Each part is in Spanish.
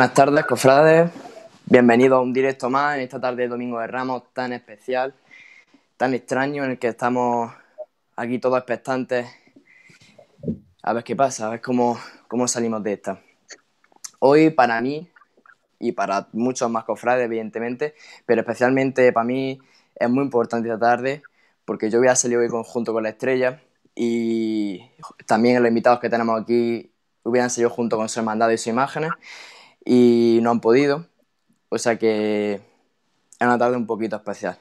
Buenas tardes, cofrades. Bienvenidos a un directo más en esta tarde de Domingo de Ramos tan especial, tan extraño, en el que estamos aquí todos expectantes a ver qué pasa, a ver cómo, cómo salimos de esta. Hoy para mí y para muchos más cofrades, evidentemente, pero especialmente para mí es muy importante esta tarde porque yo voy a salir hoy junto con la estrella y también los invitados que tenemos aquí hubieran salido junto con su hermandad y sus imágenes y no han podido. O sea que es una tarde un poquito especial.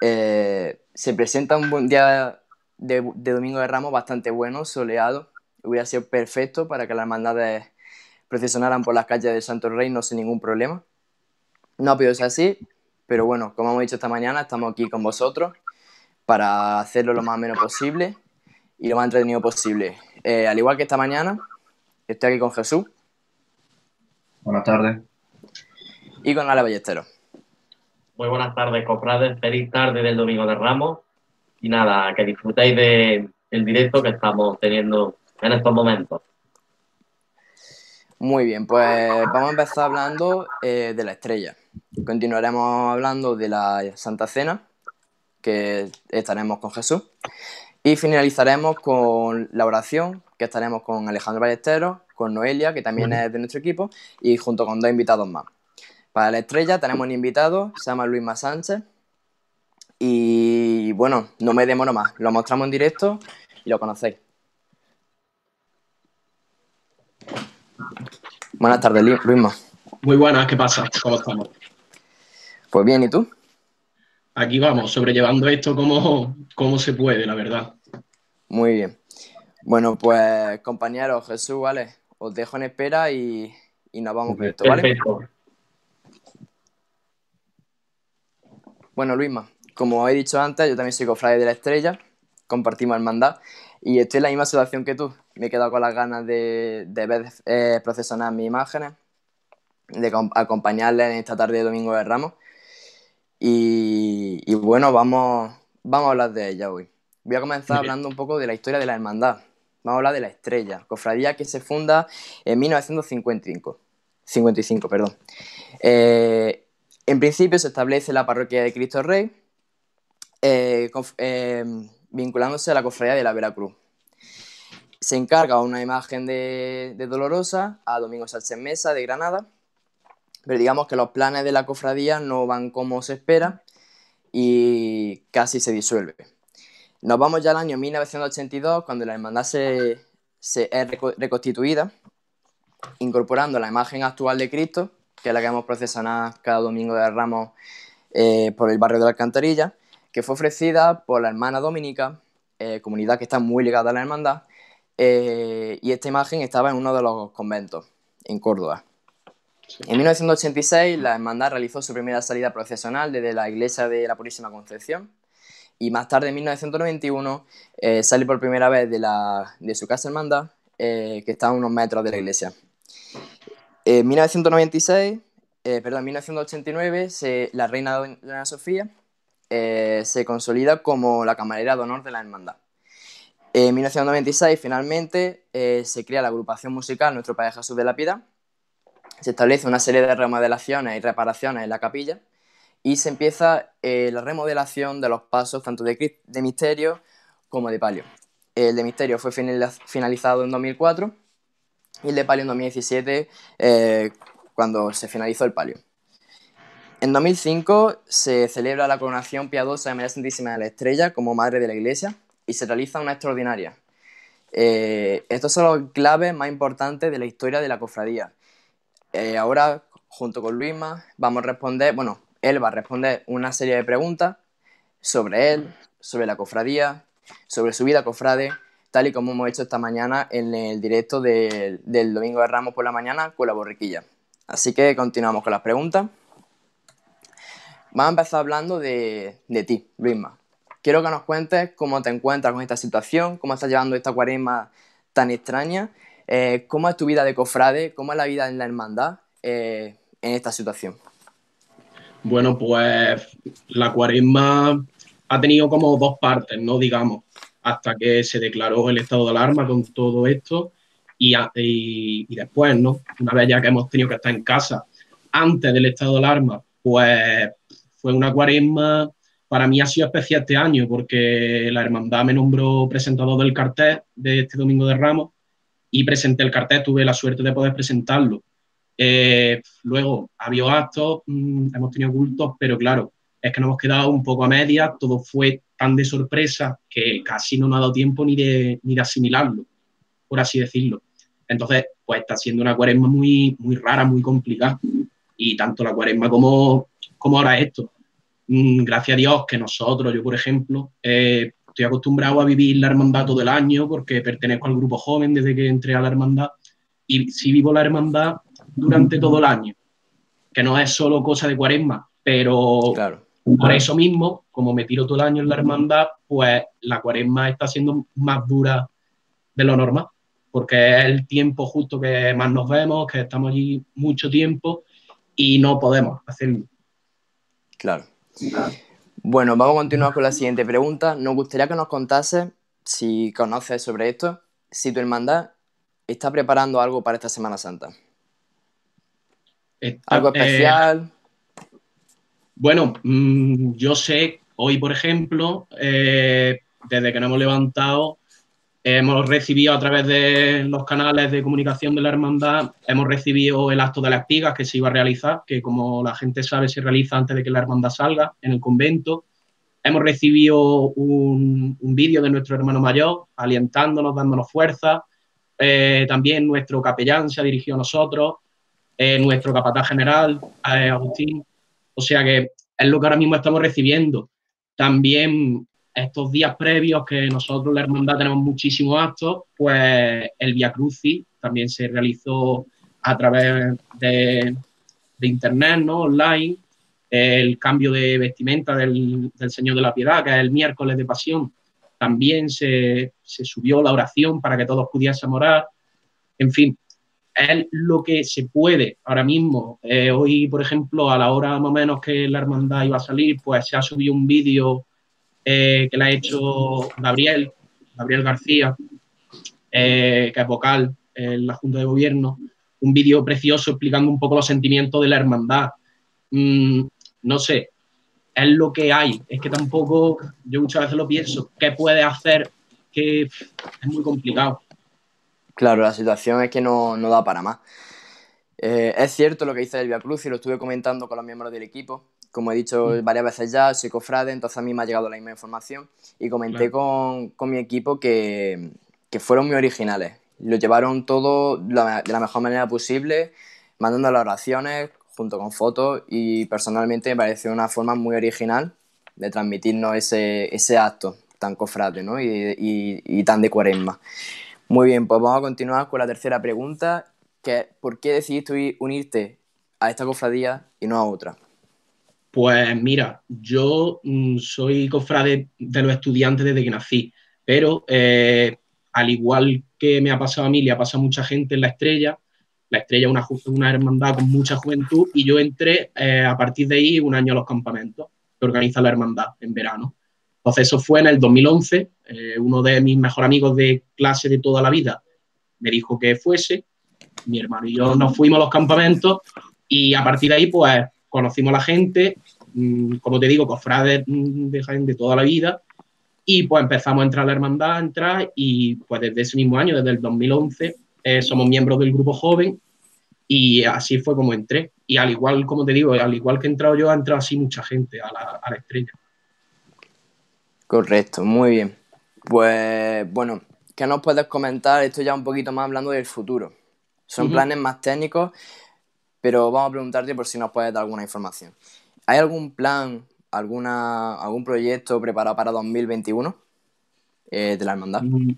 Eh, se presenta un buen día de, Domingo de Ramos bastante bueno, soleado. Hubiera sido perfecto para que las hermandades procesionaran por las calles del Santo Reino sin ningún problema. No ha podido ser así, pero bueno, como hemos dicho esta mañana, estamos aquí con vosotros para hacerlo lo más menos posible y lo más entretenido posible. Eh, al igual que esta mañana, estoy aquí con Jesús. Buenas tardes. Y con Ale Ballesteros. Muy buenas tardes, cofrades. Feliz tarde del Domingo de Ramos. Y nada, que disfrutéis del directo que estamos teniendo en estos momentos. Muy bien, pues vamos a empezar hablando eh, de la estrella. Continuaremos hablando de la Santa Cena, que estaremos con Jesús. Y finalizaremos con la oración, que estaremos con Alejandro Ballesteros con Noelia, que también es de nuestro equipo, y junto con dos invitados más. Para la estrella tenemos un invitado, se llama Luis Sánchez. Y bueno, no me demoro más, lo mostramos en directo y lo conocéis. Buenas tardes, Luisma. Muy buenas, ¿qué pasa? ¿Cómo estamos? Pues bien, ¿y tú? Aquí vamos, sobrellevando esto como, como se puede, la verdad. Muy bien. Bueno, pues compañeros, Jesús, vale, os dejo en espera y, nos vamos con esto, ¿vale? Bueno, Luisma, como he dicho antes, yo también soy cofrade de la estrella, compartimos hermandad y estoy en la misma situación que tú. Me he quedado con las ganas de, ver eh, procesionar mis imágenes, de acompañarles en esta tarde de Domingo de Ramos. Y, bueno, vamos, vamos a hablar de ella hoy. Voy a comenzar hablando un poco de la historia de la hermandad. Vamos a hablar de la Estrella, cofradía que se funda en 1955. 55, perdón. Eh, en principio se establece la parroquia de Cristo Rey, eh, eh, vinculándose a la cofradía de la Veracruz. Se encarga una imagen de, Dolorosa a Domingo Sánchez Mesa de Granada, pero digamos que los planes de la cofradía no van como se espera y casi se disuelve. Nos vamos ya al año 1982, cuando la hermandad se, es reconstituida, incorporando la imagen actual de Cristo, que es la que hemos procesionado cada domingo de Ramos eh, por el barrio de la Alcantarilla, que fue ofrecida por la hermana Dominica, eh, comunidad que está muy ligada a la hermandad, eh, y esta imagen estaba en uno de los conventos, en Córdoba. En 1986, la hermandad realizó su primera salida procesional desde la iglesia de la Purísima Concepción, y más tarde, en 1991, eh, sale por primera vez de, la, de su casa hermandad, eh, que está a unos metros de la iglesia. En 1996, eh, perdón, en 1989, la reina Doña Sofía se consolida como la camarera de honor de la hermandad. En 1996, finalmente, se crea la agrupación musical Nuestro Padre Jesús de la Piedad. Se establece una serie de remodelaciones y reparaciones en la capilla y se empieza eh, la remodelación de los pasos tanto de, misterio como de palio. El de misterio fue finalizado en 2004 y el de palio en 2017 eh, cuando se finalizó el palio. En 2005 se celebra la coronación piadosa de María Santísima de la Estrella como Madre de la Iglesia y se realiza una extraordinaria. Eh, estos son los claves más importantes de la historia de la cofradía. ahora, junto con Luisma, vamos a responder, bueno, él va a responder una serie de preguntas sobre él, sobre la cofradía, sobre su vida cofrade, tal y como hemos hecho esta mañana en el directo del Domingo de Ramos por la mañana con la borriquilla. Así que continuamos con las preguntas. Vamos a empezar hablando de, ti, Luisma. Quiero que nos cuentes cómo te encuentras con esta situación, cómo estás llevando esta cuaresma tan extraña, eh, cómo es tu vida de cofrade, cómo es la vida en la hermandad eh, en esta situación. Bueno, pues la cuaresma ha tenido como dos partes, ¿no? Digamos, hasta que se declaró el estado de alarma con todo esto y, después, ¿no? Una vez ya que hemos tenido que estar en casa antes del estado de alarma, pues fue una cuaresma, para mí ha sido especial este año porque la hermandad me nombró presentador del cartel de este Domingo de Ramos y presenté el cartel, tuve la suerte de poder presentarlo. Eh, luego, había actos, mm, hemos tenido cultos, pero claro, es que nos hemos quedado un poco a media, todo fue tan de sorpresa que casi no nos ha dado tiempo ni de, ni de asimilarlo, por así decirlo. Entonces, pues está siendo una cuaresma muy, muy rara, muy complicada. Y tanto la cuaresma como, como ahora esto. Mm, gracias a Dios que nosotros, yo por ejemplo, eh, estoy acostumbrado a vivir la hermandad todo el año porque pertenezco al grupo joven desde que entré a la hermandad y sí vivo la hermandad durante todo el año, que no es solo cosa de cuaresma, pero por eso mismo, como me tiro todo el año en la hermandad, pues la cuaresma está siendo más dura de lo normal, porque es el tiempo justo que más nos vemos, que estamos allí mucho tiempo y no podemos hacerlo. Claro. Bueno, vamos a continuar con la siguiente pregunta. Nos gustaría que nos contase, si conoces sobre esto, si tu hermandad está preparando algo para esta Semana Santa. ¿Algo eh, especial? bueno, mm, yo sé, hoy por ejemplo, eh, desde que nos hemos levantado, hemos recibido a través de los canales de comunicación de la hermandad, hemos recibido el acto de las espigas que se iba a realizar, que como la gente sabe se realiza antes de que la hermandad salga en el convento. Hemos recibido un, vídeo de nuestro hermano mayor alientándonos, dándonos fuerza. Eh, también nuestro capellán se ha dirigido a nosotros, eh, nuestro capataz general, Agustín. O sea que es lo que ahora mismo estamos recibiendo. También estos días previos que nosotros, la hermandad, tenemos muchísimos actos, pues el Via Crucis también se realizó a través de, internet, ¿no? Online. El cambio de vestimenta del, Señor de la Piedad, que es el miércoles de Pasión, también se, subió la oración para que todos pudiésemos orar. En fin, es lo que se puede ahora mismo. Eh, hoy, por ejemplo, a la hora más o menos que la hermandad iba a salir, pues se ha subido un vídeo eh, que le ha hecho Gabriel, Gabriel García, eh, que es vocal en la Junta de Gobierno, un vídeo precioso explicando un poco los sentimientos de la hermandad. Mm, no sé, es lo que hay. Es que tampoco, yo muchas veces lo pienso, ¿qué puede hacer? Que es muy complicado. Claro, la situación es que no, da para más. Eh, es cierto lo que dice Elvia Cruz y lo estuve comentando con los miembros del equipo, como he dicho mm. varias veces ya, soy cofrade, entonces a mí me ha llegado la misma información y comenté con, mi equipo que, fueron muy originales. Lo llevaron todo de la mejor manera posible, mandando las oraciones junto con fotos y personalmente me pareció una forma muy original de transmitirnos ese, ese acto tan cofrade ¿no? y, y, tan de cuaresma. Muy bien, pues vamos a continuar con la tercera pregunta, que es ¿por qué decidiste unirte a esta cofradía y no a otra? Pues mira, yo mm, soy cofrade de los estudiantes desde que nací, pero eh, al igual que me ha pasado a mí, le ha pasado a mucha gente en la estrella, la estrella es una, hermandad con mucha juventud y yo entré eh, a partir de ahí un año a los campamentos que organiza la hermandad en verano. Entonces eso fue en el 2011, eh, uno de mis mejores amigos de clase de toda la vida me dijo que fuese, mi hermano y yo nos fuimos a los campamentos y a partir de ahí pues conocimos a la gente, mm, como te digo, cofrades mm, de de toda la vida, y pues empezamos a entrar a la hermandad, a entrar, y pues desde ese mismo año, desde el 2011, eh, somos miembros del grupo joven, y así fue como entré. Y al igual, como te digo, al igual que he entrado yo, ha entrado así mucha gente a la estrella. Correcto, muy bien. Pues bueno, ¿qué nos puedes comentar? Esto ya un poquito más hablando del futuro. Son planes más técnicos, pero vamos a preguntarte por si nos puedes dar alguna información. ¿Hay algún plan, alguna, algún proyecto preparado para 2021 eh, de la hermandad? Mm,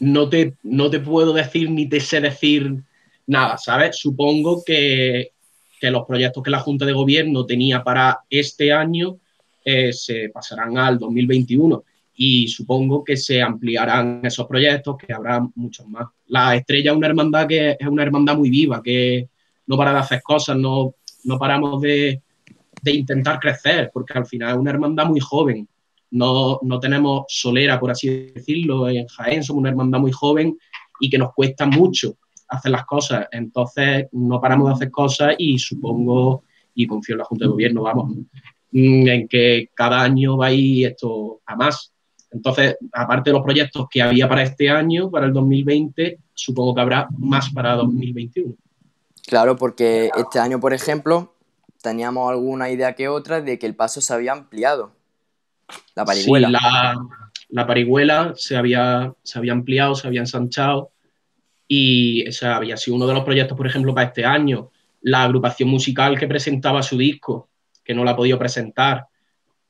no te, no te puedo decir ni te sé decir nada, ¿sabes? Supongo que, los proyectos que la Junta de Gobierno tenía para este año eh, se pasarán al 2021 y supongo que se ampliarán esos proyectos, que habrá muchos más. La Estrella es una hermandad que es una hermandad muy viva, que no para de hacer cosas, no, no paramos de, de, intentar crecer, porque al final es una hermandad muy joven. No, no tenemos solera, por así decirlo, en Jaén somos una hermandad muy joven y que nos cuesta mucho hacer las cosas. Entonces, no paramos de hacer cosas y supongo, y confío en la Junta de Gobierno, vamos, en que cada año va a ir esto a más. Entonces, aparte de los proyectos que había para este año, para el 2020, supongo que habrá más para 2021. Claro, porque este año, por ejemplo, teníamos alguna idea que otra de que el paso se había ampliado. La parihuela. Sí, la, parihuela se había, se había ampliado, se había ensanchado y había sido uno de los proyectos, por ejemplo, para este año. La agrupación musical que presentaba su disco, que no la ha podido presentar.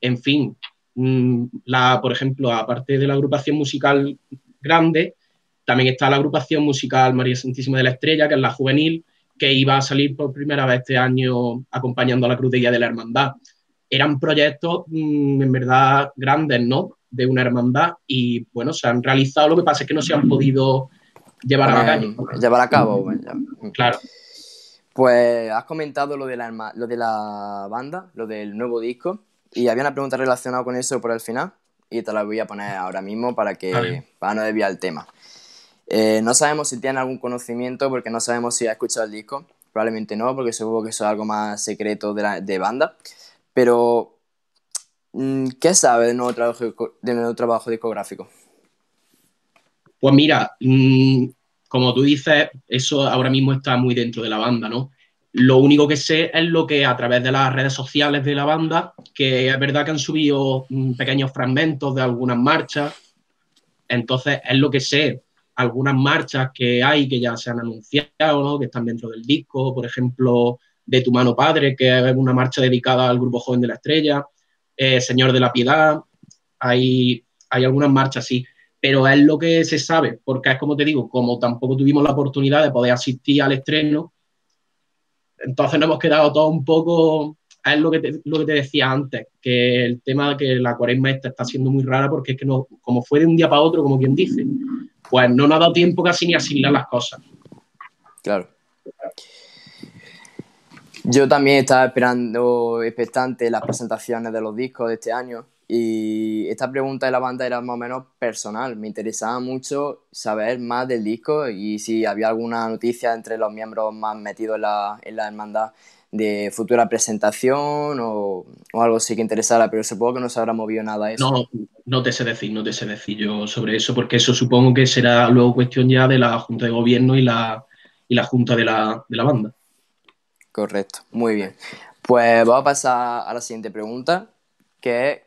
En fin, mm, la, por ejemplo, aparte de la agrupación musical grande, también está la agrupación musical María Santísima de la Estrella, que es la juvenil, que iba a salir por primera vez este año acompañando a la Cruz de Guía de la Hermandad. Eran proyectos mm, en verdad grandes, ¿no? De una hermandad y bueno, se han realizado, lo que pasa es que no se han podido llevar a cabo. Llevar a cabo, Claro. Pues has comentado lo de, la, lo de la banda, lo del nuevo disco, y había una pregunta relacionada con eso por el final, y te la voy a poner ahora mismo para que para no desviar el tema. Eh, no sabemos si tiene algún conocimiento porque no sabemos si ha escuchado el disco. Probablemente no, porque seguro que eso es algo más secreto de, la, de banda. Pero, mm, ¿qué sabe del nuevo trabajo, nuevo trabajo discográfico? Pues mira, mm, como tú dices, eso ahora mismo está muy dentro de la banda, ¿no? Lo único que sé es lo que a través de las redes sociales de la banda, que es verdad que han subido mm, pequeños fragmentos de algunas marchas, entonces es lo que sé. Algunas marchas que hay que ya se han anunciado, que están dentro del disco, por ejemplo, De tu mano padre, que es una marcha dedicada al grupo joven de la estrella, eh, Señor de la Piedad, hay, hay algunas marchas así, pero es lo que se sabe, porque es como te digo, como tampoco tuvimos la oportunidad de poder asistir al estreno, entonces nos hemos quedado todos un poco, es lo que te, lo que te decía antes, que el tema de que la cuaresma esta está siendo muy rara porque es que no, como fue de un día para otro, como quien dice, pues no nos ha dado tiempo casi ni a asignar las cosas. Claro. Yo también estaba esperando expectante las presentaciones de los discos de este año y esta pregunta de la banda era más o menos personal. Me interesaba mucho saber más del disco y si había alguna noticia entre los miembros más metidos en la, en la hermandad de futura presentación o, algo así que interesara, pero supongo que no se habrá movido nada eso. No, no te sé decir, no te sé decir yo sobre eso, porque eso supongo que será luego cuestión ya de la Junta de Gobierno y la, y la Junta de la, de la banda. Correcto, muy bien. Pues vamos a pasar a la siguiente pregunta, que es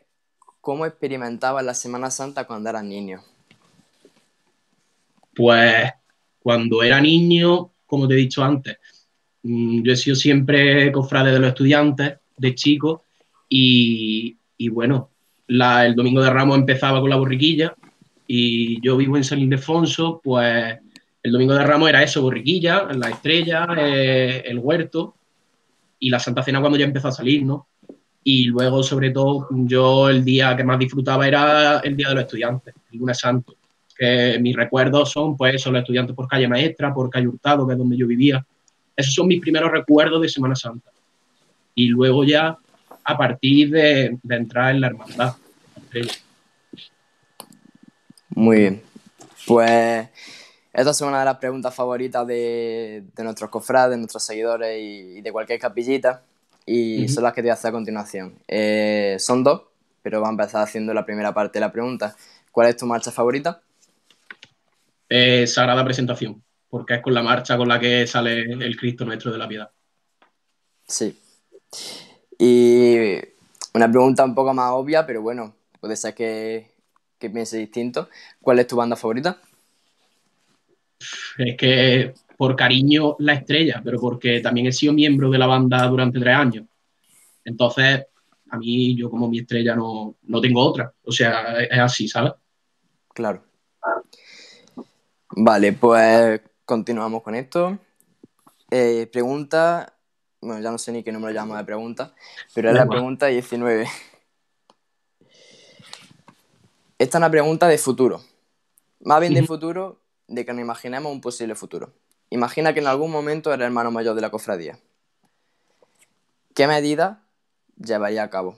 ¿cómo experimentabas la Semana Santa cuando eras niño? Pues cuando era niño, como te he dicho antes, Mm, yo he sido siempre cofrade de los estudiantes, de chicos, y, bueno, el domingo de Ramos empezaba con la borriquilla, y yo vivo en San Ildefonso, pues el domingo de Ramos era eso, borriquilla, la estrella, eh, el huerto, y la Santa Cena cuando ya empezó a salir, ¿no? Y luego, sobre todo, yo el día que más disfrutaba era el Día de los Estudiantes, el lunes santo, que mis recuerdos son, pues, son los estudiantes por calle Maestra, por calle Hurtado, que es donde yo vivía, esos son mis primeros recuerdos de Semana Santa. Y luego ya a partir de, entrar en la hermandad. Muy bien. Pues esta es una de las preguntas favoritas de, nuestros cofrades, de nuestros seguidores y, de cualquier capillita. Y son las que te voy a hacer a continuación. Eh, son dos, pero va a empezar haciendo la primera parte de la pregunta. ¿Cuál es tu marcha favorita? Eh, Sagrada Presentación porque es con la marcha con la que sale el Cristo nuestro de la piedad. Sí. Y una pregunta un poco más obvia, pero bueno, puede ser que, que piense distinto. ¿Cuál es tu banda favorita? Es que por cariño la estrella, pero porque también he sido miembro de la banda durante tres años. Entonces, a mí, yo como mi estrella no, no tengo otra. O sea, es así, ¿sabes? Claro. Vale, pues continuamos con esto. Eh, pregunta, bueno, ya no sé ni qué número llamo de pregunta, pero es la pregunta 19. Esta es una pregunta de futuro. Más bien de futuro, de que nos imaginemos un posible futuro. Imagina que en algún momento eres hermano mayor de la cofradía. ¿Qué medida llevaría a cabo?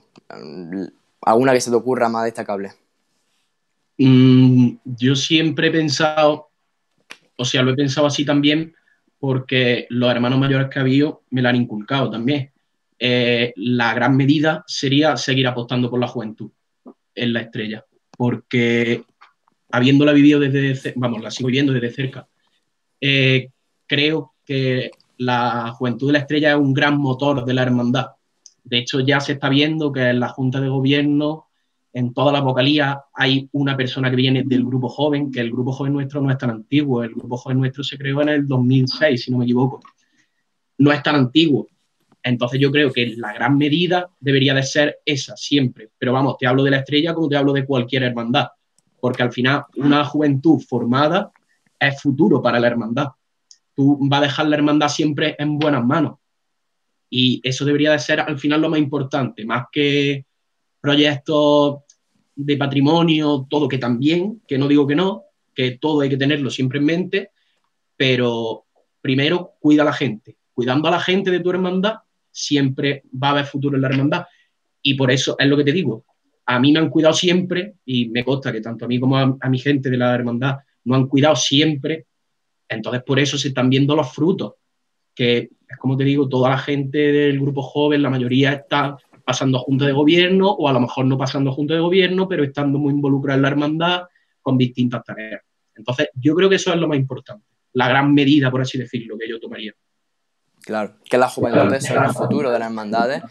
¿Alguna que se te ocurra más destacable? Mm, yo siempre he pensado o sea, lo he pensado así también porque los hermanos mayores que ha habido me lo han inculcado también. Eh, la gran medida sería seguir apostando por la juventud en la estrella, porque habiéndola vivido desde, vamos, la sigo viviendo desde cerca, eh, creo que la juventud de la estrella es un gran motor de la hermandad. De hecho, ya se está viendo que en la Junta de Gobierno, en toda la vocalía, hay una persona que viene del grupo joven, que el grupo joven nuestro no es tan antiguo. El grupo joven nuestro se creó en el 2006, si no me equivoco. No es tan antiguo. Entonces yo creo que la gran medida debería de ser esa, siempre. Pero vamos, te hablo de la estrella como te hablo de cualquier hermandad. Porque al final una juventud formada es futuro para la hermandad. Tú vas a dejar la hermandad siempre en buenas manos. Y eso debería de ser al final lo más importante, más que proyectos de patrimonio, todo que también, que no digo que no, que todo hay que tenerlo siempre en mente, pero primero cuida a la gente. Cuidando a la gente de tu hermandad, siempre va a haber futuro en la hermandad. Y por eso es lo que te digo. A mí me han cuidado siempre, y me consta que tanto a mí como a, a mi gente de la hermandad no han cuidado siempre. Entonces, por eso se están viendo los frutos. Que es como te digo, toda la gente del grupo joven, la mayoría está pasando junta de gobierno o a lo mejor no pasando junta de gobierno, pero estando muy involucrada en la hermandad con distintas tareas. Entonces, yo creo que eso es lo más importante, la gran medida, por así decirlo, que yo tomaría. Claro, que las juventudes son el futuro de las hermandades,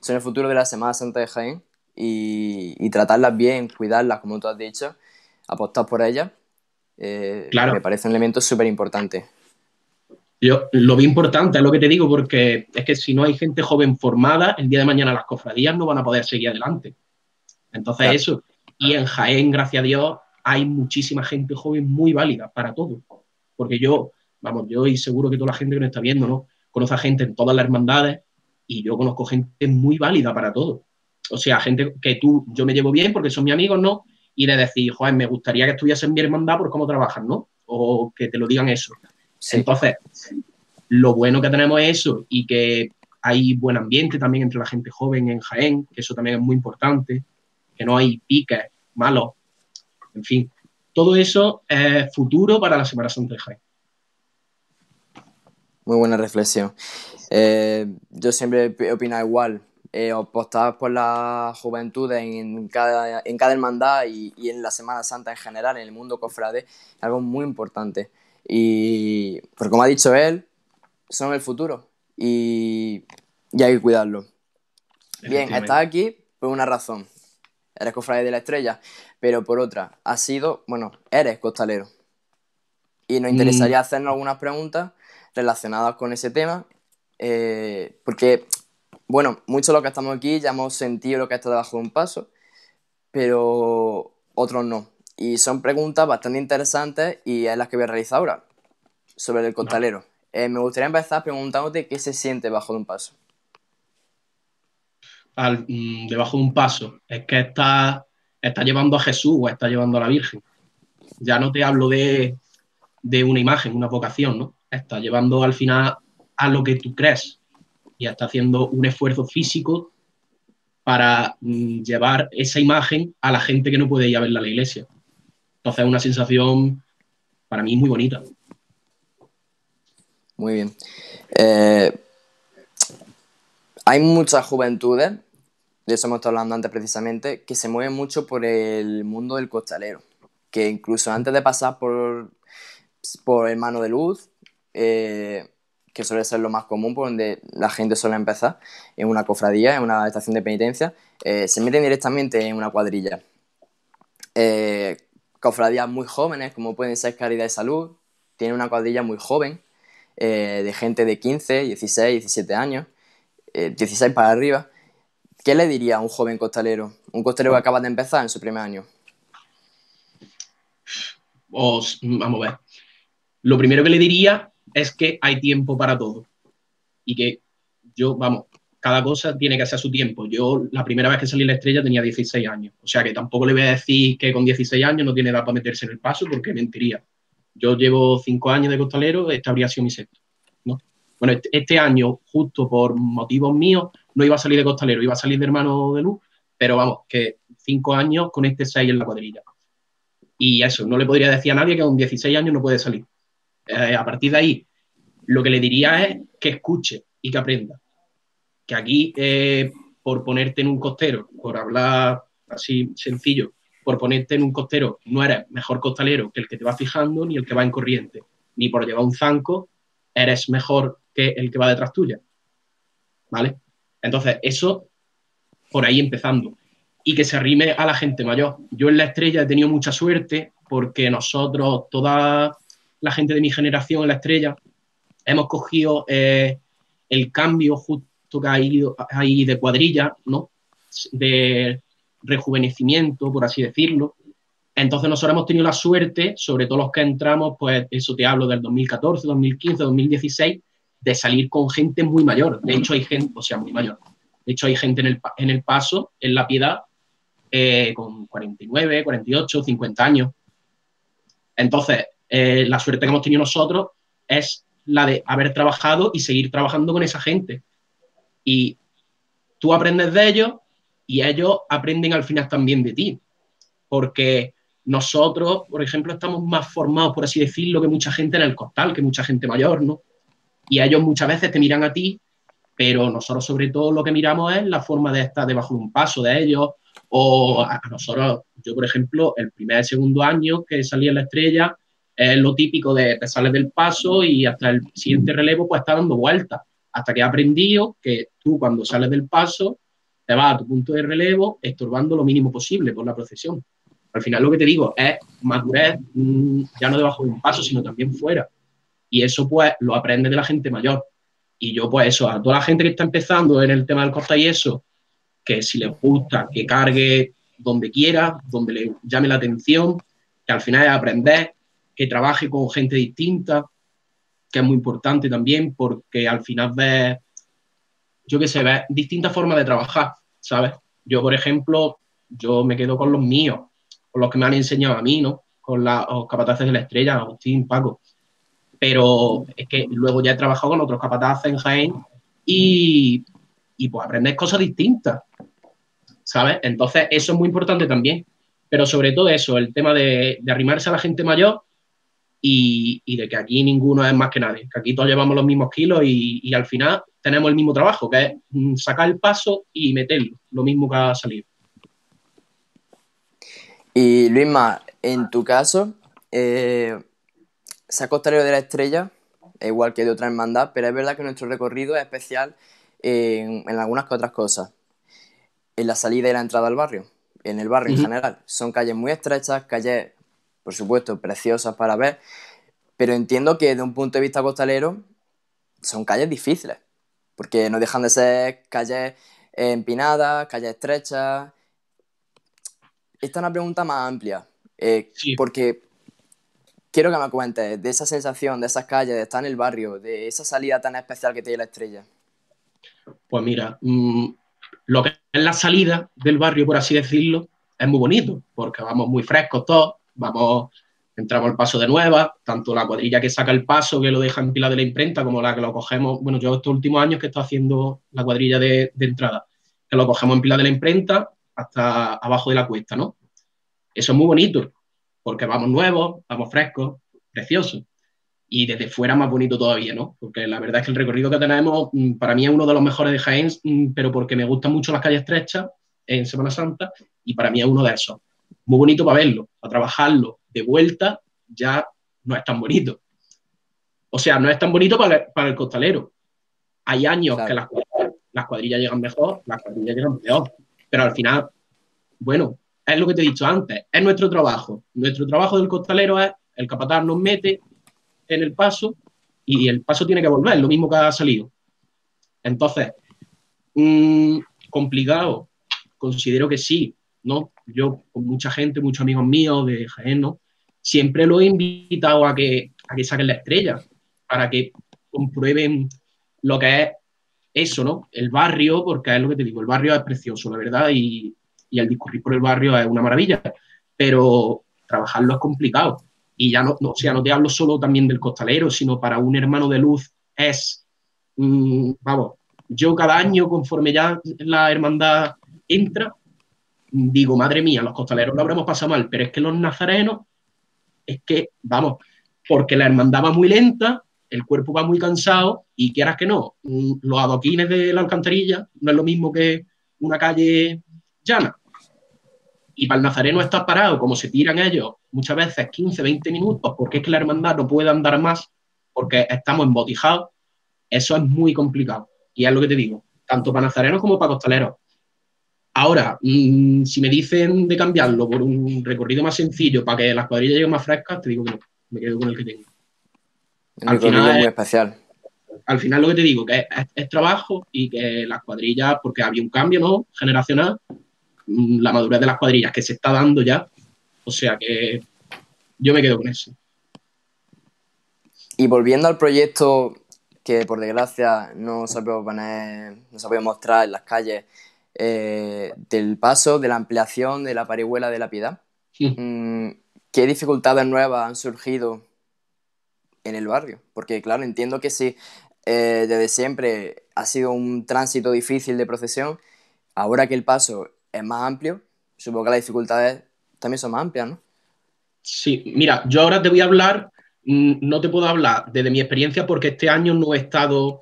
son el futuro de la Semana Santa de Jaén y, y tratarlas bien, cuidarlas, como tú has dicho, apostar por ellas, eh, Claro. me parece un elemento súper importante. Yo lo veo importante, es lo que te digo, porque es que si no hay gente joven formada, el día de mañana las cofradías no van a poder seguir adelante. Entonces, Claro. eso. Y en Jaén, gracias a Dios, hay muchísima gente joven muy válida para todo. Porque yo, vamos, yo y seguro que toda la gente que nos está viendo, ¿no? Conoce a gente en todas las hermandades y yo conozco gente muy válida para todo. O sea, gente que tú, yo me llevo bien porque son mis amigos, ¿no? Y de decir, joder, me gustaría que estuviese en mi hermandad por cómo trabajan, ¿no? O que te lo digan eso. Sí, Entonces, lo bueno que tenemos es eso y que hay buen ambiente también entre la gente joven en Jaén, que eso también es muy importante, que no hay piques malos, en fin. Todo eso es futuro para la Semana Santa de Jaén. muy buena reflexión. Eh, yo siempre he opinado igual. Eh, apostar por la juventud en cada, en cada hermandad y, y en la Semana Santa en general, en el mundo cofrade, es algo muy importante. Y, pues como ha dicho él, son el futuro y, y hay que cuidarlo. Bien, estás aquí por una razón. Eres cofrade de la estrella, pero por otra, has sido, bueno, eres costalero. Y nos interesaría hacernos algunas preguntas relacionadas con ese tema, eh, porque, bueno, muchos de los que estamos aquí ya hemos sentido lo que está debajo de un paso, pero otros no. Y son preguntas bastante interesantes y es las que voy a realizar ahora sobre el costalero. Eh, me gustaría empezar preguntándote qué se siente bajo de un paso. Al- mm, debajo de un paso, es que está, está llevando a Jesús o está llevando a la Virgen. Ya no te hablo de, de una imagen, una vocación, ¿no? Está llevando al final a lo que tú crees y está haciendo un esfuerzo físico para mm, llevar esa imagen a la gente que no puede ir a verla a la iglesia. Entonces es una sensación para mí muy bonita. Muy bien. Eh, hay muchas juventudes, de eso hemos estado hablando antes precisamente, que se mueven mucho por el mundo del costalero. Que incluso antes de pasar por, por el mano de luz, eh, que suele ser lo más común, por donde la gente suele empezar, en una cofradía, en una estación de penitencia, eh, se meten directamente en una cuadrilla. Eh, cofradías muy jóvenes, como pueden ser Caridad y Salud, tienen una cuadrilla muy joven, eh, de gente de 15, 16, 17 años, eh, 16 para arriba. ¿Qué le diría a un joven costalero? Un costalero que acaba de empezar en su primer año. Os, vamos a ver. Lo primero que le diría es que hay tiempo para todo. Y que yo, vamos, cada cosa tiene que hacer su tiempo. Yo la primera vez que salí en la estrella tenía 16 años. O sea que tampoco le voy a decir que con 16 años no tiene edad para meterse en el paso porque mentiría. Yo llevo 5 años de costalero, este habría sido mi sexto. ¿no? Bueno, este, este año, justo por motivos míos, no iba a salir de costalero, iba a salir de hermano de luz, pero vamos, que 5 años con este 6 en la cuadrilla. Y eso, no le podría decir a nadie que con 16 años no puede salir. Eh, a partir de ahí, lo que le diría es que escuche y que aprenda. Que aquí, eh, por ponerte en un costero, por hablar así sencillo, por ponerte en un costero, no eres mejor costalero que el que te va fijando ni el que va en corriente, ni por llevar un zanco eres mejor que el que va detrás tuya. ¿Vale? Entonces, eso por ahí empezando. Y que se arrime a la gente mayor. Yo en la estrella he tenido mucha suerte porque nosotros, toda la gente de mi generación en la estrella, hemos cogido eh, el cambio justo que ha ido ahí de cuadrilla, ¿no? De rejuvenecimiento, por así decirlo. Entonces nosotros hemos tenido la suerte, sobre todo los que entramos, pues eso te hablo del 2014, 2015, 2016, de salir con gente muy mayor. De hecho hay gente, o sea, muy mayor. De hecho hay gente en el, en el paso, en la piedad, eh, con 49, 48, 50 años. Entonces, eh, la suerte que hemos tenido nosotros es la de haber trabajado y seguir trabajando con esa gente. Y tú aprendes de ellos y ellos aprenden al final también de ti. Porque nosotros, por ejemplo, estamos más formados, por así decirlo, que mucha gente en el costal, que mucha gente mayor, ¿no? Y ellos muchas veces te miran a ti, pero nosotros sobre todo lo que miramos es la forma de estar debajo de un paso de ellos, o a nosotros, yo por ejemplo, el primer y segundo año que salí en la estrella, es lo típico de te sales del paso y hasta el siguiente relevo pues está dando vueltas, hasta que he aprendido que tú cuando sales del paso te vas a tu punto de relevo estorbando lo mínimo posible por la procesión. Al final lo que te digo es madurez mm, ya no debajo de un paso, sino también fuera. Y eso pues lo aprende de la gente mayor. Y yo pues eso, a toda la gente que está empezando en el tema del costa y eso, que si les gusta, que cargue donde quiera, donde le llame la atención, que al final es aprender, que trabaje con gente distinta, que es muy importante también, porque al final ves, yo qué sé, ves distintas formas de trabajar, ¿sabes? Yo, por ejemplo, yo me quedo con los míos, con los que me han enseñado a mí, ¿no? Con los capataces de la estrella, Agustín, Paco. Pero es que luego ya he trabajado con otros capataces en Jaén y, y pues aprendes cosas distintas, ¿sabes? Entonces, eso es muy importante también. Pero sobre todo eso, el tema de, de arrimarse a la gente mayor y, de que aquí ninguno es más que nadie, que aquí todos llevamos los mismos kilos y, al final tenemos el mismo trabajo, que es mm, sacar el paso y meterlo, lo mismo que ha salido. Y Luisma, en tu caso, eh, costalero de la estrella, igual que de otra hermandad, pero es verdad que nuestro recorrido es especial en, algunas que otras cosas. En la salida y la entrada al barrio, en el barrio en general. Son calles muy estrechas, calles por supuesto, preciosas para ver, pero entiendo que desde un punto de vista costalero son calles difíciles, porque no dejan de ser calles empinadas, calles estrechas. Esta es una pregunta más amplia, eh, porque quiero que me cuentes de esa sensación, de esas calles, de estar en el barrio, de esa salida tan especial que tiene la estrella. Pues mira, mm, lo que es la salida del barrio, por así decirlo, es muy bonito, porque vamos muy frescos todos, vamos, entramos al paso de nueva, tanto la cuadrilla que saca el paso, que lo deja en pila de la imprenta, como la que lo cogemos, bueno, yo estos últimos años que estoy haciendo la cuadrilla de, entrada, que lo cogemos en pila de la imprenta hasta abajo de la cuesta, ¿no? Eso es muy bonito, porque vamos nuevos, vamos frescos, preciosos. Y desde fuera más bonito todavía, ¿no? Porque la verdad es que el recorrido que tenemos, mm, para mí es uno de los mejores de Jaén, mm, pero porque me gustan mucho las calles estrechas en Semana Santa, y para mí es uno de esos muy bonito para verlo, para trabajarlo de vuelta, ya no es tan bonito. O sea, no es tan bonito para, el costalero. Hay años que las, las cuadrillas llegan mejor, las cuadrillas llegan peor, pero al final, bueno, es lo que te he dicho antes, es nuestro trabajo. Nuestro trabajo del costalero es el capataz nos mete en el paso y el paso tiene que volver, lo mismo que ha salido. Entonces, mm, complicado, considero que sí, ¿no? Yo con mucha gente, muchos amigos míos de Jaén, ¿no? Siempre lo he invitado a que, a que saquen la estrella, para que comprueben lo que es eso, ¿no? El barrio, porque es lo que te digo, el barrio es precioso, la verdad, y, y el discurrir por el barrio es una maravilla, pero trabajarlo es complicado. Y ya no, o sea, no te hablo solo también del costalero, sino para un hermano de luz es, mm, vamos, yo cada año, conforme ya la hermandad entra, digo, madre mía, los costaleros lo habremos pasado mal, pero es que los nazarenos, es que, vamos, porque la hermandad va muy lenta, el cuerpo va muy cansado y quieras que no, los adoquines de la alcantarilla no es lo mismo que una calle llana. Y para el nazareno estar parado, como se tiran ellos, muchas veces 15, 20 minutos, porque es que la hermandad no puede andar más, porque estamos embotijados, eso es muy complicado. Y es lo que te digo, tanto para nazarenos como para costaleros. Ahora, mm, si me dicen de cambiarlo por un recorrido más sencillo para que las cuadrillas lleguen más frescas, te digo que no, me quedo con el que tengo. al final es muy especial. Al final lo que te digo, que es, trabajo y que las cuadrillas, porque había un cambio ¿no? generacional, mm, la madurez de las cuadrillas que se está dando ya, o sea que yo me quedo con eso. Y volviendo al proyecto que por desgracia no se poner, no se puede mostrar en las calles, eh, del paso, de la ampliación de la parihuela de la piedad. Mm, ¿Qué dificultades nuevas han surgido en el barrio? Porque claro, entiendo que si eh, desde siempre ha sido un tránsito difícil de procesión, ahora que el paso es más amplio, supongo que las dificultades también son más amplias, ¿no? Sí, mira, yo ahora te voy a hablar, mm, no te puedo hablar desde mi experiencia porque este año no he estado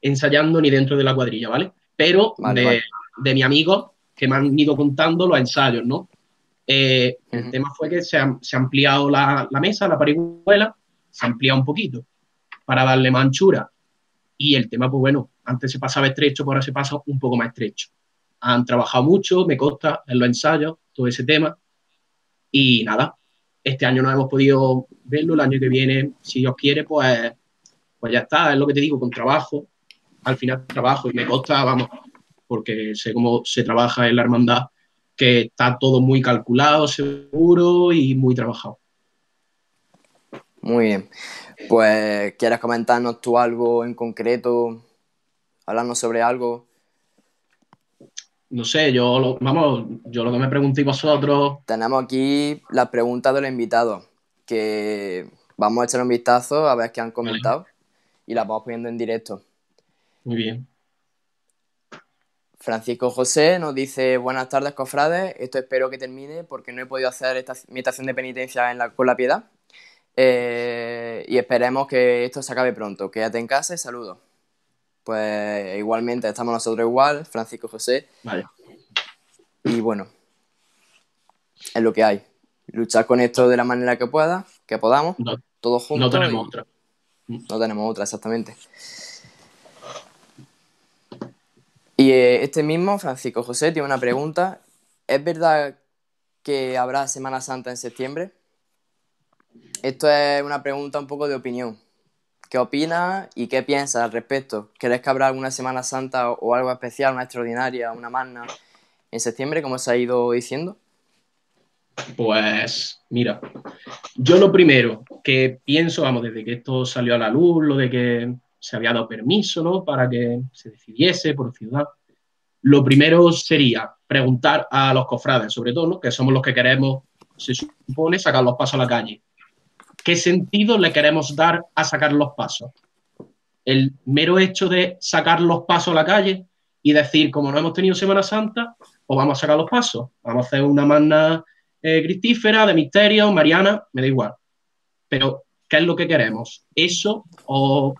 ensayando ni dentro de la cuadrilla, ¿vale? Pero de, de mi amigo que me han ido contando los ensayos, ¿no? Eh, el tema fue que se ha, ampliado la, mesa, la parihuela, se ha ampliado un poquito para darle más anchura. Y el tema, pues bueno, antes se pasaba estrecho, pues ahora se pasa un poco más estrecho. Han trabajado mucho, me consta, en los ensayos, todo ese tema. Y nada, este año no hemos podido verlo, el año que viene, si Dios quiere, pues, pues ya está, es lo que te digo, con trabajo, al final trabajo y me consta, vamos, porque sé cómo se trabaja en la hermandad, que está todo muy calculado, seguro y muy trabajado. Muy bien. Pues, ¿quieres comentarnos tú algo en concreto? Hablarnos sobre algo. No sé, yo lo, vamos, yo lo que me pregunté vosotros. Tenemos aquí las preguntas de los invitados, que vamos a echar un vistazo a ver qué han comentado y las vamos poniendo en directo. Muy bien. Francisco José nos dice, buenas tardes, cofrades, esto espero que termine porque no he podido hacer esta, mi estación de penitencia en la, con la piedad. Eh, y esperemos que esto se acabe pronto. Quédate en casa y saludos. Pues igualmente estamos nosotros igual, Francisco José. Vale. Y bueno, es lo que hay. Luchar con esto de la manera que pueda, que podamos, todos juntos. No tenemos otra. No tenemos otra, exactamente. Y eh, este mismo, Francisco José, tiene una pregunta. ¿Es verdad que habrá Semana Santa en septiembre? Esto es una pregunta un poco de opinión. ¿Qué opinas y qué piensas al respecto? ¿Crees que habrá alguna Semana Santa o algo especial, una extraordinaria, una magna en septiembre, como se ha ido diciendo? Pues mira, yo lo primero que pienso, vamos, desde que esto salió a la luz, lo de que se había dado permiso ¿no? para que se decidiese por ciudad. Lo primero sería preguntar a los cofrades, sobre todo, que somos los que queremos, se supone, sacar los pasos a la calle. ¿Qué sentido le queremos dar a sacar los pasos? El mero hecho de sacar los pasos a la calle y decir, como no hemos tenido Semana Santa, pues vamos a sacar los pasos. Vamos a hacer una magna eh, cristífera de misterio, mariana, me da igual. Pero, ¿qué es lo que queremos? ¿Eso o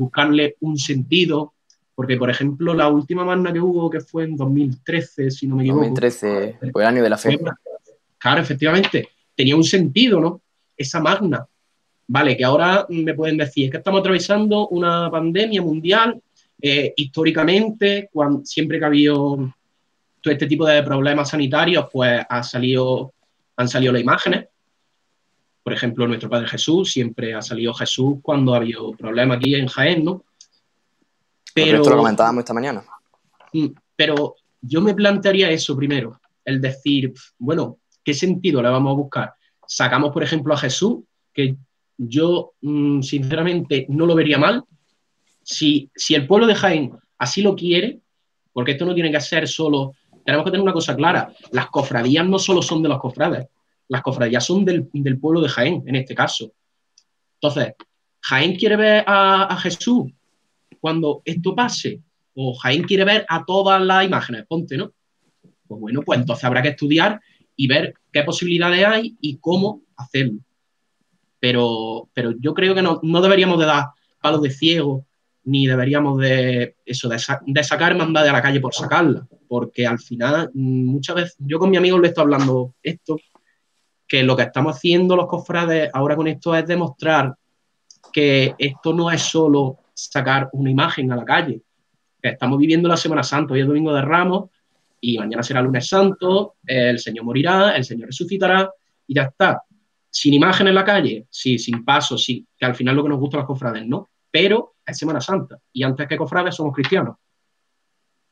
buscarle un sentido, porque por ejemplo la última magna que hubo, que fue en 2013, si no me equivoco. 2013, fue el año de la fe. Claro, efectivamente, tenía un sentido, ¿no? Esa magna. Vale, que ahora me pueden decir, es que estamos atravesando una pandemia mundial, eh, históricamente, cuando, siempre que ha habido todo este tipo de problemas sanitarios, pues ha salido, han salido las imágenes por ejemplo, nuestro Padre Jesús, siempre ha salido Jesús cuando ha habido problemas aquí en Jaén, ¿no? Pero, esto lo comentábamos esta mañana. Mm, pero yo me plantearía eso primero, el decir, bueno, ¿qué sentido le vamos a buscar? Sacamos, por ejemplo, a Jesús, que yo mm, sinceramente no lo vería mal. Si, si el pueblo de Jaén así lo quiere, porque esto no tiene que ser solo, tenemos que tener una cosa clara, las cofradías no solo son de los cofrades, las cofradías son del, pueblo de Jaén, en este caso. Entonces, Jaén quiere ver a, Jesús cuando esto pase, o Jaén quiere ver a todas las imágenes, ponte, ¿no? Pues bueno, pues entonces habrá que estudiar y ver qué posibilidades hay y cómo hacerlo. pero, pero yo creo que no, deberíamos de dar palos de ciego ni deberíamos de eso de, sacar hermandad a la calle por sacarla, porque al final muchas veces yo con mi amigo le estoy hablando esto que lo que estamos haciendo los cofrades ahora con esto es demostrar que esto no es solo sacar una imagen a la calle, estamos viviendo la Semana Santa, hoy es Domingo de Ramos y mañana será lunes santo, el Señor morirá, el Señor resucitará y ya está. Sin imagen en la calle, sí, sin paso, sí, que al final lo que nos gusta a los cofrades, ¿no? Pero es Semana Santa y antes que cofrades somos cristianos.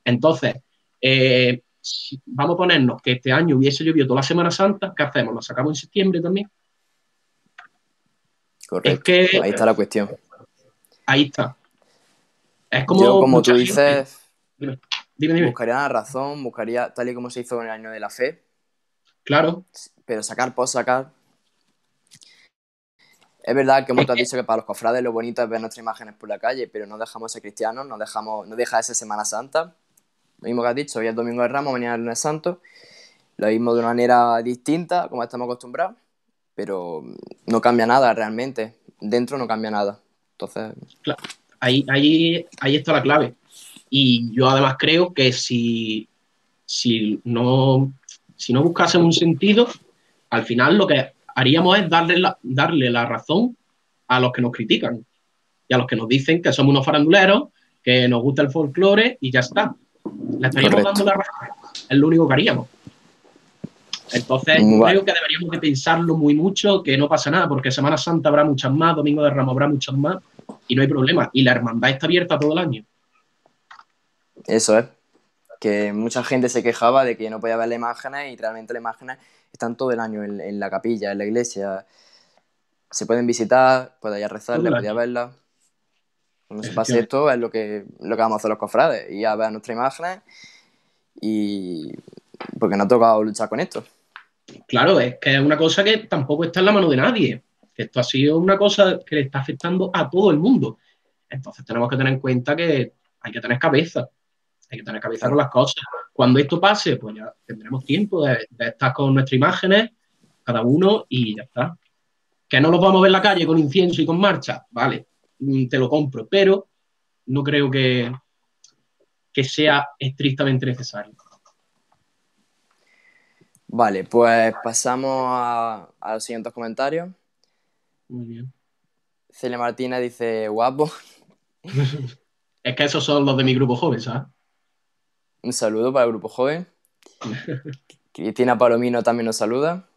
Entonces, eh, vamos a ponernos que este año hubiese llovido toda la Semana Santa, ¿qué hacemos? ¿Lo sacamos en septiembre también? Correcto. ahí está la cuestión. Ahí está. Es como. Yo, como tú dices, buscaría la razón, buscaría tal y como se hizo en el año de la fe. Claro. Pero sacar por sacar. Es verdad que hemos dicho que para los cofrades lo bonito es ver nuestras imágenes por la calle, pero no dejamos de ser cristianos, no dejamos, no deja de ser Semana Santa. Lo mismo que has dicho, hoy es Domingo de Ramos, mañana es Lunes Santo. Lo mismo de una manera distinta, como estamos acostumbrados, pero no cambia nada realmente. Dentro no cambia nada. Entonces. Claro. Ahí, ahí, ahí está la clave. Y yo además creo que si, si, no, si no buscásemos un sentido, al final lo que haríamos es darle darle la razón a los que nos critican y a los que nos dicen que somos unos faranduleros, que nos gusta el folclore y ya está. Le estaríamos dando la razón. Es lo único que haríamos. Entonces, creo que deberíamos de pensarlo muy mucho, que no pasa nada, porque Semana Santa habrá muchas más, Domingo de Ramos habrá muchas más, y no hay problema. Y la hermandad está abierta todo el año. Eso es. Que mucha gente se quejaba de que no podía ver las imágenes y realmente las imágenes están todo el año en, la capilla, en la iglesia. Se pueden visitar, puede ir rezarlas, puede verlas. Cuando se pase esto es lo que, lo que vamos a hacer los cofrades, ir a ver nuestras imágenes y porque no ha tocado luchar con esto. Claro, es que es una cosa que tampoco está en la mano de nadie. Esto ha sido una cosa que le está afectando a todo el mundo. Entonces tenemos que tener en cuenta que hay que tener cabeza. Hay que tener cabeza con las cosas. Cuando esto pase, pues ya tendremos tiempo de, estar con nuestras imágenes, cada uno, y ya está. Que no los vamos a ver en la calle con incienso y con marcha, vale, te lo compro, pero no creo que, que sea estrictamente necesario. Vale, pues pasamos a, los siguientes comentarios. Muy bien. Celia Martínez dice, guapo. es que esos son los de mi grupo joven, ¿sabes? Un saludo para el grupo joven. Cristina Palomino también nos saluda.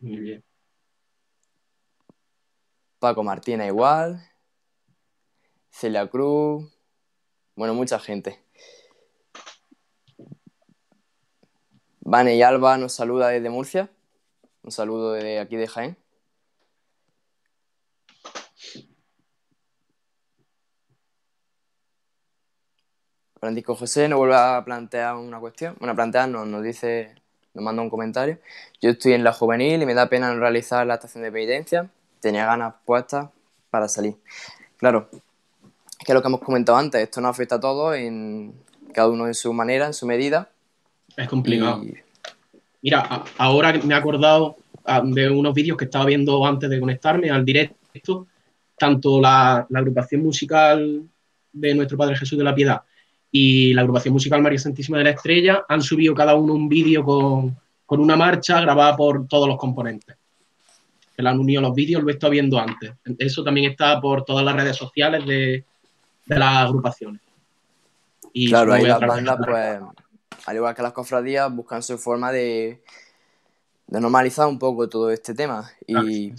Muy bien. Paco Martínez igual. Celia Cruz. Bueno, mucha gente. Vane y Alba nos saluda desde Murcia. Un saludo de aquí de Jaén. Francisco José nos vuelve a plantear una cuestión. Bueno, plantear nos dice, nos manda un comentario. Yo estoy en la juvenil y me da pena no realizar la estación de penitencia. Tenía ganas puestas para salir. Claro, es que lo que hemos comentado antes, esto nos afecta a todos, en cada uno en su manera, en su medida. Es complicado. Mira, ahora me he acordado ah, de unos vídeos que estaba viendo antes de conectarme al directo, tanto la, agrupación musical de Nuestro Padre Jesús de la Piedad y la agrupación musical María Santísima de la Estrella han subido cada uno un vídeo con, una marcha grabada por todos los componentes. Que la han unido los vídeos, lo he estado viendo antes. Eso también está por todas las redes sociales de, las agrupaciones. Y claro, ahí las bandas, pues, al igual que las cofradías, buscan su forma de, normalizar un poco todo este tema. Y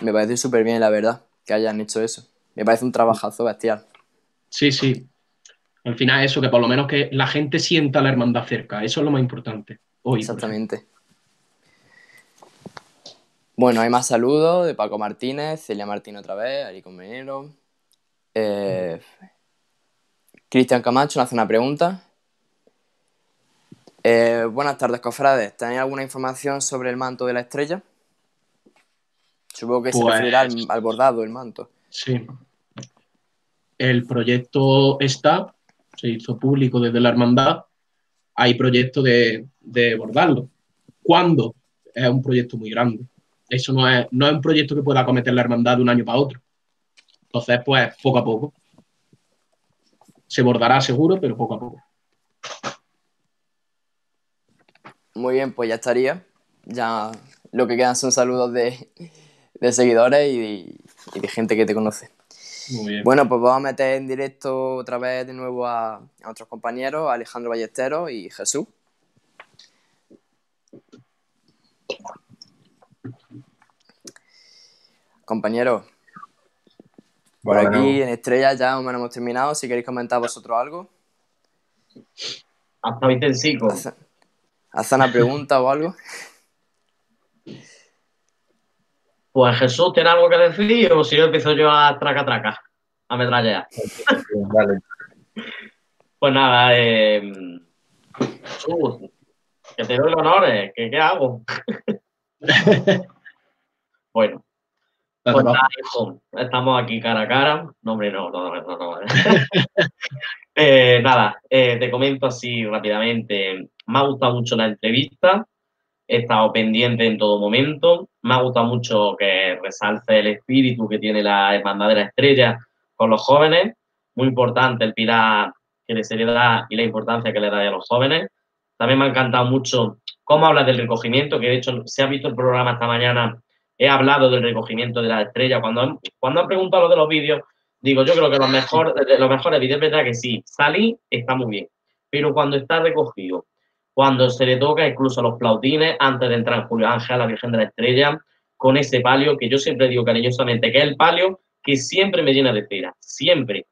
me parece súper bien, la verdad, que hayan hecho eso. Me parece un trabajazo bestial. Sí, sí. Al final eso, que por lo menos que la gente sienta la hermandad cerca, eso es lo más importante. Hoy, Exactamente. Bueno, hay más saludos de Paco Martínez, Celia Martín otra vez, Ari Convenero. Eh, Cristian Camacho nos hace una pregunta. Eh, buenas tardes, cofrades. ¿Tenéis alguna información sobre el manto de la estrella? Supongo que se pues referirá al, bordado del manto. Sí. El proyecto está, se hizo público desde la hermandad. Hay proyecto de, bordarlo. ¿Cuándo? Es un proyecto muy grande. Eso no es, no es un proyecto que pueda acometer la hermandad de un año para otro. Entonces, pues, poco a poco. Se bordará seguro, pero poco a poco. Muy bien, pues ya estaría. Ya lo que quedan son saludos de, seguidores y, de gente que te conoce. Muy bien. Bueno, pues vamos a meter en directo otra vez de nuevo a, a nuestros compañeros, Alejandro Ballesteros y Jesús. Compañeros, por aquí en Estrella ya menos hemos terminado. Si queréis comentar vosotros algo. Hasta Vicencico. ¿Haz una pregunta o algo? Pues Jesús, ¿tiene algo que decir o si yo empiezo yo a traca traca, a metrallar? Vale. pues nada, eh, Jesús, que te doy los honores, ¿qué, qué hago? bueno, pues nada, hijo, estamos aquí cara a cara. No, hombre, no, no, no, no. eh, nada, eh, te comento así rápidamente. Me ha gustado mucho la entrevista, he estado pendiente en todo momento, me ha gustado mucho que resalce el espíritu que tiene la Hermandad de la Estrella con los jóvenes, muy importante el pilar que le seriedad y la importancia que le da a los jóvenes. También me ha encantado mucho cómo habla del recogimiento, que de hecho se ha visto el programa esta mañana, he hablado del recogimiento de la estrella. Cuando han, cuando han preguntado lo de los vídeos, digo, yo creo que lo mejor, los mejores vídeos es verdad que sí, salí, está muy bien, pero cuando está recogido, cuando se le toca incluso los plautines antes de entrar en Julio Ángel, la Virgen de la Estrella, con ese palio que yo siempre digo cariñosamente, que es el palio que siempre me llena de cera, siempre.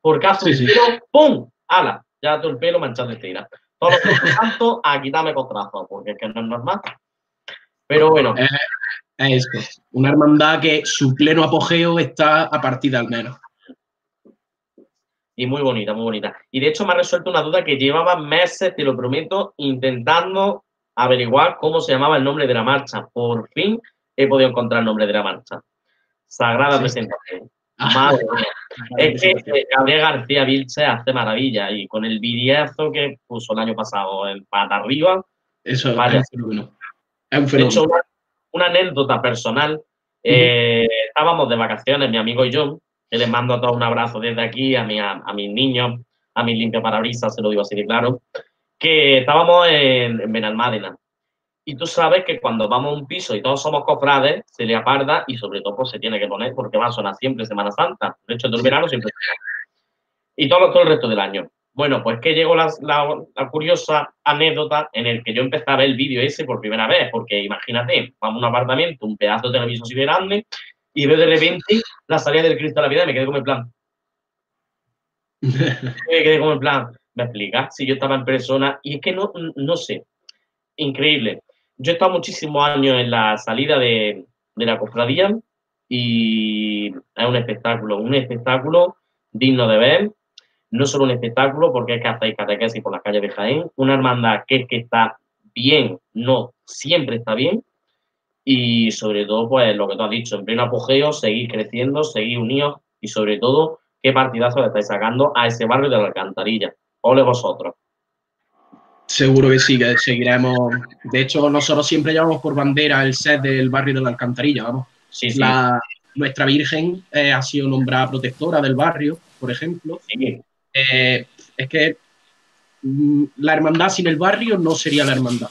Por caso sí, ¡pum! ¡Hala! Ya todo el pelo manchado de cera. Todos los tanto a quitarme contrazo, porque es que no es normal. Pero bueno. Eh, es esto. Una hermandad que su pleno apogeo está a partir al menos. Y muy bonita, muy bonita. Y de hecho me ha resuelto una duda que llevaba meses, te lo prometo, intentando averiguar cómo se llamaba el nombre de la marcha. Por fin he podido encontrar el nombre de la marcha. Sagrada presentación. Ah. es que eh, Gabriel García Vilche hace maravilla y con el videazo que puso el año pasado en pata arriba. Eso vaya. es un fenómeno. hecho, una, anécdota personal. Eh, estábamos de vacaciones, mi amigo y yo, que les mando a todos un abrazo desde aquí, a, mi, a, mis niños, a mis limpios parabrisas, se lo digo así de claro, que estábamos en, en Benalmádena. Y tú sabes que cuando vamos a un piso y todos somos cofrades, se le aparda y sobre todo pues, se tiene que poner porque va a sonar siempre Semana Santa. De hecho, todo el verano siempre. Y todo, todo el resto del año. Bueno, pues que llegó la, la, curiosa anécdota en el que yo empecé a ver el vídeo ese por primera vez, porque imagínate, vamos a un apartamento, un pedazo de televisor así de grande, y veo de repente la salida del Cristo de la vida y me quedé como en plan. me quedé como en plan, ¿me explicas? Si yo estaba en persona, y es que no, no sé, increíble. Yo he estado muchísimos años en la salida de, de la cofradía y es un espectáculo, un espectáculo digno de ver. No solo un espectáculo, porque es que hasta hay catequesis por las calles de Jaén, una hermandad que es que está bien, no, siempre está bien, y sobre todo, pues lo que tú has dicho, en pleno apogeo, seguir creciendo, seguir unidos y sobre todo, qué partidazo le estáis sacando a ese barrio de la Alcantarilla. Ole vosotros. Seguro que sí, que seguiremos. De hecho, nosotros siempre llevamos por bandera el set del barrio de la Alcantarilla, vamos. Sí, La, nuestra Virgen eh, ha sido nombrada protectora del barrio, por ejemplo. Eh, es que mm, la hermandad sin el barrio no sería la hermandad.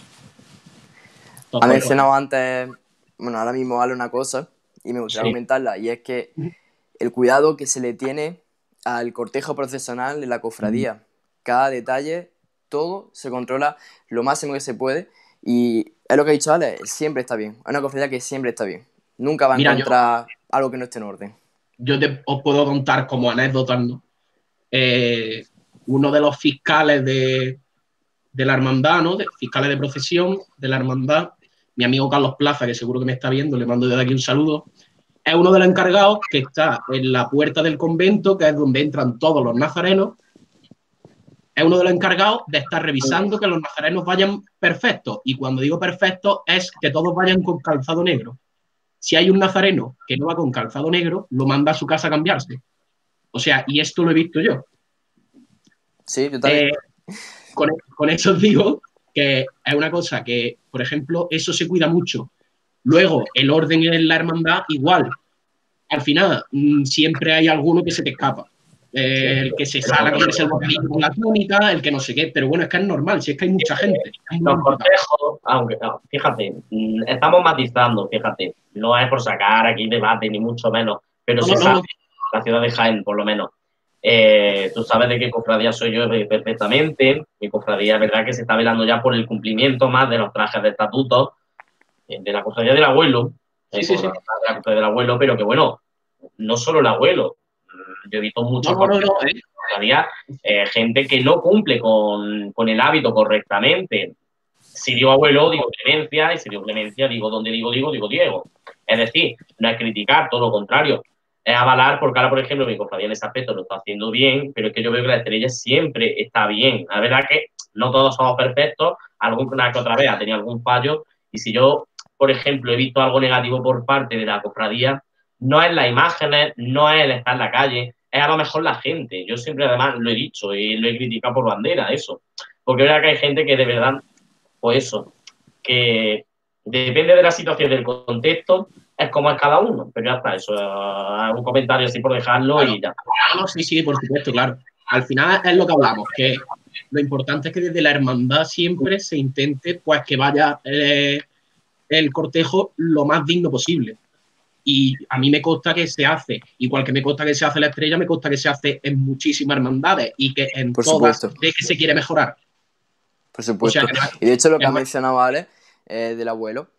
ha mencionado antes, bueno, ahora mismo vale una cosa y me gustaría comentarla, y es que el cuidado que se le tiene al cortejo procesional de la cofradía. Cada detalle todo se controla lo máximo que se puede y es lo que ha dicho Ale, siempre está bien. Es una cofradía que siempre está bien. Nunca va a encontrar algo que no esté en orden. Yo te, os puedo contar como anécdota, ¿no? Eh, uno de los fiscales de, la hermandad, ¿no? De, fiscales de profesión de la hermandad, mi amigo Carlos Plaza, que seguro que me está viendo, le mando desde aquí un saludo, es uno de los encargados que está en la puerta del convento, que es donde entran todos los nazarenos, es uno de los encargados de estar revisando que los nazarenos vayan perfectos. Y cuando digo perfectos es que todos vayan con calzado negro. Si hay un nazareno que no va con calzado negro, lo manda a su casa a cambiarse. O sea, y esto lo he visto yo. Sí, yo también. Eh, con, eso os digo que es una cosa que, por ejemplo, eso se cuida mucho. Luego, el orden en la hermandad, igual. Al final, mm, siempre hay alguno que se te escapa. Eh, el que se sale con el la túnica, el que no sé qué, pero bueno, es que es normal, si es que hay mucha gente. Los cortejos, aunque, fíjate, mm, estamos matizando, fíjate, no es por sacar aquí debate, ni mucho menos, pero se sabe, la ciudad de Jaén, por lo menos. Eh, tú sabes de qué cofradía soy yo perfectamente. Mi cofradía, es verdad que se está velando ya por el cumplimiento más de los trajes de estatuto eh, de la cofradía del abuelo. Sí, sí, sí. De la cofradía del abuelo, pero que bueno, no solo el abuelo, yo he visto mucho ¿eh? eh, gente que no cumple con, el hábito correctamente. Si digo abuelo, digo clemencia, y si digo clemencia, digo donde digo, digo, digo Diego. Es decir, no es criticar, todo lo contrario. Es avalar, porque ahora, por ejemplo, mi cofradía en ese aspecto lo está haciendo bien, pero es que yo veo que la estrella siempre está bien. La verdad que no todos somos perfectos, alguna que otra vez ha tenido algún fallo, y si yo, por ejemplo, he visto algo negativo por parte de la cofradía, no es las imágenes, no es el estar en la calle, es a lo mejor la gente. Yo siempre además lo he dicho y lo he criticado por bandera, eso. Porque verdad que hay gente que de verdad, pues eso, que depende de la situación, del contexto, es como es cada uno. Pero ya está, eso es un comentario así por dejarlo y ya. No, sí, sí, por supuesto, claro. Al final es lo que hablamos, que lo importante es que desde la hermandad siempre se intente pues que vaya eh, el cortejo lo más digno posible y a mí me consta que se hace, igual que me consta que se hace la estrella, me consta que se hace en muchísimas hermandades y que en Por todas que se quiere mejorar. Por supuesto. y de hecho lo que ha mencionado Ale eh, del abuelo,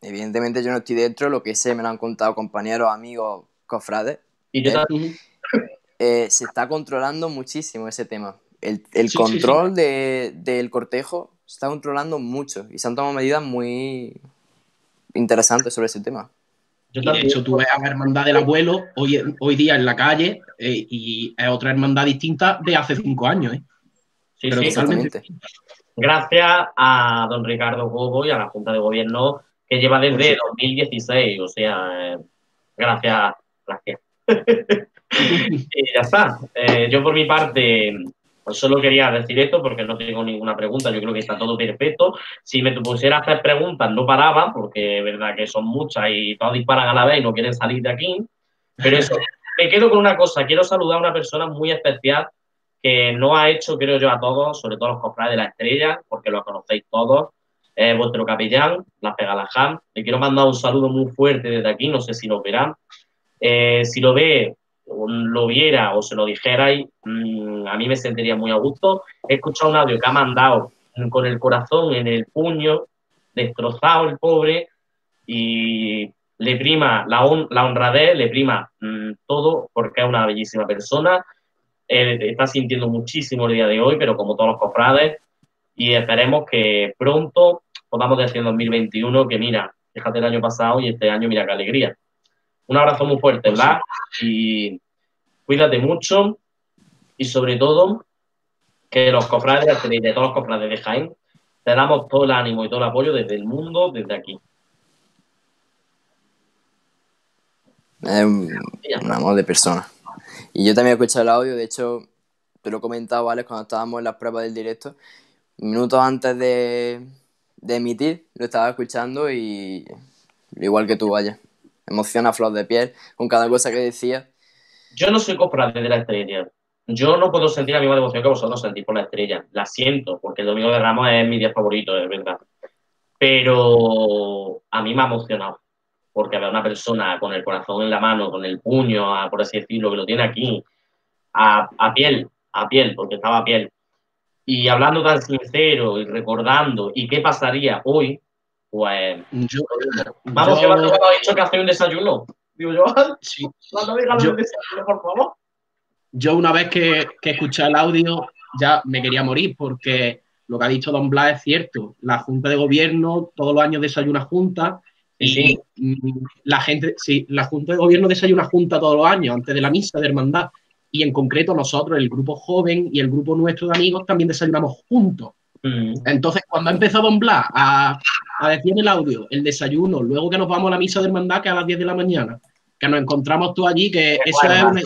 evidentemente yo no estoy dentro, lo que sé me lo han contado compañeros, amigos, cofrades. Y yo eh, eh, se está controlando muchísimo ese tema. El, control del cortejo se está controlando mucho y se han tomado medidas muy interesantes sobre ese tema de hecho, tú ves a la hermandad del abuelo hoy, hoy día en la calle eh, y es otra hermandad distinta de hace cinco años. ¿eh? Sí, Pero totalmente. Gracias a don Ricardo Gobo y a la Junta de Gobierno que lleva desde 2016. O sea, eh, gracias, gracias. y ya está. Eh, yo por mi parte pues solo quería decir esto porque no tengo ninguna pregunta, yo creo que está todo perfecto. Si me pusiera a hacer preguntas no paraba, porque es verdad que son muchas y todas disparan a la vez y no quieren salir de aquí. Pero eso, me quedo con una cosa, quiero saludar a una persona muy especial que no ha hecho, creo yo, a todos, sobre todo los cofrades de la estrella, porque lo conocéis todos, es vuestro capellán, la Pegalaján. Le quiero mandar un saludo muy fuerte desde aquí, no sé si lo verán. Eh, si lo ve, lo viera o se lo dijerais, mm, a mí me sentiría muy a gusto. He escuchado un audio que ha mandado con el corazón en el puño, destrozado el pobre, y le prima la, la honradez, le prima mm, todo porque es una bellísima persona. está sintiendo muchísimo el día de hoy, pero como todos los cofrades, y esperemos que pronto podamos decir en 2021 que mira, fíjate el año pasado y este año mira qué alegría. Un abrazo muy fuerte, ¿verdad? Y cuídate mucho y sobre todo que los cofrades de todos los cofrades de Jaén te damos todo el ánimo y todo el apoyo desde el mundo, desde aquí. Es un, amor de persona. Y yo también he escuchado el audio, de hecho, te lo he comentado, ¿vale? Cuando estábamos en las pruebas del directo, minutos antes de, de emitir, lo estaba escuchando y igual que tú, vaya emociona a flor de piel con cada cosa que decía. Yo no soy cofrade de la estrella. Yo no puedo sentir la misma devoción que vosotros sentís por la estrella. La siento, porque el Domingo de Ramos es mi día favorito, es verdad. Pero a mí me ha emocionado, porque había una persona con el corazón en la mano, con el puño, por así decirlo, que lo tiene aquí, a, a piel, a piel, porque estaba a piel. Y hablando tan sincero y recordando, ¿y qué pasaría hoy pues. Yo, vamos, yo, que me ha dicho que hace un desayuno. Digo yo, sí. cuando diga yo, un desayuno, por favor. Yo, una vez que, que escuché el audio, ya me quería morir porque lo que ha dicho Don Blas es cierto. La Junta de Gobierno todos los años desayuna junta y la gente, sí, la Junta de Gobierno desayuna junta todos los años antes de la misa de hermandad. Y en concreto nosotros, el grupo joven y el grupo nuestro de amigos, también desayunamos juntos. Mm. Entonces, cuando ha empezado Don Blas a, a decir en el audio el desayuno, luego que nos vamos a la misa de hermandad, que a las 10 de la mañana, que nos encontramos tú allí, que esa es,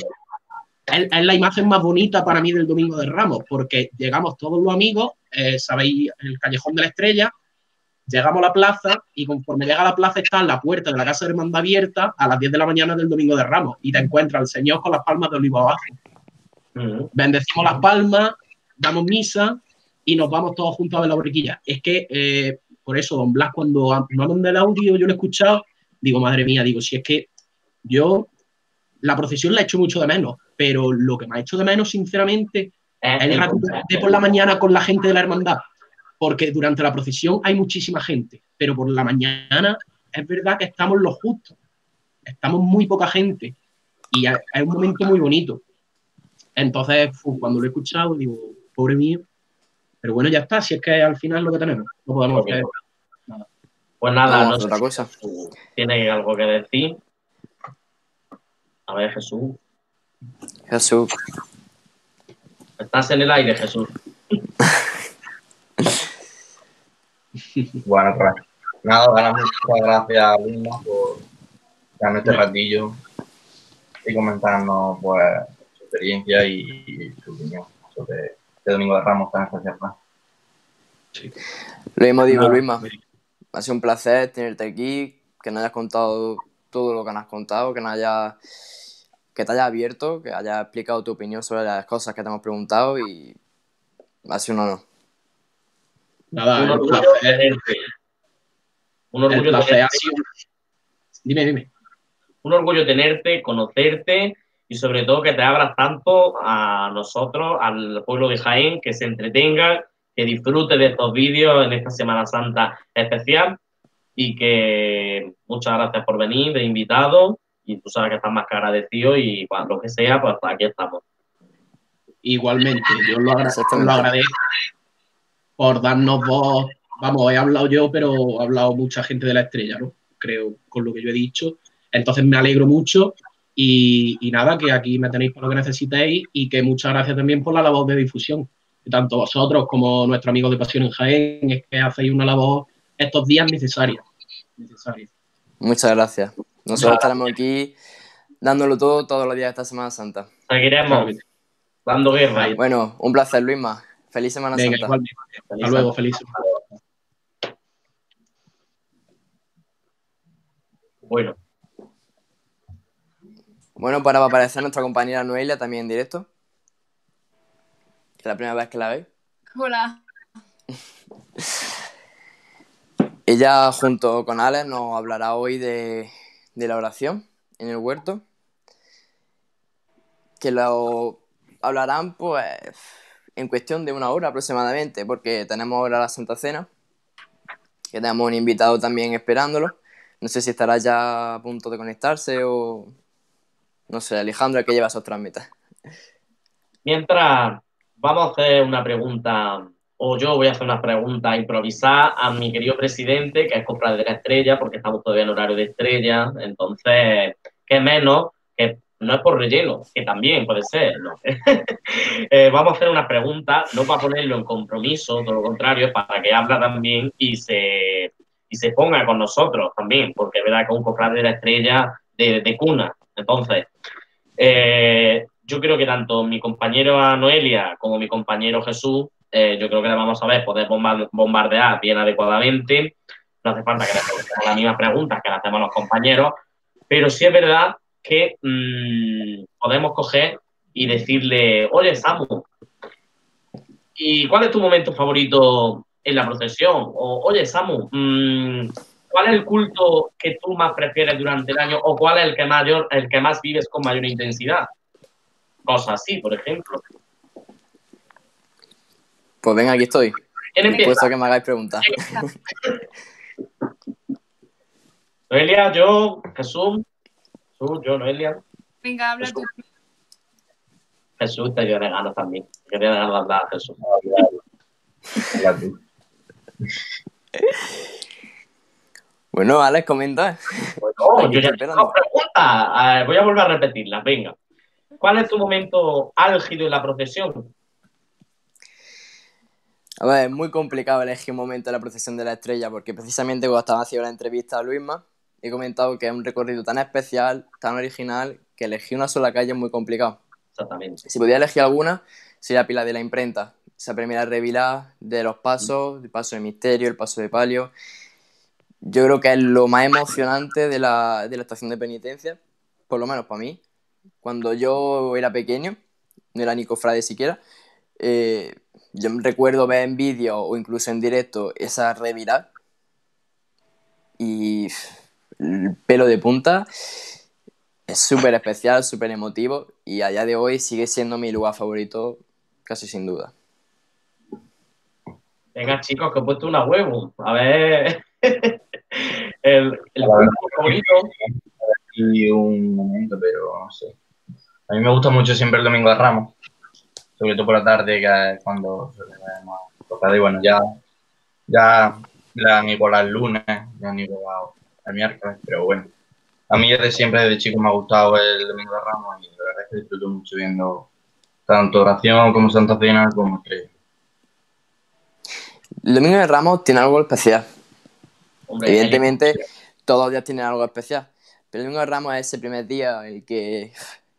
es, la imagen más bonita para mí del Domingo de Ramos, porque llegamos todos los amigos, eh, sabéis, el Callejón de la Estrella, llegamos a la plaza y conforme llega a la plaza está en la puerta de la casa de hermandad abierta a las 10 de la mañana del domingo de Ramos y te encuentra el Señor con las palmas de olivo abajo. Bendecimos las palmas, damos misa y nos vamos todos juntos a ver la borriquilla. Es que, eh, por eso, don Blas, cuando no manda el audio, yo lo he escuchado, digo, madre mía, digo, si es que yo la procesión la he hecho mucho de menos, pero lo que me ha hecho de menos, sinceramente, es el de por la mañana con la gente de la hermandad. Porque durante la procesión hay muchísima gente, pero por la mañana es verdad que estamos los justos. Estamos muy poca gente. Y es un momento muy bonito. Entonces, cuando lo he escuchado, digo, pobre mío. Pero bueno, ya está, si es que al final lo que tenemos. No podemos hacer nada. Pues nada, no, otra cosa. ¿Tiene algo que decir? A ver, Jesús. Jesús. Estás en el aire, Jesús. bueno, pues nada, muchas gracias, Lina, por darnos este ratillo y comentarnos pues, su experiencia y, su opinión sobre este Domingo de Ramos tan especial. Sí. Lo mismo digo, Luisma. Ha sido un placer tenerte aquí, que nos hayas contado todo lo que nos has contado, que nos hayas que te haya abierto, que haya explicado tu opinión sobre las cosas que te hemos preguntado y ha sido un honor. Nada, un orgullo tenerte. Un orgullo tenerte. Dime, dime. Un orgullo tenerte, conocerte y sobre todo que te abras tanto a nosotros, al pueblo de Jaén, que se entretenga, que disfrute de estos vídeos en esta Semana Santa especial y que muchas gracias por venir de invitado y tú sabes que estás más que agradecido y cuando lo que sea, pues aquí estamos. Igualmente, yo lo, agradezco por darnos voz. Vamos, he hablado yo, pero ha hablado mucha gente de la estrella, ¿no? Creo, con lo que yo he dicho. Entonces me alegro mucho y, nada, que aquí me tenéis por lo que necesitéis y que muchas gracias también por la labor de difusión. tanto vosotros como nuestros amigos de Pasión en Jaén, es que hacéis una labor estos días necesaria. necesaria. Muchas gracias. Nosotros estaremos aquí dándolo todo todos los días de esta Semana Santa. Seguiremos dando guerra. Bueno, un placer, Luisma. Feliz Semana Santa. Hasta luego, feliz Semana. Bueno. Bueno, para aparecer nuestra compañera Noelia también en directo. Que es la primera vez que la veis. Hola. Ella junto con Alex nos hablará hoy de de la oración en el huerto, que lo hablarán pues en cuestión de una hora aproximadamente, porque tenemos ahora la Santa Cena, que tenemos un invitado también esperándolo. No sé si estará ya a punto de conectarse o no sé, Alejandro, el que lleva esos trámites. Mientras vamos a hacer una pregunta o yo voy a hacer una pregunta improvisada a mi querido presidente, que es comprar de la estrella, porque estamos todavía en horario de estrella, entonces, ¿qué menos? No es por relleno, que también puede ser. Eh, vamos a hacer una pregunta, no para ponerlo en compromiso, todo lo contrario, para que habla también y se, y se ponga con nosotros también, porque es verdad que un comprar de la estrella de, cuna. Entonces, eh, yo creo que tanto mi compañero Noelia como mi compañero Jesús eh, yo creo que le vamos a ver poder bombardear bien adecuadamente. No hace falta que le hagamos las mismas preguntas que le hacemos a los compañeros, pero sí es verdad que mm, podemos coger y decirle, oye, Samu, ¿y cuál es tu momento favorito en la procesión? O, oye, Samu, mm, ¿cuál es el culto que tú más prefieres durante el año? ¿O cuál es el que, mayor, el que más vives con mayor intensidad? Cosas así, por ejemplo. Pues venga, aquí estoy. ¿Quién empieza? que me hagáis preguntas. Noelia, yo, Jesús. Jesús, yo, Noelia. Venga, habla tú. Jesús te dio ganas también. Yo te ganas de hablar, Jesús. bueno, Alex, comenta. Bueno, yo ya tengo preguntas. Voy a volver a repetirlas. Venga. ¿Cuál es tu momento álgido en la procesión? A ver, es muy complicado elegir un momento de la procesión de la estrella porque precisamente cuando estaba haciendo la entrevista a Luisma he comentado que es un recorrido tan especial, tan original, que elegir una sola calle es muy complicado. Exactamente. Si podía elegir alguna, sería Pila de la Imprenta. esa primera revirada de los pasos, el paso de misterio, el paso de palio. Yo creo que es lo más emocionante de la, de la estación de penitencia, por lo menos para mí. Cuando yo era pequeño, no era ni cofrade siquiera, eh, yo recuerdo ver en vídeo o incluso en directo esa revirada y el pelo de punta es súper especial, súper emotivo y a día de hoy sigue siendo mi lugar favorito casi sin duda. Venga chicos, que he puesto una huevo. A ver. el, el favorito. Y un momento, pero no sé. A mí me gusta mucho siempre el domingo de Ramos. Sobre todo por la tarde, que es cuando se ve más tocado. Y bueno, ya, ya le han igualado el lunes, le han igualado el miércoles, pero bueno. A mí desde siempre, desde chico, me ha gustado el Domingo de Ramos y la verdad es que disfruto mucho viendo tanto oración como Santa Cena como estrella. El Domingo de Ramos tiene algo especial. Evidentemente, todos los días tienen algo especial. Pero el Domingo de Ramos es ese primer día el que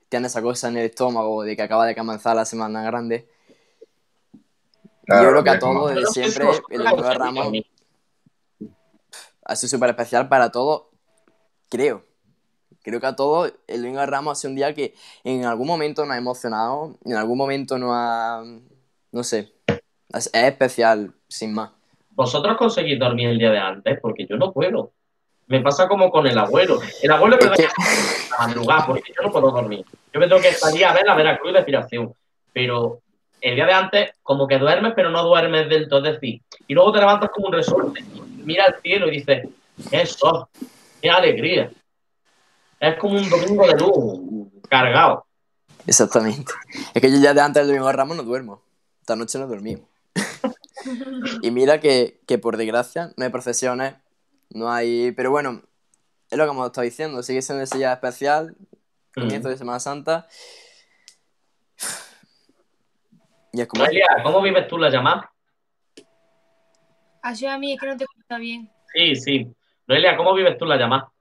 tiene esa cosa en el estómago de que acaba de comenzar la semana grande. yo creo que a todos, desde siempre, el Domingo de Ramos ha sido súper especial para todos, creo. Creo que a todos el Domingo de Ramos ha sido un día que en algún momento nos ha emocionado, en algún momento nos ha, no sé, es, especial, sin más. ¿Vosotros conseguís dormir el día de antes? Porque yo no puedo. Me pasa como con el abuelo. El abuelo me que... a madrugar porque yo no puedo dormir. Yo me tengo que salir a ver la Veracruz de respiración. Pero el día de antes, como que duermes, pero no duermes del todo. Es decir, y luego te levantas como un resorte, mira al cielo y dices, eso, qué alegría. Es como un domingo de luz, cargado. Exactamente. Es que yo ya de antes del domingo de Ramos no duermo. Esta noche no dormimos. y mira que, por desgracia no hay procesiones, no hay... Pero bueno, es lo que hemos estado diciendo. Sigue siendo ese día especial, comienzo de Semana Santa. Y es como... ¿cómo vives tú la llamada? Así a mí es que no te bien. Sí, sí. Noelia, ¿cómo vives tú la llamada?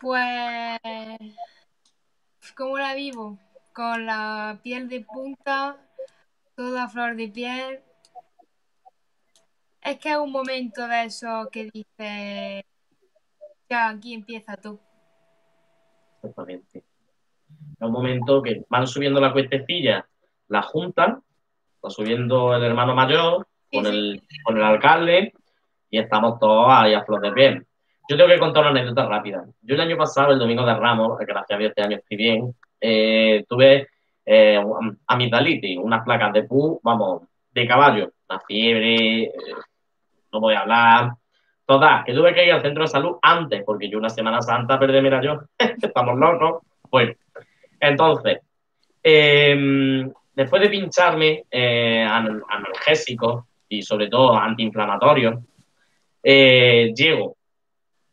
Pues, ¿cómo la vivo? Con la piel de punta, toda flor de piel. Es que es un momento de eso que dice, ya aquí empieza tú. Exactamente. Es un momento que van subiendo la cuestecilla, la junta, va subiendo el hermano mayor con, el, con el alcalde y estamos todos ahí a flor de piel. Yo tengo que contar una anécdota rápida. Yo el año pasado, el domingo de Ramos, gracias a Dios este año estoy bien, eh, tuve eh, amigdalitis, unas placas de pu, vamos, de caballo, una fiebre, eh, no voy a hablar. Total, que tuve que ir al centro de salud antes, porque yo una Semana Santa perdí, mira yo, estamos locos. Bueno, entonces, em, después de pincharme eh, analgésicos y sobre todo antiinflamatorios, eh, llego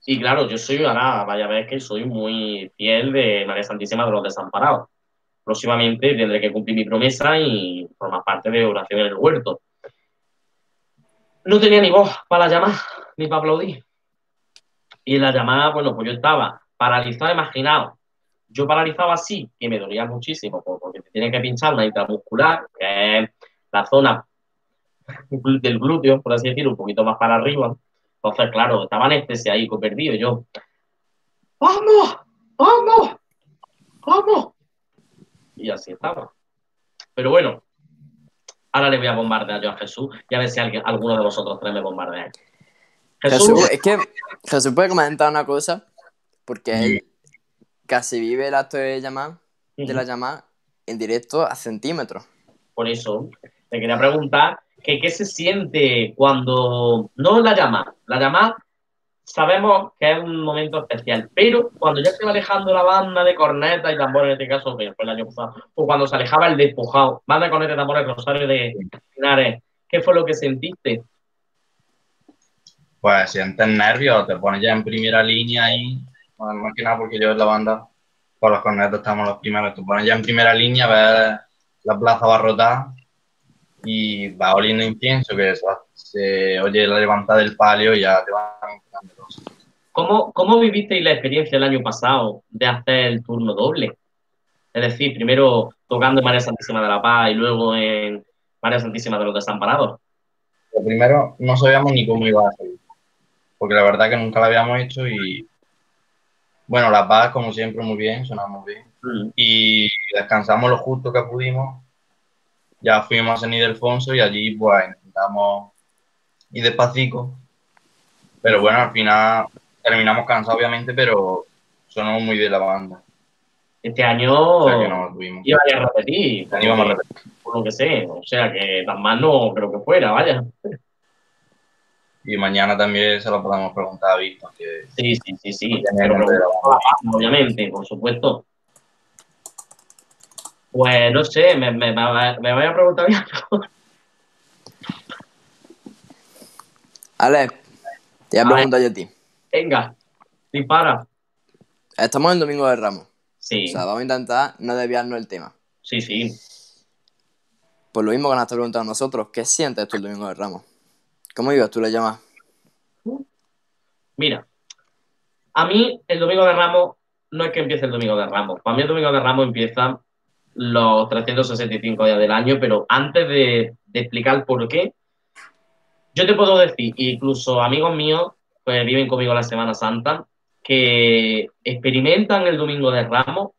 y claro, yo soy, ahora vaya a ver que soy muy fiel de María Santísima de los Desamparados. Próximamente tendré que cumplir mi promesa y formar parte de oración en el huerto. No tenía ni voz para llamar, ni para aplaudir. Y en la llamada, bueno, pues yo estaba paralizado, imaginado. Yo paralizaba así, que me dolía muchísimo, porque me tiene que pinchar una intramuscular, que es la zona del glúteo, por así decirlo, un poquito más para arriba entonces, claro, estaba anestesiado, perdido. Yo, ¡vamos! ¡vamos! ¡vamos! Y así estaba. Pero bueno, ahora le voy a bombardear yo a Jesús y a ver si alguien, alguno de vosotros tres me bombardea. Jesús, es que Jesús puede comentar una cosa, porque él casi vive el acto de llamar, de la llamada en directo a centímetros. Por eso, te quería preguntar que qué se siente cuando no la llama, la llama sabemos que es un momento especial, pero cuando ya se va alejando la banda de cornetas y tambores, en este caso, que fue el año pasado, o cuando se alejaba el despojado, banda de cornetas y tambores, Rosario de Linares, ¿qué fue lo que sentiste? Pues sientes nervios, te pones ya en primera línea ahí, más que nada porque yo en la banda, por los cornetas estamos los primeros, te pones ya en primera línea, ves la plaza barrotada y va oliendo incienso, que se oye la levantada del palio y ya te van ¿Cómo, ¿Cómo vivisteis la experiencia el año pasado de hacer el turno doble? Es decir, primero tocando en María Santísima de la Paz y luego en María Santísima de los Desamparados. Lo primero, no sabíamos ni cómo iba a ser, porque la verdad que nunca lo habíamos hecho y, bueno, La Paz, como siempre, muy bien, sonamos bien. Mm. Y descansamos lo justo que pudimos. Ya fuimos a San Ildefonso y allí, pues, intentamos ir despacito. Pero bueno, al final terminamos cansados, obviamente, pero sonó muy bien la banda. Este año iba a repetir. Íbamos a repetir. Por lo que sé. O sea que tan mal no creo que fuera, vaya. Y mañana también se lo podemos preguntar a Víctor. sí, sí, sí, sí. obviamente, por supuesto. Pues no sé, me, me, me voy a preguntar algo. Ale, te voy a preguntar yo a ti. Venga, dispara. Estamos en Domingo de Ramos. Sí. O sea, vamos a intentar no desviarnos el tema. Sí, sí. Pues lo mismo que nos está preguntando nosotros, ¿qué sientes tú el Domingo de Ramos? ¿Cómo ibas tú le llamas? Mira, a mí el Domingo de Ramos no es que empiece el Domingo de Ramos. Para mí el Domingo de Ramos empieza los 365 días del año, pero antes de, explicar por qué, yo te puedo decir, incluso amigos míos, pues viven conmigo la Semana Santa, que experimentan el Domingo de Ramos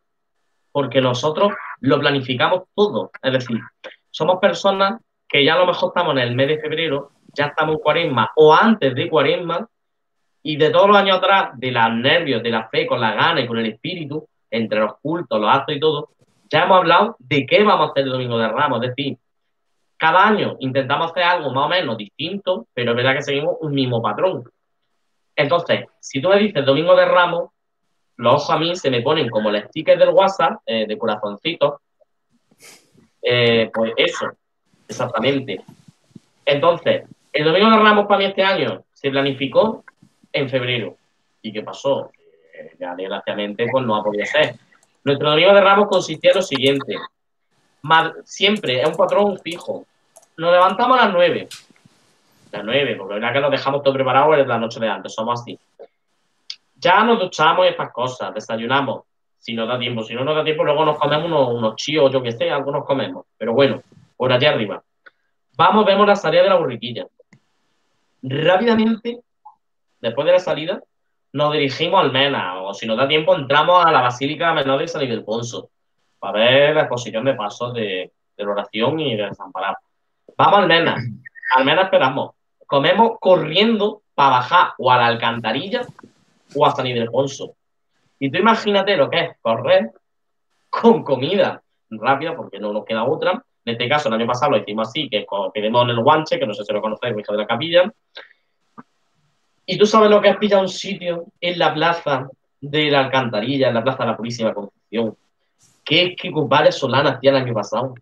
porque nosotros lo planificamos todo. Es decir, somos personas que ya a lo mejor estamos en el mes de febrero, ya estamos en cuaresma o antes de cuaresma, y de todos los años atrás, de los nervios, de la fe, con la gana y con el espíritu, entre los cultos, los actos y todo, ya hemos hablado de qué vamos a hacer el Domingo de Ramos. Es decir, cada año intentamos hacer algo más o menos distinto, pero es verdad que seguimos un mismo patrón. Entonces, si tú me dices Domingo de Ramos, los ojos a mí se me ponen como el sticker del WhatsApp, eh, de corazoncito. Eh, pues eso, exactamente. Entonces, el Domingo de Ramos para mí este año se planificó en febrero. ¿Y qué pasó? ya desgraciadamente pues no ha podido ser. Nuestro Domingo de Ramos consistía en lo siguiente. Siempre es un patrón fijo. Nos levantamos a las 9 las 9, porque verdad que lo dejamos todo preparado desde la noche de antes, somos así. Ya nos duchamos estas cosas, desayunamos, si nos da tiempo. Si no nos da tiempo, luego nos comemos unos, unos chíos, yo que sé, algo nos comemos. Pero bueno, por allá arriba. Vamos, vemos la salida de la borriquilla. Rápidamente, después de la salida, nos dirigimos al Mena, o si nos da tiempo, entramos a la Basílica Menor de San Ildefonso, para ver la exposición de pasos de, la oración y de desamparar. Vamos al Mena, al Mena esperamos comemos corriendo para bajar o a la alcantarilla o a San Ildefonso. Y tú imagínate lo que es correr con comida rápida, porque no nos queda otra. En este caso, el año pasado lo hicimos así, que pedimos en el guanche, que no sé si lo conocéis, hijo de la capilla. Y tú sabes lo que es pillar un sitio en la plaza de la alcantarilla, en la plaza de la Purísima Concepción. Que es que compadre Solana hacía el año pasado.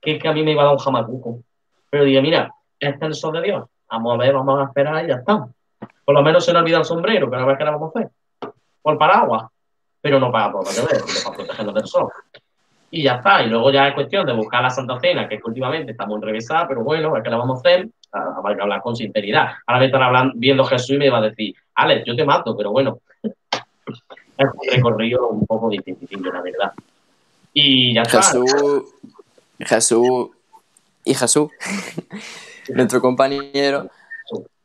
Que es que a mí me iba a dar un jamacuco. Pero digo, mira, este es el sol de Dios. Vamos a ver, vamos a esperar y ya está. Por lo menos se nos olvida el sombrero, pero a ver qué le vamos a hacer. Por paraguas. Pero no para para protegernos del sol. Y ya está. Y luego ya es cuestión de buscar la Santa Cena, que últimamente estamos en enrevesada, pero bueno, a ver qué le vamos a hacer. Que hablar con sinceridad. Ahora me están hablando, viendo Jesús y me va a decir, Alex, yo te mato, pero bueno. es un recorrido un poco difícil, la verdad. Y ya está. Jesús, Jesús y Jesús nuestro compañero,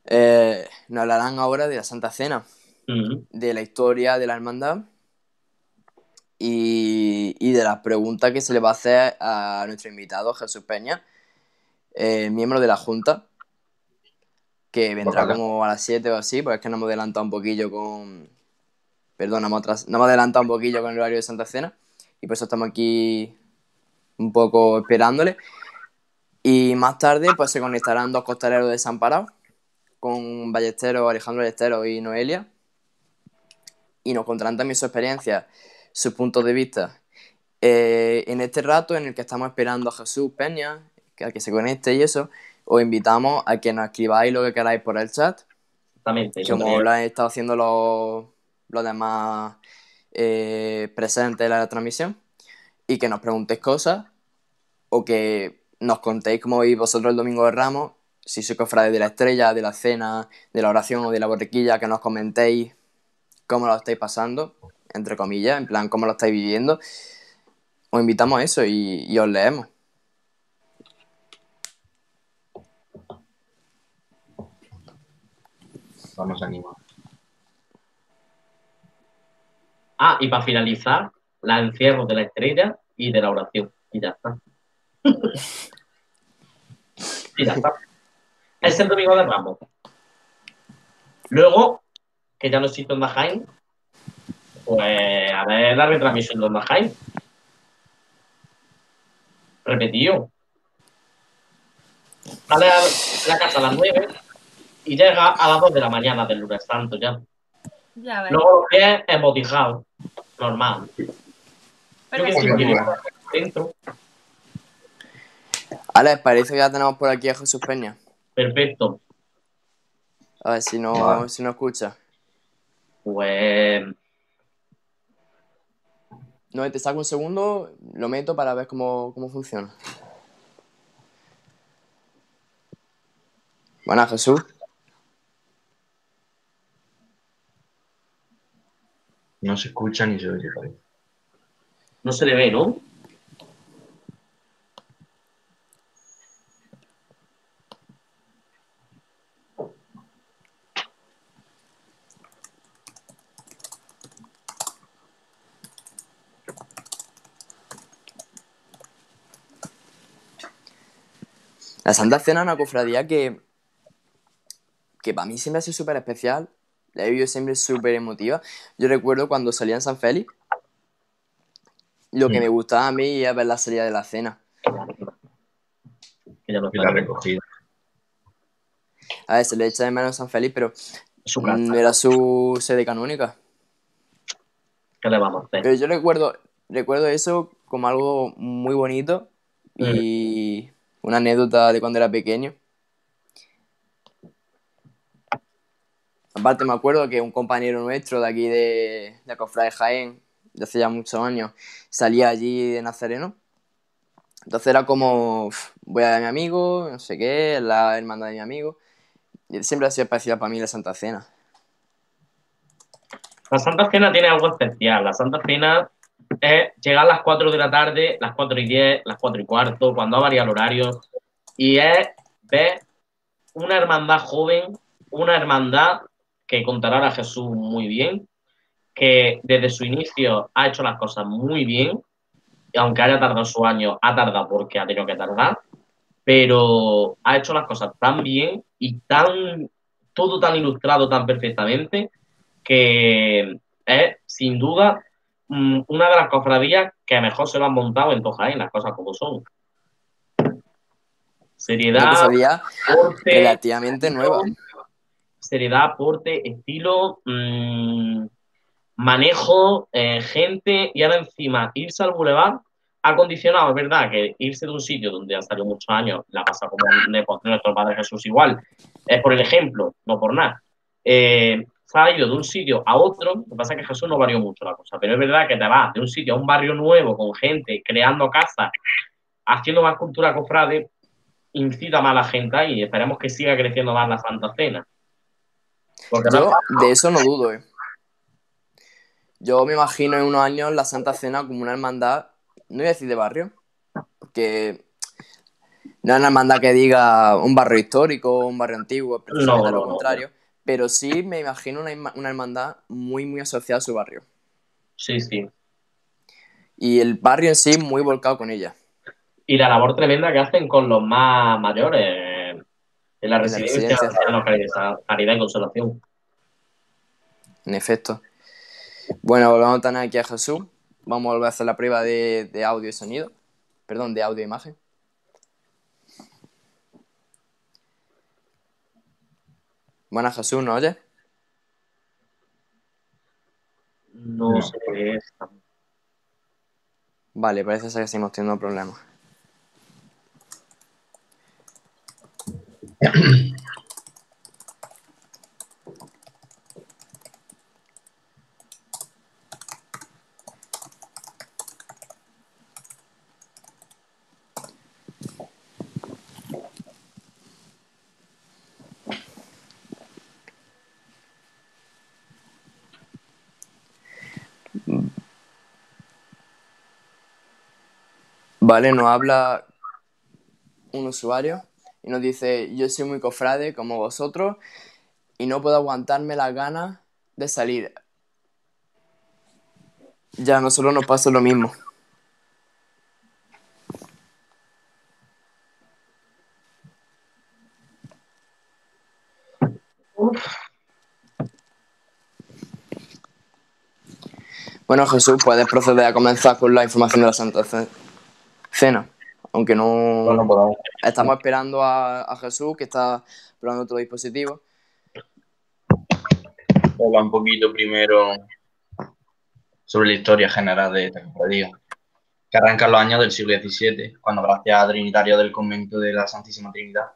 eh, nos hablarán ahora de la Santa Cena, de la historia de la hermandad y, de las preguntas que se le va a hacer a nuestro invitado Jesús Peña, eh, miembro de la Junta, que vendrá como a las 7 o así, porque es que nos hemos adelantado un poquillo con... Perdón, nos hemos, adelantado un poquillo con el horario de Santa Cena y por eso estamos aquí un poco esperándole. Y más tarde pues se conectarán dos costaleros desamparados con Ballesteros, Alejandro Ballesteros y Noelia. Y nos contarán también su experiencia, sus puntos de vista. Eh, en este rato en el que estamos esperando a Jesús Peña, a que se conecte y eso, os invitamos a que nos escribáis lo que queráis por el chat. Exactamente. Como lo han estado haciendo los, los demás eh, presentes en la transmisión. Y que nos preguntéis cosas o que nos contéis cómo veis vosotros el Domingo de Ramos, si sois cofrades de la estrella, de la cena, de la oración o de la borriquilla, que nos comentéis cómo lo estáis pasando, entre comillas, en plan, cómo lo estáis viviendo. os invitamos a eso y, os leemos. Vamos a animar. Ah, y para finalizar, la encierro de la estrella y de la oración. Y ya está. y ya está. Es el domingo de Ramos. Luego, que ya no existe Onda Jaime, pues a ver la retransmisión de Jaime. Repetido. Sale a la casa a las 9 y llega a las 2 de la mañana del lunes santo ya. Ya. Luego lo que es embotijado. Normal. Pero Yo que sí, dentro. Alex, parece que ya tenemos por aquí a Jesús Peña. Perfecto. A ver si no, si no escucha. Pues No, te saco un segundo, lo meto para ver cómo, cómo funciona. Buenas, Jesús. No se escucha ni se oye. no se le ve, ¿no? La Santa Cena es una cofradía que, que para mí siempre ha sido súper especial. La he vivido siempre súper emotiva. Yo recuerdo cuando salía en San Félix, lo que Mm. me gustaba a mí era ver la salida de la cena. Que ya no Y la recogida. A ver, se le echa de menos San Félix, pero Su mm, era su sede canónica. ¿Qué le vamos a hacer? Pero yo recuerdo, recuerdo eso como algo muy bonito y una anécdota de cuando era pequeño. Aparte me acuerdo que un compañero nuestro de aquí de, de Cofrade Jaén, de hace ya muchos años, salía allí de Nazareno. Entonces era como, voy a ver a mi amigo, no sé qué, la hermandad de mi amigo. Y siempre ha sido especial para mí la Santa Cena. La Santa Cena tiene algo especial. La Santa Cena es llegar a las 4 de la tarde, las 4 y 10, las 4 y cuarto, cuando ha variado el horario. Y es ver una hermandad joven, una hermandad que contará a Jesús muy bien, que desde su inicio ha hecho las cosas muy bien, y aunque haya tardado su año, ha tardado porque ha tenido que tardar, pero ha hecho las cosas tan bien y tan todo tan ilustrado tan perfectamente que es sin duda mm, una de las cofradías que mejor se lo han montado en Tojaén, las cosas como son. Seriedad, cofradía porte, relativamente nueva. seriedad, porte, estilo, mm, manejo, eh, gente y ahora encima irse al bulevar ha condicionado, es verdad, que irse de un sitio donde han salido muchos años, la pasa como nuestro Padre Jesús igual, es por el ejemplo, no por nada. Eh, ha ido de un sitio a otro, lo que pasa es que Jesús no varió mucho la cosa, pero es verdad que te vas de un sitio a un barrio nuevo con gente, creando casas, haciendo más cultura cofrade, incita más a la gente ahí y esperemos que siga creciendo más la Santa Cena. Porque no- Yo de eso no dudo, eh. Yo me imagino en unos años la Santa Cena como una hermandad, no voy a decir de barrio, porque no es una hermandad que diga un barrio histórico, un barrio antiguo, precisamente No, lo no, no. contrario, pero sí me imagino una, hermandad muy, muy asociada a su barrio. Sí, sí. Y el barrio en sí muy volcado con ella. Y la labor tremenda que hacen con los más mayores en la la residencia, caridad, caridad y consolación. En efecto. Bueno, volvemos a tener aquí a Jesús. Vamos a volver a hacer la prueba de, de audio y sonido. Perdón, de audio e imagen. Buenas, Jesús, ¿no oyes? No, No. sé qué es. Vale, parece ser que seguimos teniendo problemas. Vale, nos habla un usuario y nos dice, yo soy muy cofrade como vosotros y no puedo aguantarme las ganas de salir. Ya, a nosotros nos pasa lo mismo. Bueno, Jesús, puedes proceder a comenzar con la información de la Santa Cena. Aunque no. Estamos esperando a, Jesús, que está probando otro dispositivo. Habla un poquito primero sobre la historia general de esta cofradía, que arranca en los años del siglo XVII, cuando gracias a Trinitario del convento de la Santísima Trinidad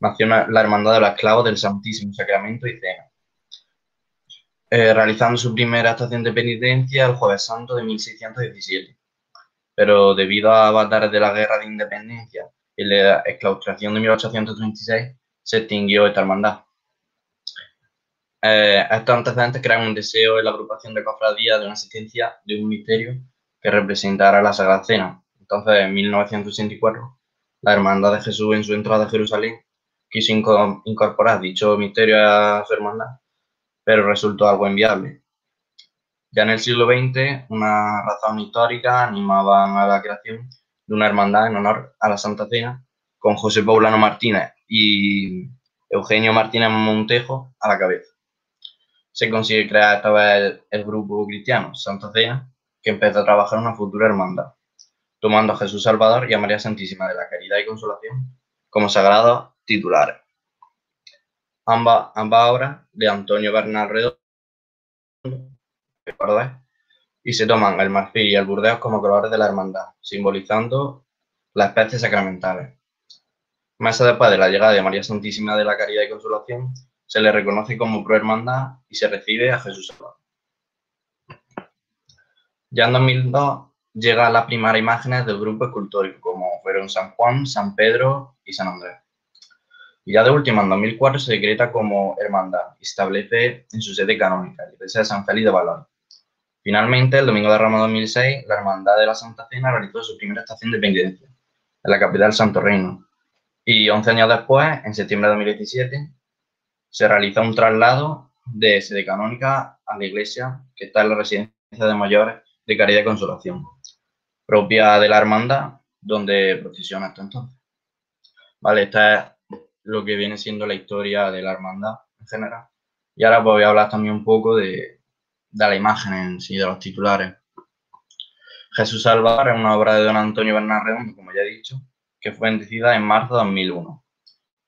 nació la Hermandad de los Esclavos del Santísimo Sacramento y Cena eh, realizando su primera estación de penitencia el Jueves Santo de 1617. Pero debido a avatares de la Guerra de Independencia y la exclaustración de 1836, se extinguió esta hermandad. Eh, estos antecedentes crean un deseo en la agrupación de cofradías de una asistencia de un misterio que representara la Sagrada Cena. Entonces, en 1964, la Hermandad de Jesús en su entrada a Jerusalén quiso incorporar dicho misterio a su hermandad pero resultó algo inviable. Ya en el siglo XX, una razón histórica animaba a la creación de una hermandad en honor a la Santa Cena, con José Paulano Martínez y Eugenio Martínez Montejo a la cabeza. Se consigue crear esta vez el, grupo cristiano Santa Cena, que empezó a trabajar una futura hermandad, tomando a Jesús Salvador y a María Santísima de la Caridad y Consolación como sagrados titulares ambas, obras de Antonio Bernal Redondo y se toman el marfil y el burdeos como colores de la hermandad, simbolizando las especies sacramentales. Más después de la llegada de María Santísima de la Caridad y Consolación, se le reconoce como prohermandad y se recibe a Jesús Salvador. Ya en 2002 llegan las primeras imágenes del grupo escultórico, como fueron San Juan, San Pedro y San Andrés. Y ya de última, en 2004, se decreta como hermandad y establece en su sede canónica, la iglesia de San Félix de Balón. Finalmente, el domingo de Rama 2006, la Hermandad de la Santa Cena realizó su primera estación de penitencia, en la capital Santo Reino. Y 11 años después, en septiembre de 2017, se realiza un traslado de sede canónica a la iglesia que está en la residencia de mayores de Caridad y Consolación, propia de la hermandad, donde procesiona hasta entonces. Vale, esta es lo que viene siendo la historia de la hermandad en general. Y ahora pues voy a hablar también un poco de, la imagen en sí, de los titulares. Jesús Salvador es una obra de don Antonio Bernal Redondo, como ya he dicho, que fue bendecida en marzo de 2001.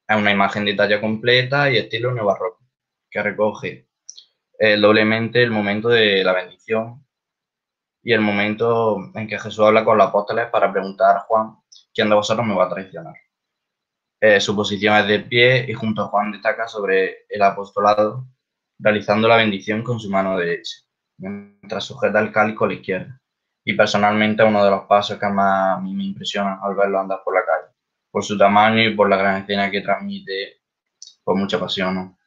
Es una imagen de talla completa y estilo neobarroco, que recoge eh, doblemente el momento de la bendición y el momento en que Jesús habla con los apóstoles para preguntar a Juan, ¿quién de vosotros me va a traicionar? Eh, su posición es de pie y junto a Juan destaca sobre el apostolado, realizando la bendición con su mano derecha, mientras sujeta el cáliz con la izquierda. Y personalmente uno de los pasos que más a mí me impresiona al verlo andar por la calle, por su tamaño y por la gran escena que transmite con mucha pasión. ¿no?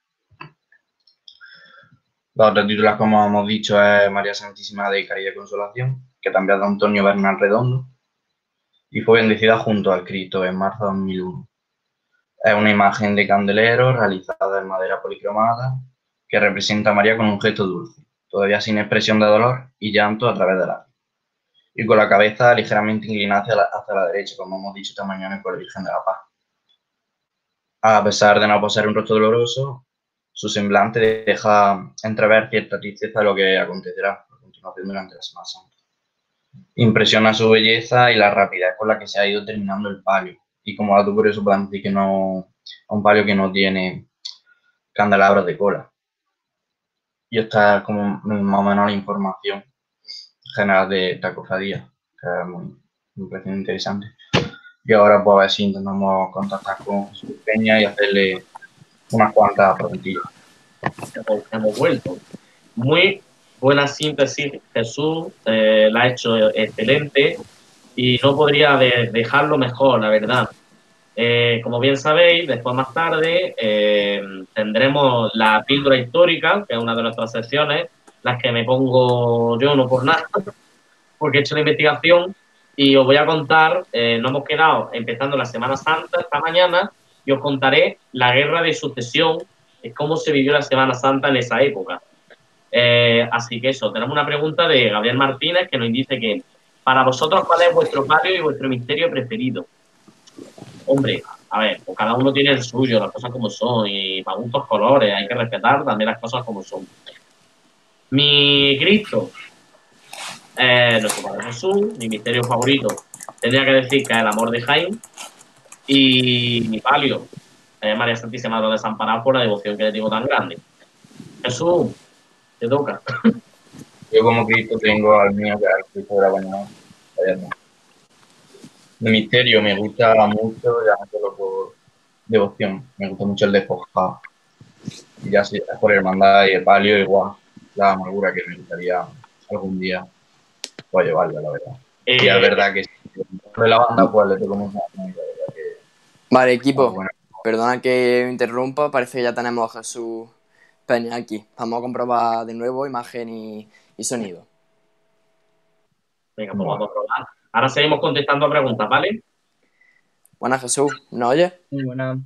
Los otros títulos, como hemos dicho, es María Santísima de Caridad y Consolación, que también es de Antonio Bernal Redondo, y fue bendecida junto al Cristo en marzo de 2001. Es una imagen de candelero realizada en madera policromada que representa a María con un gesto dulce, todavía sin expresión de dolor y llanto a través del la y con la cabeza ligeramente inclinada hacia la, derecha, como hemos dicho esta mañana por la Virgen de la Paz. A pesar de no poseer un rostro doloroso, su semblante deja entrever cierta tristeza de lo que acontecerá a continuación durante la Semana Santa. Impresiona su belleza y la rapidez con la que se ha ido terminando el palio, y como dato curioso podemos decir que no un palio que no tiene candelabros de cola. Y esta es como más o menos la información general de esta cofradía, que es muy, muy interesante. Y ahora pues a ver si intentamos contactar con su peña y hacerle unas cuantas preguntillas. Hemos vuelto. Muy buena síntesis, Jesús, eh, la ha hecho excelente y no podría dejarlo mejor, la verdad. Eh, como bien sabéis, después más tarde eh, tendremos la píldora histórica, que es una de nuestras sesiones, las que me pongo yo no por nada, porque he hecho la investigación Y os voy a contar, eh, no hemos quedado empezando la Semana Santa esta mañana, y os contaré la guerra de sucesión, es cómo se vivió la Semana Santa en esa época. Eh, así que eso, tenemos una pregunta de Gabriel Martínez que nos dice que para vosotros, ¿cuál es vuestro patio y vuestro misterio preferido? Hombre, a ver, pues cada uno tiene el suyo, las cosas como son, y para gustos colores, hay que respetar también las cosas como son. Mi Cristo, eh, nuestro Padre Jesús, mi misterio favorito, tendría que decir que es el amor de Jaime, y mi palio, es María Santísima de Desamparada por la devoción que le tengo tan grande. Jesús, te toca. Yo como Cristo tengo al mío que al Cristo de la bañada. De misterio me gusta mucho, ya no solo por devoción, me gusta mucho el despojado. Y ya si es por hermandad y el palio, igual, la amargura que me gustaría algún día pues, llevarla, la verdad. y es Eh, verdad que si de la banda, pues le tengo mucha Vale, equipo, perdona que interrumpa, parece que ya tenemos a Jesús Peña aquí. Vamos a comprobar de nuevo imagen y, y sonido. Venga, pues vamos a probar. Ahora seguimos contestando a preguntas, ¿vale? Buenas, Jesús, ¿nos oyes? Muy buena.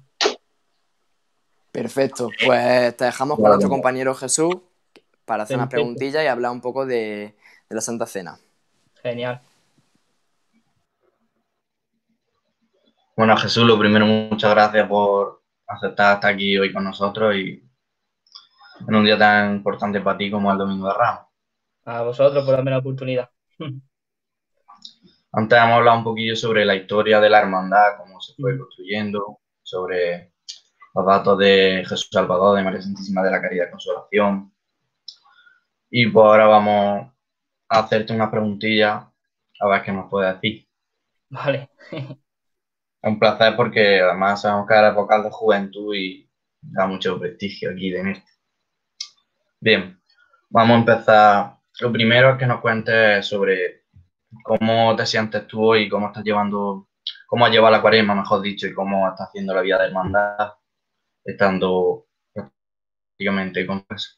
Perfecto, pues te dejamos con nuestro compañero Jesús para hacer unas preguntillas y hablar un poco de, de la Santa Cena. Genial. Bueno, Jesús, lo primero, muchas gracias por aceptar estar aquí hoy con nosotros y en un día tan importante para ti como el Domingo de Ramos. A vosotros por darme la oportunidad. Antes hemos hablado un poquillo sobre la historia de la hermandad, cómo se fue construyendo, sobre los datos de Jesús Salvador, de María Santísima de la Caridad y Consolación. Y pues ahora vamos a hacerte una preguntilla a ver qué nos puedes decir. Vale. Es un placer porque además sabemos que eres vocal de juventud y da mucho prestigio aquí tenerte. Bien, vamos a empezar. Lo primero es que nos cuentes sobre cómo te sientes tú hoy, cómo estás llevando, cómo has llevado la cuaresma, mejor dicho, y cómo estás haciendo la vida de hermandad, estando prácticamente con eso.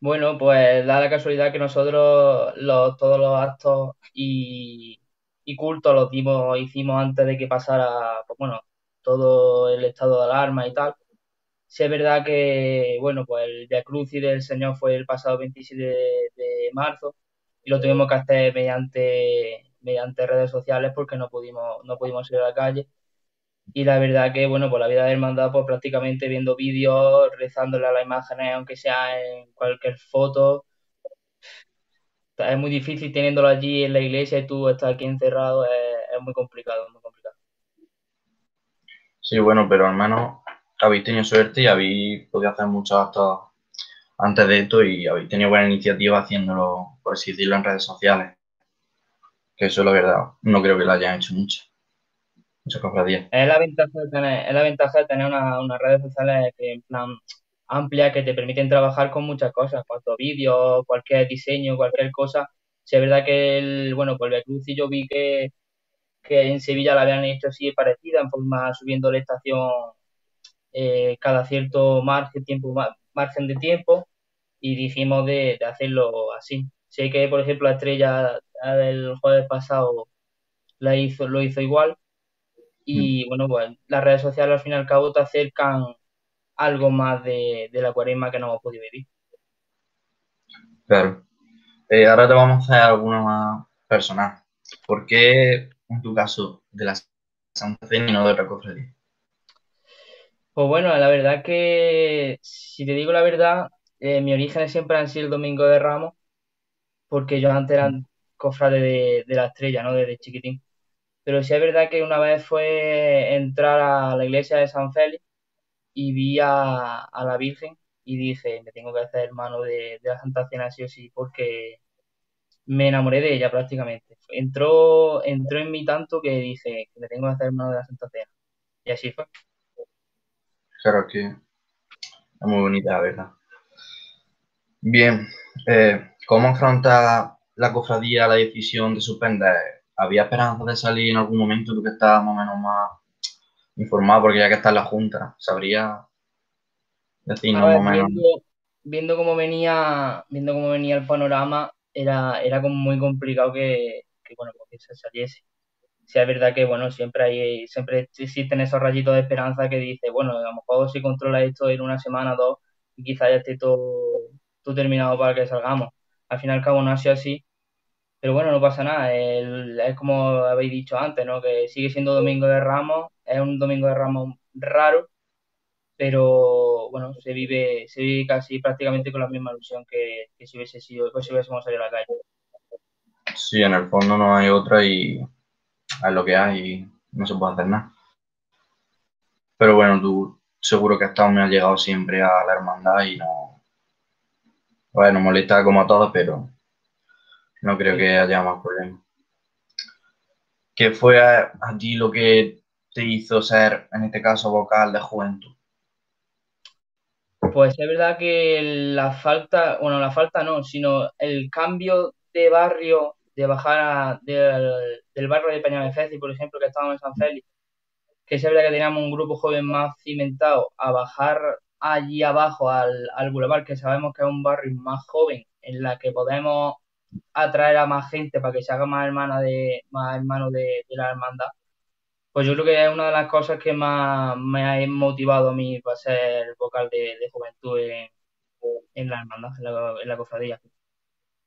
Bueno, pues da la casualidad que nosotros los, todos los actos y, y cultos los dimos, hicimos antes de que pasara, pues bueno, todo el estado de alarma y tal. Sí es verdad que, bueno, pues el Via Crucis del Señor fue el pasado 27 de, de marzo y lo tuvimos que hacer mediante, mediante redes sociales porque no pudimos, no pudimos ir a la calle. Y la verdad que, bueno, pues la vida de hermandad, pues prácticamente viendo vídeos, rezándole a las imágenes, aunque sea en cualquier foto, es muy difícil teniéndolo allí en la iglesia y tú estás aquí encerrado, es, muy complicado, muy complicado. Sí, bueno, pero al menos habéis tenido suerte y habéis podido hacer muchos actos antes de esto y habéis tenido buena iniciativa haciéndolo, por así decirlo, en redes sociales. Que eso es la verdad, no creo que lo hayan hecho mucho. Muchas cofradías. Es la ventaja de tener, es la ventaja de tener una- unas redes sociales que en plan amplias que te permiten trabajar con muchas cosas, cuanto vídeos, cualquier diseño, cualquier cosa. Si es verdad que el, bueno, pues el Via Crucis yo vi que, que en Sevilla la habían hecho así parecida, en forma subiendo la estación eh, cada cierto margen, tiempo, ma- margen de tiempo, y dijimos de, de hacerlo así. Sé que, por ejemplo, la estrella la del jueves pasado la hizo, lo hizo igual. Y bueno, pues las redes sociales al fin y al cabo te acercan algo más de, de la cuaresma que no hemos podido vivir. Claro. Eh, ahora te vamos a hacer alguna más personal. ¿Por qué, en tu caso, de la Santa Cena y no de otra cofradía? Pues bueno, la verdad que, si te digo la verdad, eh, mis orígenes siempre han sido el Domingo de Ramos, porque yo antes era cofrade de, la estrella, ¿no? Desde chiquitín. Pero sí es verdad que una vez fue entrar a la iglesia de San Félix y vi a, la Virgen y dije, me tengo que hacer hermano de, la Santa Cena sí o sí, porque me enamoré de ella prácticamente. Entró, entró en mí tanto que dije me tengo que hacer hermano de la Santa Cena. Y así fue. Claro que es muy bonita, la verdad. Bien, eh, ¿cómo afronta la cofradía la decisión de suspender? ¿Había esperanza de salir en algún momento tú que estabas más o menos más informado? Porque ya que está en la Junta, ¿sabría decirnos más o menos? viendo, viendo cómo venía, viendo cómo venía el panorama, era, era como muy complicado que, que, bueno, que se saliese. Si es verdad que, bueno, siempre hay, siempre existen esos rayitos de esperanza que dice, bueno, a lo mejor si controla esto en una semana o dos, y quizá ya esté todo, todo terminado para que salgamos. Al fin y al cabo no ha sido así, pero bueno, no pasa nada. es como habéis dicho antes, ¿no? Que sigue siendo Domingo de Ramos. Es un Domingo de Ramos raro, pero bueno, se vive, se vive casi prácticamente con la misma ilusión que, si hubiese sido, pues si hubiésemos salido a la calle. Sí, en el fondo no hay otra y es lo que hay y no se puede hacer nada. Pero bueno, tú seguro que hasta me has llegado siempre a la hermandad y no. Bueno, molesta como a todos, pero no creo que haya más problemas. ¿Qué fue a, ti lo que te hizo ser, en este caso, vocal de juventud? Pues es verdad que la falta, bueno, la falta no, sino el cambio de barrio, de bajar del, barrio de Peñamefeci, por ejemplo, que estábamos en San Félix, que es verdad que teníamos un grupo joven más cimentado, a bajar allí abajo al, al Boulevard, que sabemos que es un barrio más joven, en la que podemos atraer a más gente para que se haga más hermana de más hermano de, la hermandad pues yo creo que es una de las cosas que más me ha motivado a mí para ser vocal de, juventud en, la hermandad en la, cofradía.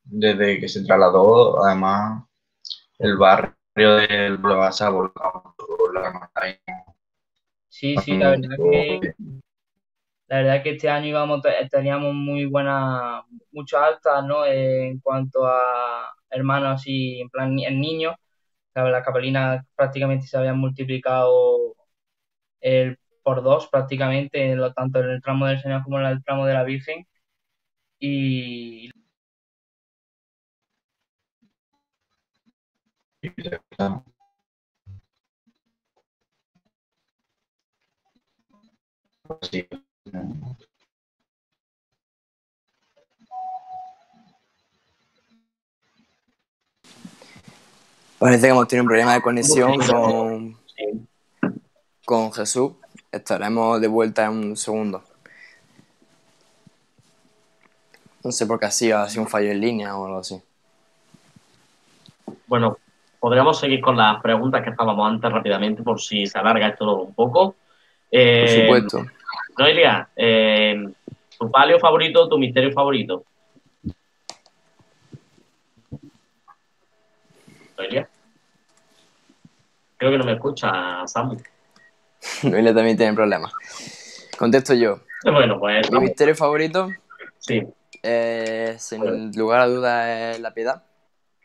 Desde que se trasladó además el barrio del Boulevard se ha volcado la hermandad. Sí sí la verdad que la verdad que este año íbamos, teníamos muy buenas, muchas altas, ¿no? en cuanto a hermanos y en plan en niños. Las capelinas prácticamente se habían multiplicado el, por dos prácticamente, lo, tanto en el tramo del Señor como en el tramo de la Virgen. Y sí. Parece que hemos tenido un problema de conexión con, con Jesús. Estaremos de vuelta en un segundo. No sé por qué ha sido, ha sido un fallo en línea o algo así. Bueno, podríamos seguir con las preguntas que estábamos antes rápidamente por si se alarga esto un poco. por supuesto. Eh, Noelia, eh, ¿tu palio favorito, tu misterio favorito? Noelia. Creo que no me escucha, Samu. Noelia también tiene problemas. Contesto yo. Bueno, pues. Mi misterio favorito. Sí. sin lugar a dudas, es la piedad.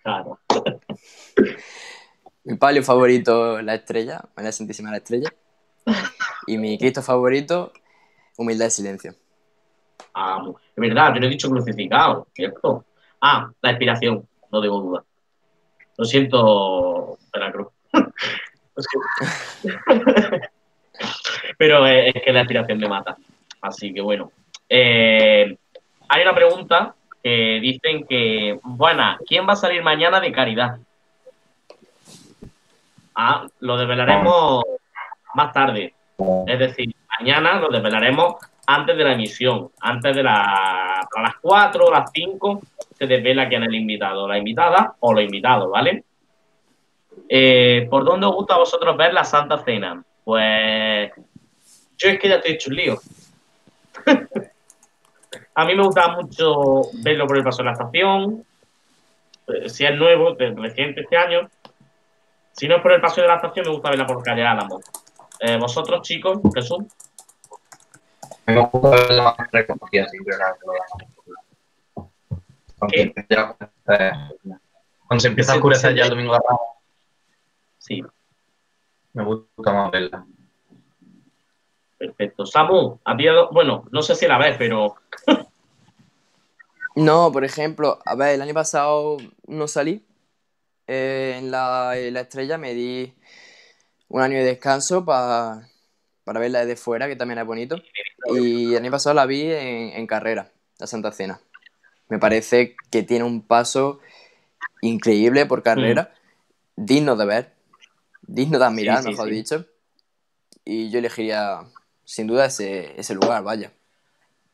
Claro. Mi palio favorito, la estrella, la Santísima la estrella. Y mi Cristo favorito, Humildad y silencio. Ah, es verdad, te lo he dicho crucificado, ¿cierto? Ah, la inspiración, no tengo duda. Lo siento, Veracruz. Pero es que la inspiración me mata. Así que bueno. Eh, hay una pregunta que dicen que, buena, ¿quién va a salir mañana de caridad? Ah, lo desvelaremos más tarde. Es decir, mañana lo desvelaremos antes de la emisión, antes de la, las 4 o las 5 se desvela quién es el invitado, la invitada o los invitados, ¿vale? Eh, ¿Por dónde os gusta a vosotros ver la Santa Cena? Pues yo es que ya te he hecho un lío. a mí me gusta mucho verlo por el paso de la estación, eh, si es nuevo, reciente este año. Si no es por el paso de la estación, me gusta verla por calle Álamo. Eh, ¿Vosotros, chicos, Jesús? Me gusta ver la más recogida siempre Aunque ya, eh, cuando se empieza a oscurecer ya el domingo de Ramos. Sí. Me gusta más verla. Perfecto. Samu, había, bueno, no sé si la ves, pero. no, por ejemplo, a ver, el año pasado no salí. Eh, en, la, en la estrella me di un año de descanso para verla desde fuera, que también es bonito. Y el año pasado la vi en, carrera, la Santa Cena. Me parece que tiene un paso increíble por carrera, mm. digno de ver, digno de admirar, mejor dicho. Y yo elegiría, sin duda, ese, ese lugar, vaya.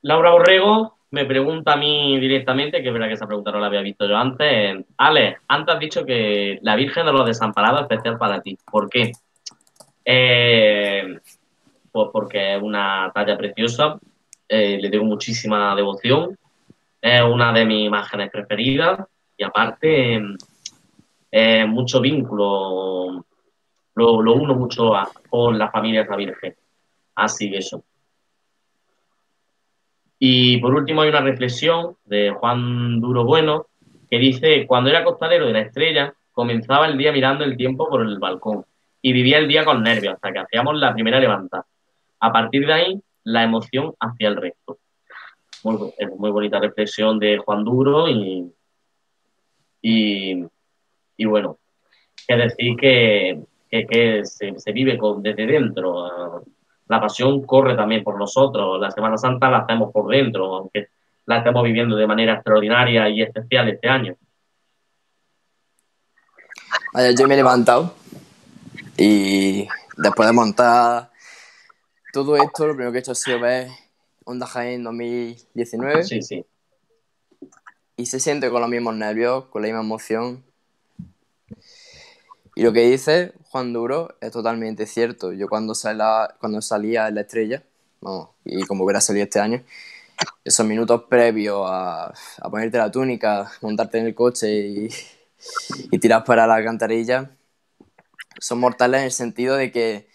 Laura Borrego me pregunta a mí directamente, que es verdad que esa pregunta no la había visto yo antes. Ale, antes has dicho que la Virgen de los Desamparados es especial para ti. ¿Por qué? Eh, pues porque es una talla preciosa, eh, le tengo muchísima devoción, es una de mis imágenes preferidas y aparte eh, mucho vínculo, lo, uno mucho con la familia de la Virgen. Así que eso. Y por último hay una reflexión de Juan Duro Bueno que dice, cuando era costalero de la estrella, comenzaba el día mirando el tiempo por el balcón y vivía el día con nervios hasta que hacíamos la primera levantada. A partir de ahí, la emoción hacia el resto. Muy, es muy bonita reflexión de Juan Duro y, y, bueno, es decir que, se, se, vive desde dentro la pasión corre también por nosotros. La Semana Santa la hacemos por dentro, aunque la estemos viviendo de manera extraordinaria y especial este año. Ayer yo me he levantado y después de montar todo esto, lo primero que he hecho ha sido ver Onda Jaén 2019. Sí, sí. Y se siente con los mismos nervios, con la misma emoción. Y lo que dice Juan Duro es totalmente cierto. Yo cuando, cuando salía en la estrella, y como hubiera salido este año, esos minutos previos a, ponerte la túnica, montarte en el coche y, tirar para la alcantarilla, son mortales en el sentido de que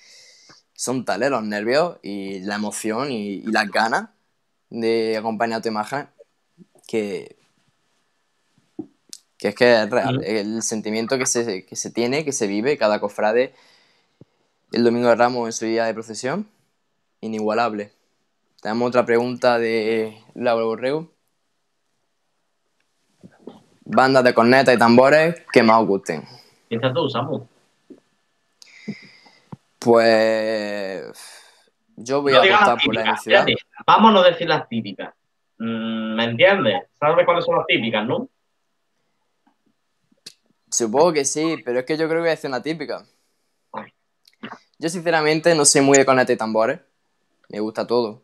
son tales los nervios y la emoción y, y las ganas de acompañar tu imagen que que es que es real. El sentimiento que se, que se tiene, que se vive cada cofrade el domingo de Ramos en su día de procesión, inigualable. Tenemos otra pregunta de Laura Borrego. Bandas de cornetas y tambores que más os gusten. ¿Qué tanto usamos? Pues yo voy a apostar por la ciudad. Vamos a no decir las típicas. Mm, ¿Me entiendes? ¿Sabes cuáles son las típicas, no? Supongo que sí, pero es que yo creo que voy a hacer una típica. Yo sinceramente no soy muy de corneta y tambores. Me gusta todo.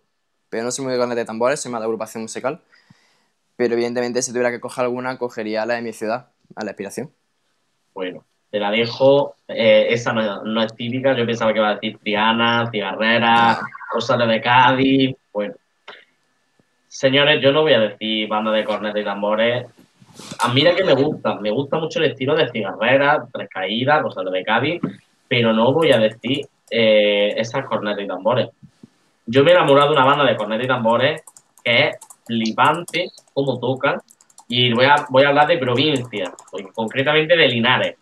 Pero no soy muy de corneta y tambores, soy más de agrupación musical. Pero evidentemente si tuviera que coger alguna, cogería la de mi ciudad, a la inspiración. Bueno, te la dejo. Eh, esa no, es típica. Yo pensaba que iba a decir Triana, Cigarrera, Rosario de Cádiz. Bueno. Señores, yo no voy a decir banda de corneta y tambores a mí que me gusta, me gusta mucho el estilo de cigarrera, tres caídas, cosas de Cádiz, pero no voy a decir eh, esas cornetas y tambores. Yo me he enamorado de una banda de cornetas y tambores que es flipante como toca y voy a, voy a hablar de provincia, concretamente de Linares.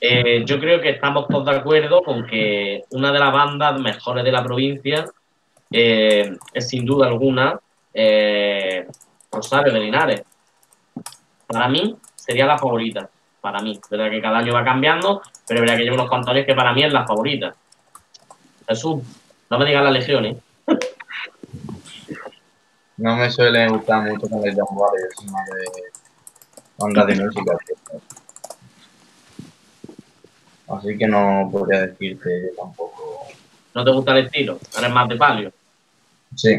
Eh, yo creo que estamos todos de acuerdo con que una de las bandas mejores de la provincia eh, es sin duda alguna Rosario de Linares para mí sería la favorita. Para mí. Verdad que cada año va cambiando, pero es verdad que llevo unos cuantos años que para mí es la favorita. Jesús, no me digas las legiones. ¿eh? No me suele gustar mucho con el tambores, es más de onda de música. Así que no podría decirte tampoco. ¿No te gusta el estilo? ¿Eres más de palio? Sí,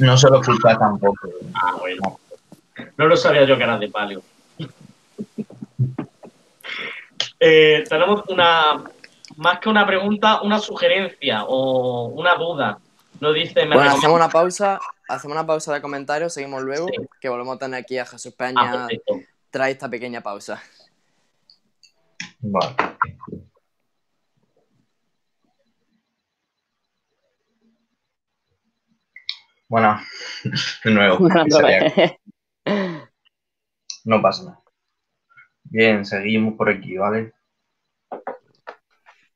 no suelo escuchar tampoco. Ah, bueno. No lo sabía yo que eras de palio. Eh, tenemos una, más que una pregunta, una sugerencia o una duda. Nos dice. bueno, hacemos una pausa, hacemos una pausa de comentarios, seguimos luego, que volvemos a tener aquí a Jesús Peña. Ah, trae esta pequeña pausa. Vale. Bueno, de nuevo. No pasa nada. Bien, seguimos por aquí, ¿vale?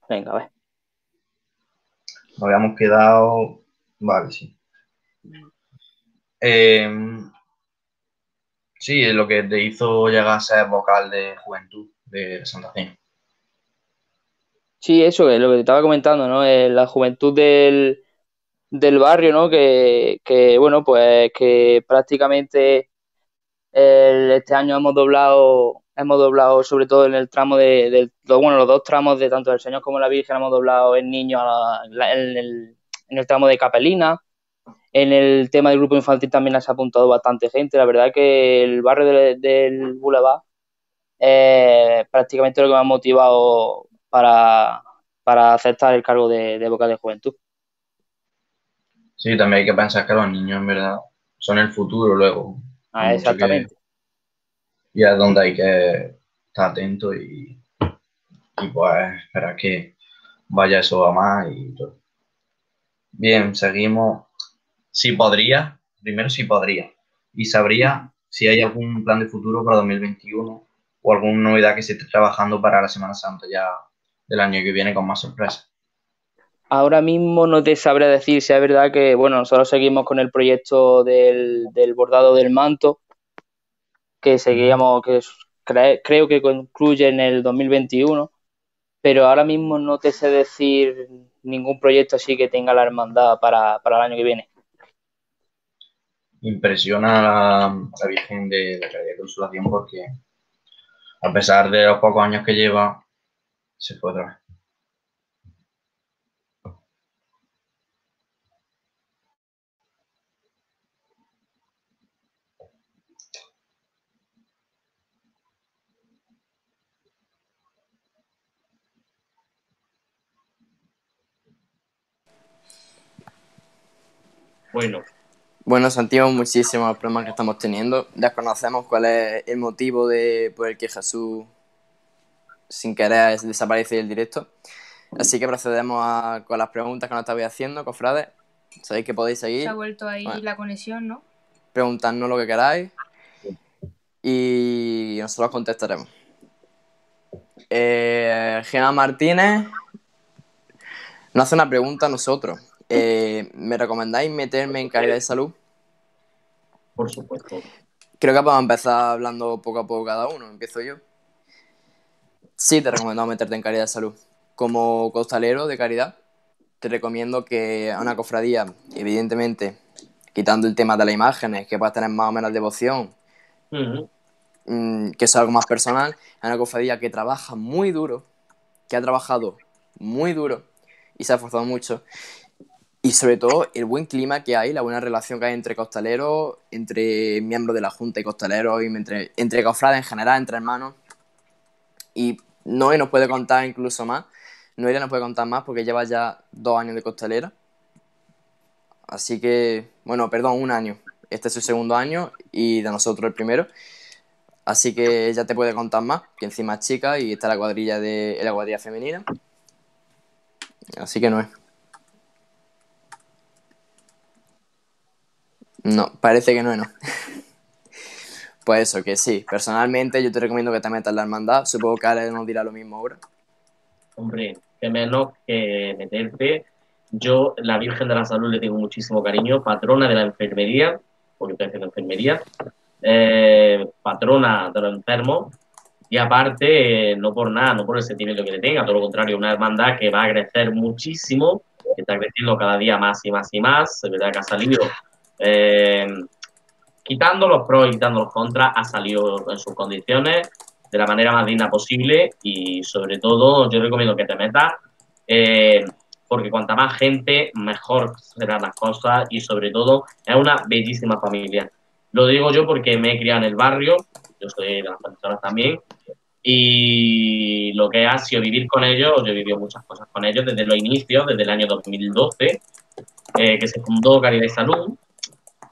Venga, a ver. Nos habíamos quedado. Vale, sí. Eh, sí, lo que te hizo llegar a ser vocal de juventud de Santa Fe. Sí, eso es lo que te estaba comentando, ¿no? Eh, la juventud del, del barrio, ¿no? Que, que, bueno, pues que prácticamente este año hemos doblado, hemos doblado sobre todo en el tramo de, bueno, los dos tramos de tanto el Señor como la Virgen hemos doblado el niño en, el, tramo de Capelina, En el tema del grupo infantil también se ha apuntado bastante gente. La verdad que el barrio del, Boulevard es prácticamente lo que me ha motivado para, aceptar el cargo de, de Boca de Juventud. Sí, también hay que pensar que los niños en verdad son el futuro luego. Ah, exactamente. y es donde hay que estar atento y, y pues esperar que vaya eso a más y todo. Bien, seguimos. Si podría, primero si podría. Y sabría si hay algún plan de futuro para 2021 o alguna novedad que se esté trabajando para la Semana Santa ya del año que viene con más sorpresas. Ahora mismo no te sabré decir si es verdad que, bueno, nosotros seguimos con el proyecto del, bordado del manto, que seguíamos, que creo que concluye en el 2021, pero ahora mismo no te sé decir ningún proyecto así que tenga la hermandad para, el año que viene. Impresiona la, la Virgen de la Caridad de Consolación porque, a pesar de los pocos años que lleva, se fue otra vez. Bueno. Bueno, sentimos muchísimos los problemas que estamos teniendo. Desconocemos cuál es el motivo de, por el que Jesús, sin querer, desaparece del directo. Así que procedemos a, con las preguntas que nos estabais haciendo, cofrades. Sabéis que podéis seguir. Se ha vuelto ahí la conexión, ¿no? Preguntadnos lo que queráis y nosotros contestaremos. Eh, Gemma Martínez nos hace una pregunta a nosotros. Eh, ¿Me recomendáis meterme en calidad de salud? Por supuesto. Creo que podemos empezar hablando poco a poco cada uno. Empiezo yo. Sí, te recomiendo meterte en calidad de salud. Como costalero de caridad, te recomiendo que a una cofradía, evidentemente, quitando el tema de las imágenes, que puedas tener más o menos devoción, mm, que es algo más personal, a una cofradía que trabaja muy duro, que ha trabajado muy duro y se ha esforzado mucho y sobre todo el buen clima que hay, la buena relación que hay entre costaleros, entre miembros de la Junta y costaleros, y entre, entre cofrades en general, entre hermanos. Y Noé nos puede contar incluso más. Noelia nos puede contar más porque lleva ya dos años de costalera. Así que, bueno, perdón, un año. Este es su segundo año y de nosotros el primero. Así que ella te puede contar más, que encima es chica y está la cuadrilla de la cuadrilla femenina. Así que no es. No, parece que no, no. pues eso, que sí. Personalmente yo te recomiendo que te metas en la hermandad. Supongo que Ale nos dirá lo mismo ahora. Hombre, que menos que meterte. Yo, la Virgen de la Salud, le tengo muchísimo cariño. Patrona de la enfermería, porque estoy haciendo enfermería. Eh, patrona de los enfermos. Y aparte, no por nada, no por el sentimiento que le tenga, todo lo contrario, una hermandad que va a crecer muchísimo, que está creciendo cada día más y más y más. Es verdad que ha salido eh, quitando los pros y quitando los contras, ha salido en sus condiciones de la manera más digna posible y sobre todo yo recomiendo que te metas eh, porque cuanta más gente, mejor serán las cosas y sobre todo es una bellísima familia. Lo digo yo porque me he criado en el barrio, yo soy de las personas también, y lo que ha sido vivir con ellos, yo he vivido muchas cosas con ellos desde los inicios, desde el año 2012, eh, que se fundó Caridad y Salud,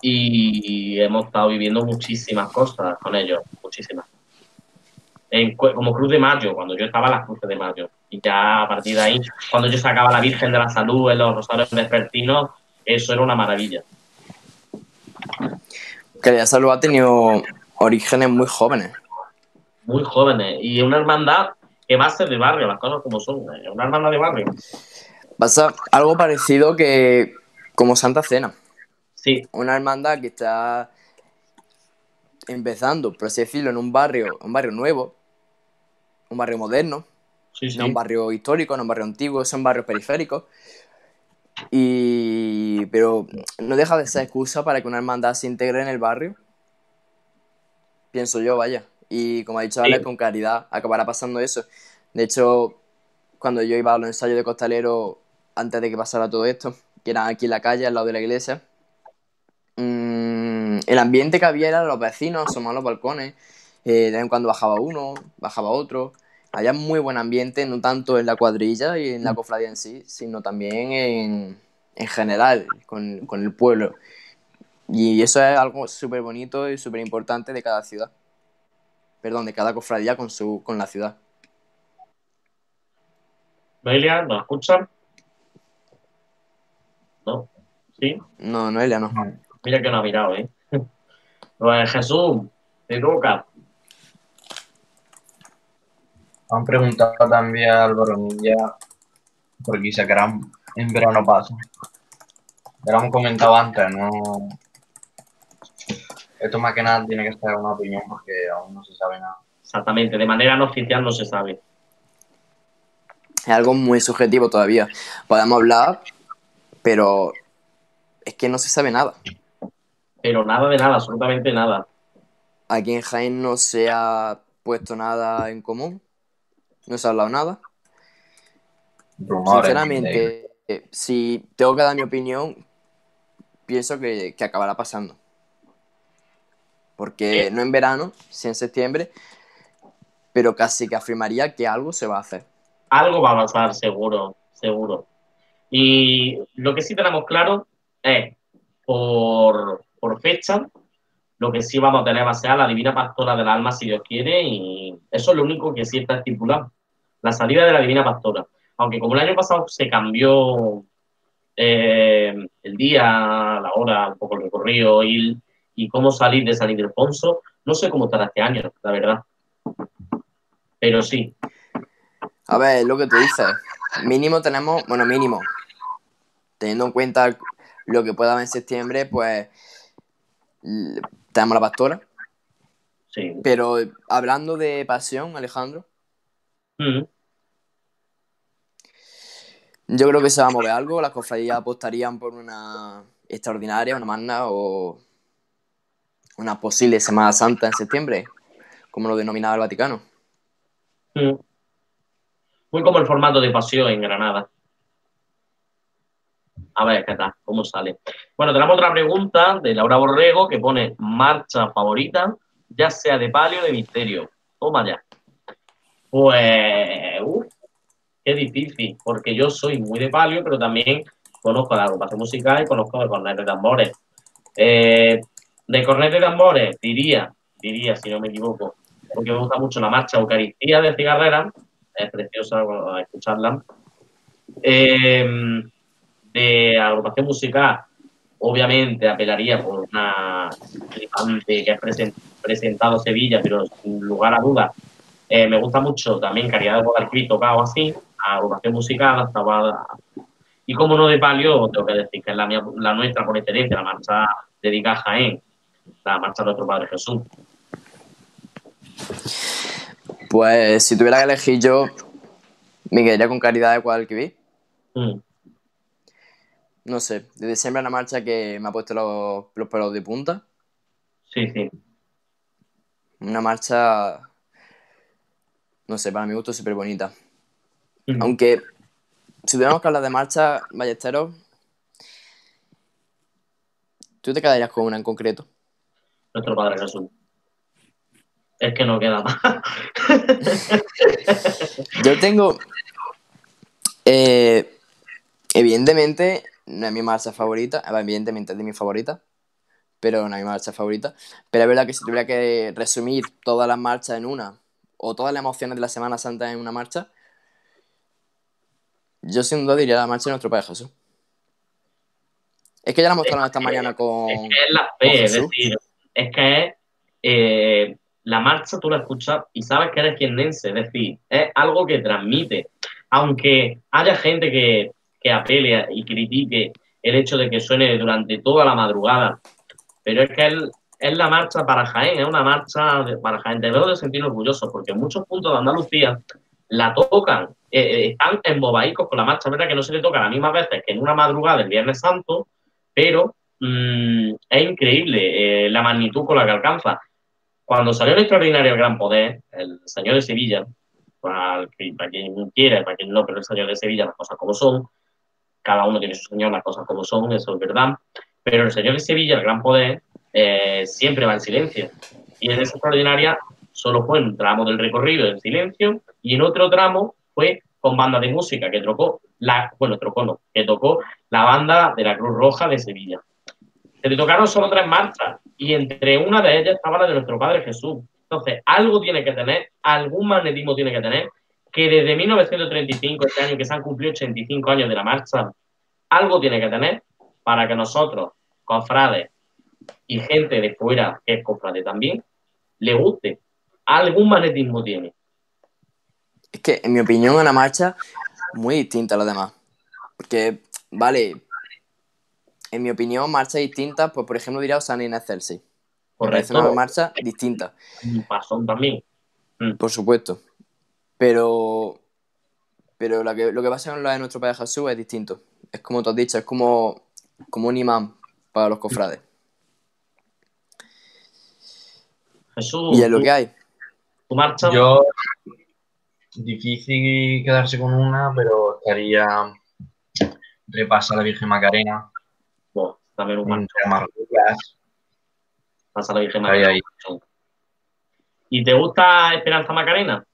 y hemos estado viviendo muchísimas cosas con ellos, muchísimas. como Cruz de Mayo, cuando yo estaba en las Cruces de Mayo. Y ya a partir de ahí, cuando yo sacaba la Virgen de la Salud en los Rosarios Vespertinos, eso era una maravilla. la Salud ha tenido orígenes muy jóvenes. Muy jóvenes. Y una hermandad que va a ser de barrio, las cosas como son. Una hermandad de barrio. Pasa algo parecido que como Santa Cena. Sí. Una hermandad que está empezando, por así decirlo, en un barrio, un barrio nuevo, un barrio moderno, no un barrio histórico, no un barrio antiguo, son barrios periféricos. Y... Pero no deja de ser excusa para que una hermandad se integre en el barrio. Pienso yo, vaya. Y como ha dicho Alex, con caridad acabará pasando eso. De hecho, cuando yo iba a los ensayos de costalero, antes de que pasara todo esto, que eran aquí en la calle, al lado de la iglesia, el ambiente que había era los vecinos, asomaban los balcones, eh, de vez en cuando bajaba uno, bajaba otro. Había muy buen ambiente, no tanto en la cuadrilla y en la mm. cofradía en sí, sino también en, en general, con, con, el pueblo. Y eso es algo súper bonito y súper importante de cada ciudad. Perdón, de cada cofradía con, su, con la ciudad. Noelia, ¿nos escuchan? ¿No? ¿Sí? No, Noelia no. Mira que no ha mirado, ¿eh? Pues Jesús, te toca. Han preguntado también a Álvaro Milla por aquí se quedarán en verano pasa. Ya lo hemos comentado antes, no. Esto más que nada tiene que ser una opinión porque aún no se sabe nada. Exactamente, de manera no oficial no se sabe. Es algo muy subjetivo todavía. Podemos hablar, pero es que no se sabe nada. Pero nada de nada, absolutamente nada. Aquí en Jaén no se ha puesto nada en común no se ha hablado nada. Sinceramente, eh, si tengo que dar mi opinión, pienso que, acabará pasando. Porque no en verano, sí en septiembre, pero casi que afirmaría que algo se va a hacer. Algo va a pasar, seguro, seguro. Y lo que sí tenemos claro es, por, por fecha, lo que sí vamos a tener va a ser la Divina Pastora del Alma, si Dios quiere, y eso es lo único que sí está estipulado la salida de la Divina Pastora. Aunque como el año pasado se cambió eh, el día, la hora, un poco el recorrido y, cómo salir de San Ildefonso, no sé cómo estará este año, la verdad. Pero sí. A ver, lo que tú dices. Mínimo tenemos, bueno, mínimo. Teniendo en cuenta lo que pueda haber en septiembre, pues tenemos la pastora. Sí. Pero hablando de pasión, Alejandro. Yo creo que se va a mover algo. Las cofradías apostarían por una extraordinaria, una magna o una posible Semana Santa en septiembre, como lo denominaba el Vaticano. Mm. Muy como el formato de paseo en Granada. A ver, ¿qué tal? ¿Cómo sale? Bueno, tenemos otra pregunta de Laura Borrego que pone marcha favorita, ya sea de palio o de misterio. Toma ya. Pues, es difícil, porque yo soy muy de palio, pero también conozco la agrupación musical y conozco el cornet de tambores. Eh, de cornet de tambores, diría, diría, si no me equivoco, porque me gusta mucho la marcha Eucaristía de Cigarrera, es preciosa escucharla. Eh, de agrupación musical, obviamente apelaría por una que es presentado Sevilla, pero sin lugar a dudas, eh, me gusta mucho también Caridad de Guadalquivir tocado así, agrupación musical, estaba... Y como no de palio, tengo que decir que es la, la nuestra por excelencia, la marcha dedicada a Jaén, la marcha de nuestro Padre Jesús. Pues si tuviera que elegir yo, me quedaría con Caridad de Guadalquivir. Mm. No sé, desde siempre una marcha que me ha puesto los, los pelos de punta. Sí, sí. Una marcha, no sé, para mi gusto súper bonita. Aunque, si tuviéramos que hablar de marcha, Ballesteros, ¿tú te quedarías con una en concreto? Nuestro Padre Jesús. Es que no queda más. Yo tengo. Eh, evidentemente, no es mi marcha favorita. Evidentemente es de mi favorita. Pero no es mi marcha favorita. Pero es verdad que si tuviera que resumir todas las marchas en una, o todas las emociones de la Semana Santa en una marcha, yo sin duda diría la marcha de nuestro Padre Jesús. Es que ya la mostraron esta mañana con. Es que es la fe, es decir, es que es. Eh, la marcha tú la escuchas y sabes que eres quien dense, es decir, es algo que transmite. Aunque haya gente que, que apele y critique el hecho de que suene durante toda la madrugada, pero es que es la marcha para Jaén, es una marcha para Jaén. Debemos de sentir orgullosos porque en muchos puntos de Andalucía la tocan, eh, eh, están embobaicos con la marcha, verdad que no se le toca las mismas veces que en una madrugada del Viernes Santo, pero mm, es increíble eh, la magnitud con la que alcanza. Cuando salió el extraordinario Gran Poder, el Señor de Sevilla, para, quien quiera, para quien no, pero el Señor de Sevilla, las cosas como son, cada uno tiene su Señor, las cosas como son, eso es verdad, pero el Señor de Sevilla, el Gran Poder, eh, siempre va en silencio. Y en esa extraordinaria solo fue un tramo del recorrido en silencio y en otro tramo fue con banda de música que tocó la, bueno, tocó no, que tocó la banda de la Cruz Roja de Sevilla. Se le tocaron solo tres marchas y entre una de ellas estaba la de nuestro Padre Jesús. Entonces, algo tiene que tener, algún magnetismo tiene que tener, que desde 1935, este año que se han cumplido 85 años de la marcha, algo tiene que tener para que nosotros, cofrades y gente de fuera que es cofrade también, le guste. Algún magnetismo tiene. Es que, en mi opinión, una marcha muy distinta a las demás. Porque, vale, en mi opinión, marchas distintas, pues por ejemplo diría Osana y Celsi. Correcto. una marcha distinta. Pasón también. Mm. Por supuesto. Pero, pero lo que, lo que pasa con la de nuestro Padre Jesús es distinto. Es como tú has dicho, es como, como un imán para los cofrades. Jesús. Y es lo que hay. ¿Tu marcha? Yo, difícil quedarse con una, pero estaría repasa la Virgen Macarena. Bueno, también un marcha. Pasa la Virgen Macarena. Ahí, ahí. ¿Y te gusta Esperanza Macarena?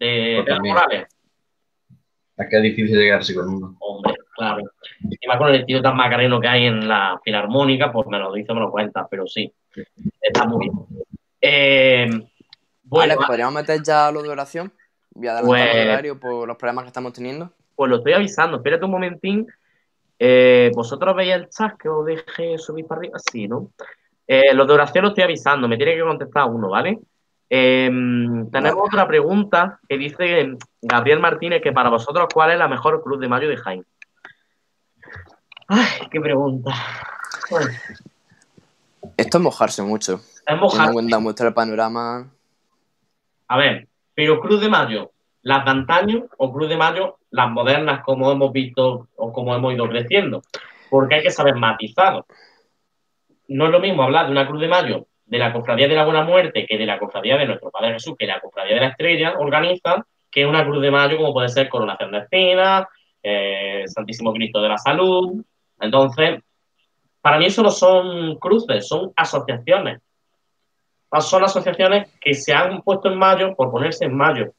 De, de Morales. Es que es difícil quedarse con uno. Hombre, claro. Encima con el estilo tan macareno que hay en la filarmónica, pues me lo dice, me lo cuenta, pero sí, está muy bien. Eh, bueno, vale, ¿podríamos meter ya lo de oración? Voy a adelantar el pues- horario por los problemas que estamos teniendo. Pues lo estoy avisando, espérate un momentín. Eh, ¿Vosotros veis el chat que os deje subir para arriba? Sí, ¿no? Eh, los de oración lo estoy avisando, me tiene que contestar uno, ¿vale? Em, tenemos otra pregunta que dice Gabriel Martínez que para vosotros, ¿cuál es la mejor cruz de mayo de Jaime? Ay, qué pregunta. Esto es mojarse mucho. Es mojarse. cuenta muestra el panorama. A ver, pero Cruz de Mayo, las de antaño o Cruz de Mayo, las modernas como hemos visto o como hemos ido creciendo. Porque hay que saber matizar. No es lo mismo hablar de una Cruz de Mayo de la Cofradía de la Buena Muerte que de la Cofradía de nuestro Padre Jesús, que la Cofradía de la Estrella organiza, que una Cruz de Mayo como puede ser Coronación de Espinas, eh, Santísimo Cristo de la Salud. Entonces, para mí eso no son cruces, son asociaciones. Son asociaciones que se han puesto en mayo por ponerse en mayo.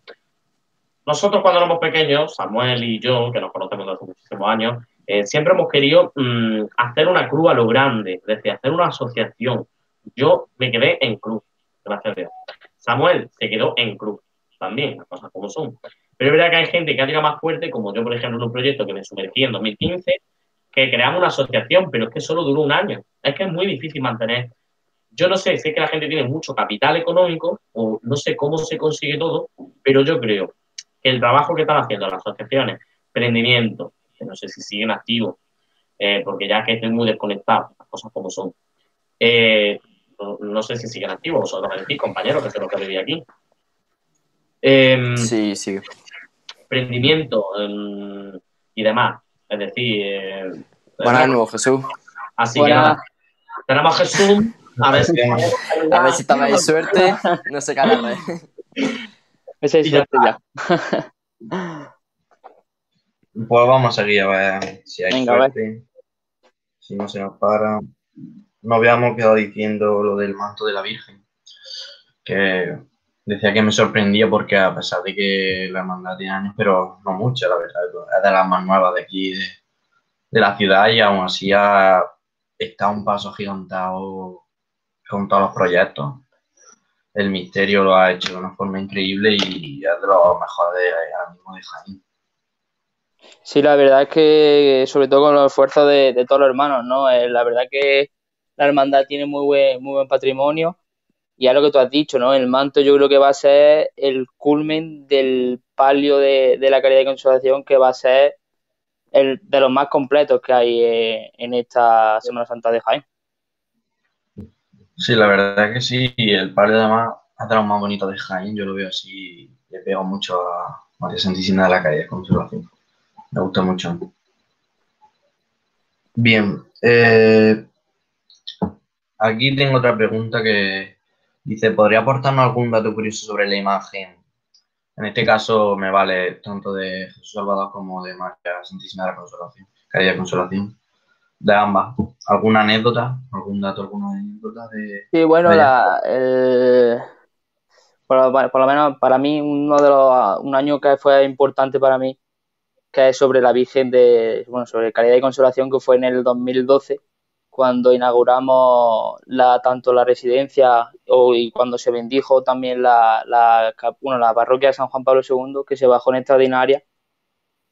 Nosotros cuando éramos pequeños, Samuel y yo, que nos conocemos desde hace muchísimos años, eh, siempre hemos querido mm, hacer una cruz a lo grande, es decir, hacer una asociación. Yo me quedé en cruz, gracias a Dios. Samuel se quedó en cruz, también, las cosas como son. Pero es verdad que hay gente que ha llegado más fuerte, como yo, por ejemplo, en un proyecto que me sumergí en 2015, que creamos una asociación, pero es que solo duró un año. Es que es muy difícil mantener. Yo no sé, sé que la gente tiene mucho capital económico, o no sé cómo se consigue todo, pero yo creo que el trabajo que están haciendo las asociaciones, emprendimiento, que no sé si siguen activos, eh, porque ya que estoy muy desconectado, las cosas como son, eh, no, sé si siguen activos, vosotros me decís, compañeros, que es lo que viví aquí. Em, sí, sí. Emprendimiento em, y demás. Es decir. Eh, Buenas de nuevo, Jesús. Así que nada. Tenemos a Jesús. A ver si, a ver si estabais suerte. No sé qué hará. Esa es suerte ya. Pues vamos a seguir a ver si hay suerte. Si no se nos para. No habíamos quedado diciendo lo del manto de la Virgen. Que decía que me sorprendía porque a pesar de que la hermandad tiene años, pero no mucho, la verdad, es de las más nuevas de aquí, de, la ciudad, y aún así ha, está un paso gigantado con todos los proyectos. El misterio lo ha hecho de una forma increíble y es de los mejores de, ahora mismo de Jaén. Sí, la verdad es que, sobre todo con los esfuerzos de, todos los hermanos, ¿no? Eh, la verdad que la hermandad tiene muy buen, muy buen patrimonio y a lo que tú has dicho, ¿no? El manto yo creo que va a ser el culmen del palio de, la caridad y consolación que va a ser el de los más completos que hay eh, en esta Semana Santa de Jaén. Sí, la verdad que sí. Y el palio además es de los más bonitos de Jaén. Yo lo veo así. Le pego mucho a María Santísima de la Caridad y Consolación. Me gusta mucho. Bien. Eh, aquí tengo otra pregunta que Dice, ¿podría aportarnos algún dato curioso sobre la imagen? En este caso me vale tanto de Jesús Salvador como de María Santísima de la Consolación, Caridad Consolación. de ambas. ¿Alguna anécdota? ¿Algún dato, alguna anécdota de.? Sí, bueno, la, el, por, lo menos para mí, uno de los, un año que fue importante para mí, que es sobre la Virgen de, bueno, sobre calidad y conservación, que fue en el 2012, cuando inauguramos la, tanto la residencia y cuando se bendijo también la, la, bueno, la parroquia de San Juan Pablo II, que se bajó en extraordinaria,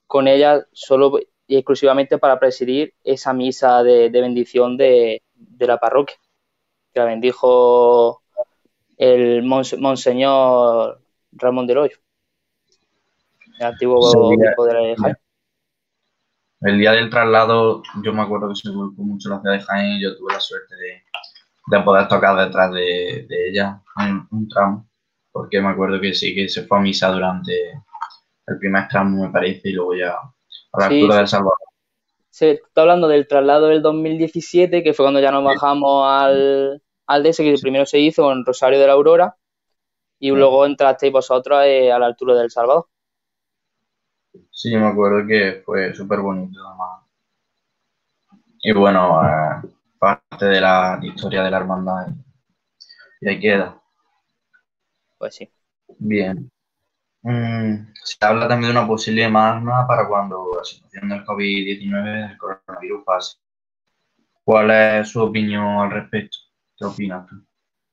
con ella solo y exclusivamente para presidir esa misa de, bendición de, de, la parroquia, que la bendijo el Monseñor Ramón del Hoyo, el antiguo de la El día del traslado, yo me acuerdo que se volcó mucho la ciudad de Jaén y yo tuve la suerte de, poder tocar detrás de, ella en un tramo, porque me acuerdo que sí, que se fue a misa durante el primer tramo, me parece, y luego ya a la altura del Salvador. Se está hablando del traslado del 2017, que fue cuando ya nos bajamos al, al DS que primero se hizo en Rosario de la Aurora y luego entrasteis vosotros eh, a la altura del Salvador. Sí, me acuerdo que fue súper bonito además. Y bueno, eh, parte de la historia de la hermandad y, ahí queda. Pues sí. Bien. Mm, se habla también de una posible magna para cuando la situación del COVID-19, del coronavirus pase. ¿Cuál es su opinión al respecto? ¿Qué opinas tú?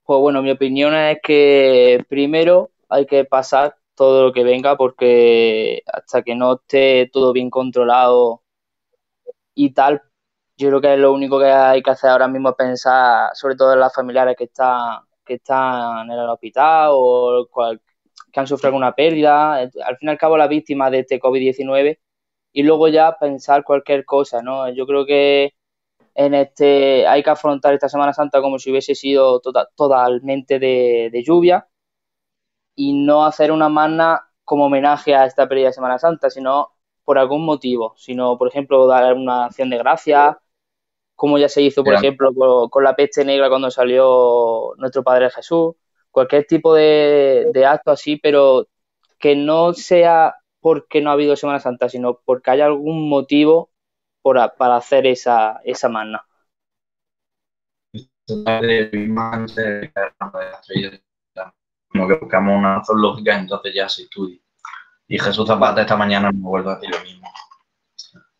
Pues bueno, mi opinión es que primero hay que pasar todo lo que venga porque hasta que no esté todo bien controlado y tal, yo creo que es lo único que hay que hacer ahora mismo es pensar sobre todo en las familiares que están, que están en el hospital o que han sufrido alguna pérdida, al fin y al cabo las víctimas de este COVID-19 y luego ya pensar cualquier cosa, ¿no? Yo creo que en este hay que afrontar esta Semana Santa como si hubiese sido tota-, totalmente de, lluvia y no hacer una magna como homenaje a esta pérdida de Semana Santa, sino por algún motivo, sino por ejemplo dar una acción de gracia, como ya se hizo por ejemplo con, la peste negra cuando salió nuestro Padre Jesús, cualquier tipo de, de acto así, pero que no sea porque no ha habido Semana Santa, sino porque haya algún motivo para hacer esa, esa magna. Como que buscamos una lógica, entonces ya se estudia. Y Jesús Zapata esta mañana me vuelve a decir lo mismo.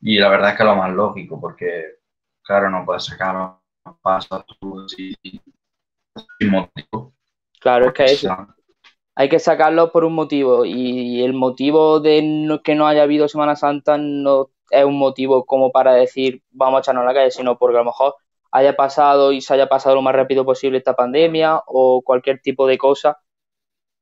Y la verdad es que es lo más lógico, porque, claro, no puedes sacar pasos sin motivo. Claro, es que eso. Hay que sacarlo por un motivo. Y el motivo de que no haya habido Semana Santa no es un motivo como para decir vamos a echarnos a la calle, sino porque a lo mejor haya pasado y se haya pasado lo más rápido posible esta pandemia o cualquier tipo de cosa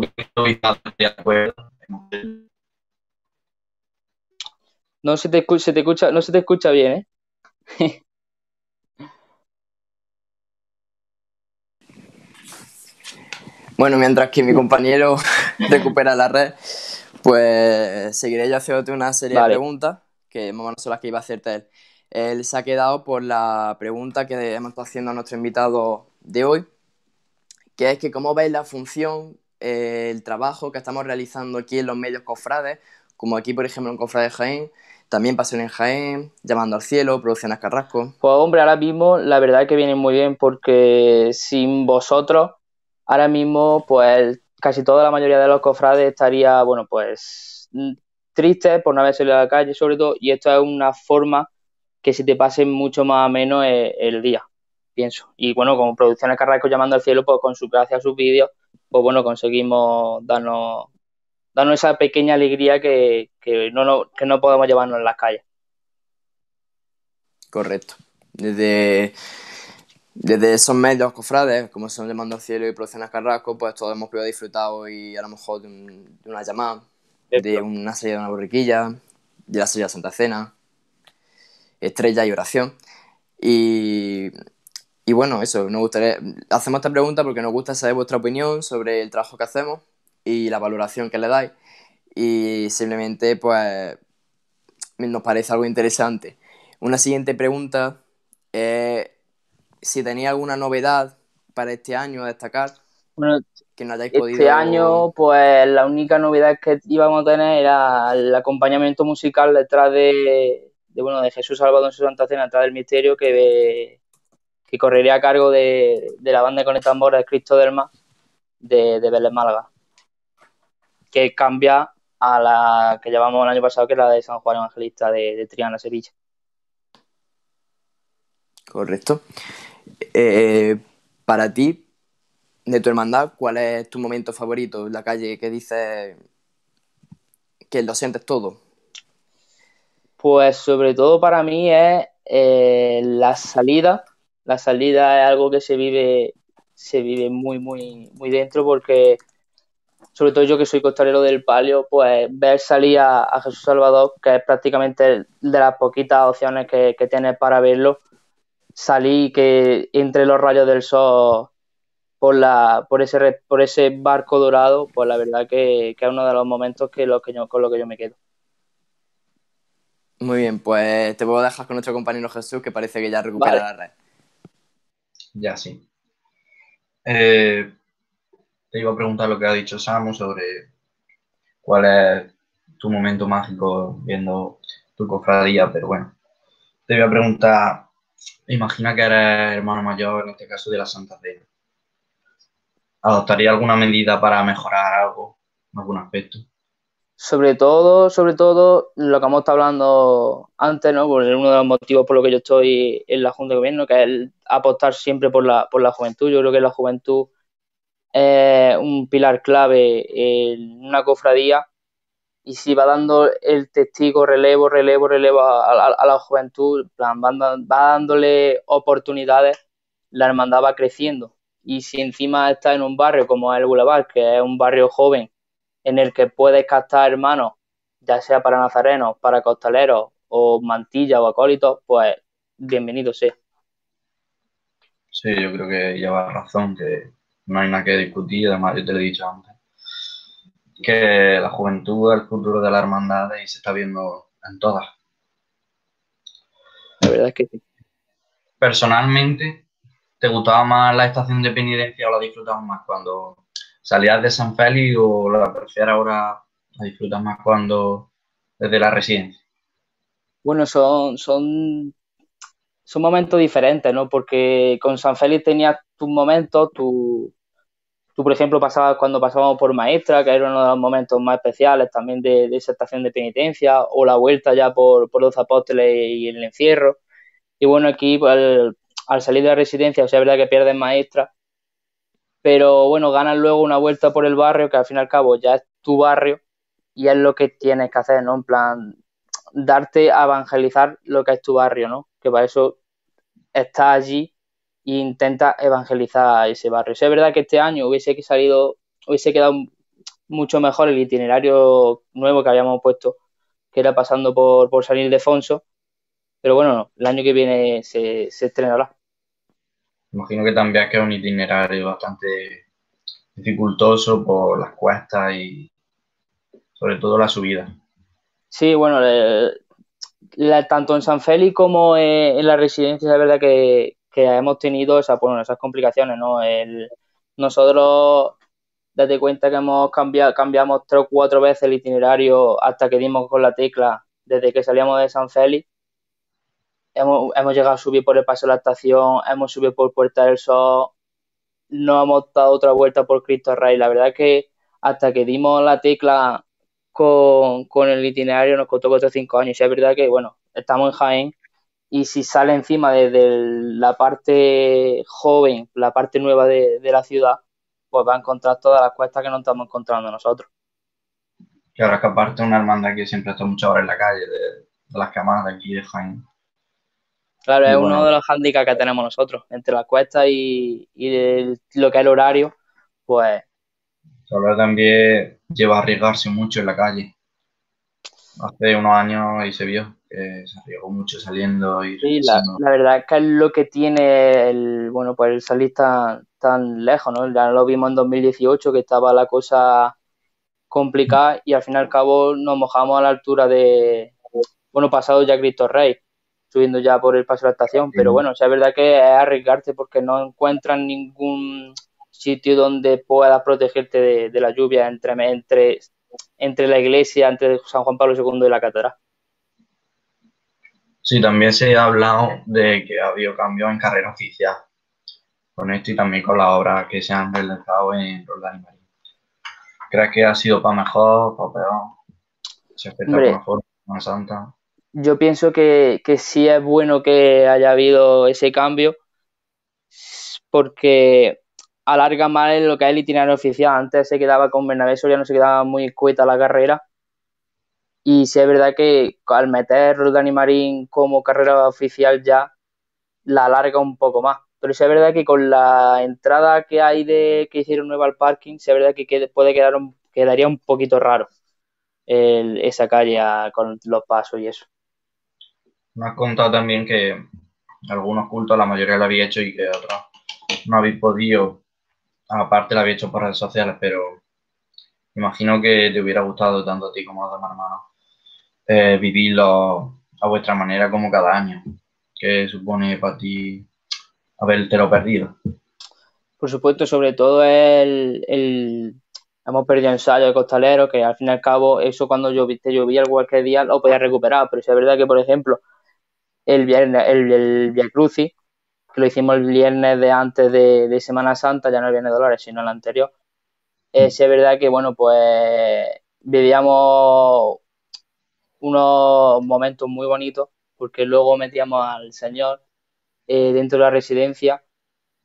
de acuerdo. No se te escucha, se te escucha, no se te escucha bien, ¿eh? Bueno, mientras que mi compañero recupera la red, pues seguiré yo haciéndote una serie de preguntas que más o menos son las que iba a hacerte él él se ha quedado por la pregunta que hemos estado haciendo a nuestro invitado de hoy, que es que cómo veis la función, eh, el trabajo que estamos realizando aquí en los medios cofrades, como aquí, por ejemplo, en Cofrade Jaén, también Pasión en Jaén, Llamando al Cielo, Producciones Carrasco. Pues hombre, ahora mismo la verdad es que viene muy bien porque sin vosotros, ahora mismo pues casi toda la mayoría de los cofrades estaría, bueno, pues triste por no haber salido a la calle sobre todo, y esto es una forma que se te pase mucho más o menos eh, el, día, pienso. Y bueno, como Producciones Carrasco llamando al cielo, pues con su gracia sus vídeos, pues bueno, conseguimos darnos, darnos esa pequeña alegría que, no, no, que no podemos llevarnos en las calles. Correcto. Desde, desde esos medios cofrades, como son Llamando al Cielo y Producciones Carrasco, pues todos hemos podido disfrutar hoy a lo mejor de, una llamada, de una serie de una borriquilla, de la serie de Santa Cena, estrella y oración. Y y bueno, eso, nos gustaría, hacemos esta pregunta porque nos gusta saber vuestra opinión sobre el trabajo que hacemos y la valoración que le dais. Y simplemente, pues, nos parece algo interesante. Una siguiente pregunta es si tenéis alguna novedad para este año a destacar. Bueno, que no hayáis podido... Este año, pues la única novedad que íbamos a tener era el acompañamiento musical detrás de, bueno, de Jesús Salvador en su Santa Cena, detrás del misterio, que, que correría a cargo de, la banda con el tambor de Cristo del Mar de, de Vélez Málaga. Que cambia a la que llevamos el año pasado, que es la de San Juan Evangelista de, Triana, Sevilla. Correcto. Eh, para ti, de tu hermandad, ¿cuál es tu momento favorito? La calle que dices que lo sientes todo. Pues sobre todo para mí es eh, la salida. La salida es algo que se vive, se vive muy, muy, muy dentro porque sobre todo yo que soy costalero del palio, pues ver salir a, Jesús Salvador, que es prácticamente de las poquitas opciones que, que tienes para verlo, salir que entre los rayos del sol por la por ese por ese barco dorado, pues la verdad que, es uno de los momentos que, lo que yo, con lo que yo me quedo. Muy bien, pues te puedo dejar con nuestro compañero Jesús, que parece que ya recupera la red. Ya sí. Eh, te iba a preguntar lo que ha dicho Samu sobre cuál es tu momento mágico viendo tu cofradía, pero bueno, te voy a preguntar, imagina que eres hermano mayor, en este caso de la Santa Cena. ¿Adoptaría alguna medida para mejorar algo, algún aspecto? Sobre todo, sobre todo, lo que hemos estado hablando antes, ¿no? Por uno de los motivos por los que yo estoy en la Junta de Gobierno, que es el apostar siempre por la, por la juventud. Yo creo que la juventud es un pilar clave en una cofradía y si va dando el testigo relevo, relevo, relevo a, la juventud, plan, va, dándole oportunidades, la hermandad va creciendo. Y si encima está en un barrio como el Boulevard, que es un barrio joven, en el que puedes captar hermanos, ya sea para nazarenos, para costaleros, o mantilla o acólitos, pues bienvenido sea. Sí, yo creo que lleva razón, que no hay nada que discutir, además yo te lo he dicho antes, que la juventud es el futuro de la hermandad y se está viendo en todas. La verdad es que sí. Personalmente, ¿te gustaba más la estación de penitencia o la disfrutabas más cuando salías de San Félix o la prefieres ahora la disfrutas más cuando desde la residencia? Bueno, son, son, son momentos diferentes, ¿no? Porque con San Félix tenías tus momentos, tu, Tú, por ejemplo, pasabas cuando pasábamos por Maestra, que era uno de los momentos más especiales también de, esa estación de penitencia, o la vuelta ya por, los apóstoles y el encierro. Y bueno, aquí pues, al, salir de la residencia, o sea, es verdad que pierdes Maestra, pero bueno, ganas luego una vuelta por el barrio, que al fin y al cabo ya es tu barrio, y es lo que tienes que hacer, ¿no? En plan, darte a evangelizar lo que es tu barrio, ¿no? Que para eso estás allí e intenta evangelizar ese barrio. es verdad que este año hubiese salido, hubiese quedado mucho mejor el itinerario nuevo que habíamos puesto, que era pasando por, por San Ildefonso, pero bueno, el año que viene se, se estrenará. Imagino que también queda un itinerario bastante dificultoso por las cuestas y sobre todo la subida. Sí, bueno, tanto en San Félix como en la residencia, es verdad que, que hemos tenido esas, esas complicaciones, ¿no? Nosotros, desde cuenta que hemos cambiado, cambiamos tres o cuatro veces el itinerario hasta que dimos con la tecla, desde que salíamos de San Félix, hemos, llegado a subir por el paso de la estación, hemos subido por Puerta del Sol, no hemos dado otra vuelta por Cristo Rey. La verdad que hasta que dimos la tecla con, el itinerario nos costó cuatro o cinco años. Y es verdad que, bueno, estamos en Jaén y si sale encima desde la parte joven, la parte nueva de, la ciudad, pues va a encontrar todas las cuestas que no estamos encontrando nosotros. Y ahora que aparte una hermandad que siempre está muchas horas en la calle, de, las camadas de aquí de Jaén. Claro, es uno de los hándicaps que tenemos nosotros, entre las cuestas y, lo que es el horario, pues... Ahora también lleva a arriesgarse mucho en la calle. Hace unos años y se vio que se arriesgó mucho saliendo y Sí, la, la, verdad es que es lo que tiene el, bueno, pues el salir tan, tan lejos, ¿no? Ya lo vimos en 2018 que estaba la cosa complicada y al fin y al cabo nos mojamos a la altura de, bueno, pasado ya Cristo Rey, subiendo ya por el paso de la estación, pero bueno, es verdad que es arriesgarte porque no encuentran ningún sitio donde puedas protegerte de, de la lluvia entre, entre, entre la iglesia, entre San Juan Pablo II y la catedral. Sí, también se ha hablado de que ha habido cambios en carrera oficial con esto y también con las obras que se han realizado en Roldán y Marín. ¿Crees que ha sido para mejor, para peor? ¿Se espera mejor más Santa? Yo pienso que, que sí es bueno que haya habido ese cambio porque alarga más lo que es el itinerario oficial. Antes se quedaba con Bernabé ya no se quedaba muy cueta la carrera y sí es verdad que al meter Roldán y Marín como carrera oficial ya la alarga un poco más. Pero sí es verdad que con la entrada que hay de que hicieron nueva al parking, sí es verdad que puede quedar un, quedaría un poquito raro esa calle con los pasos y eso. Me has contado también que algunos cultos la mayoría lo había hecho y que otros no habéis podido. Aparte lo había hecho por redes sociales, pero imagino que te hubiera gustado tanto a ti como a los demás hermanos eh, vivirlo a vuestra manera como cada año. ¿Qué supone para ti lo perdido? Por supuesto, sobre todo el, el hemos perdido ensayo de costalero, que al fin y al cabo eso cuando te llovía cualquier día lo podías recuperar, pero si es verdad que, por ejemplo, el viernes, el, el Via Crucis, que lo hicimos el viernes de antes de, Semana Santa, ya no el viernes de Dolores, sino el anterior, eh, si es verdad que, bueno, pues vivíamos unos momentos muy bonitos porque luego metíamos al señor eh, dentro de la residencia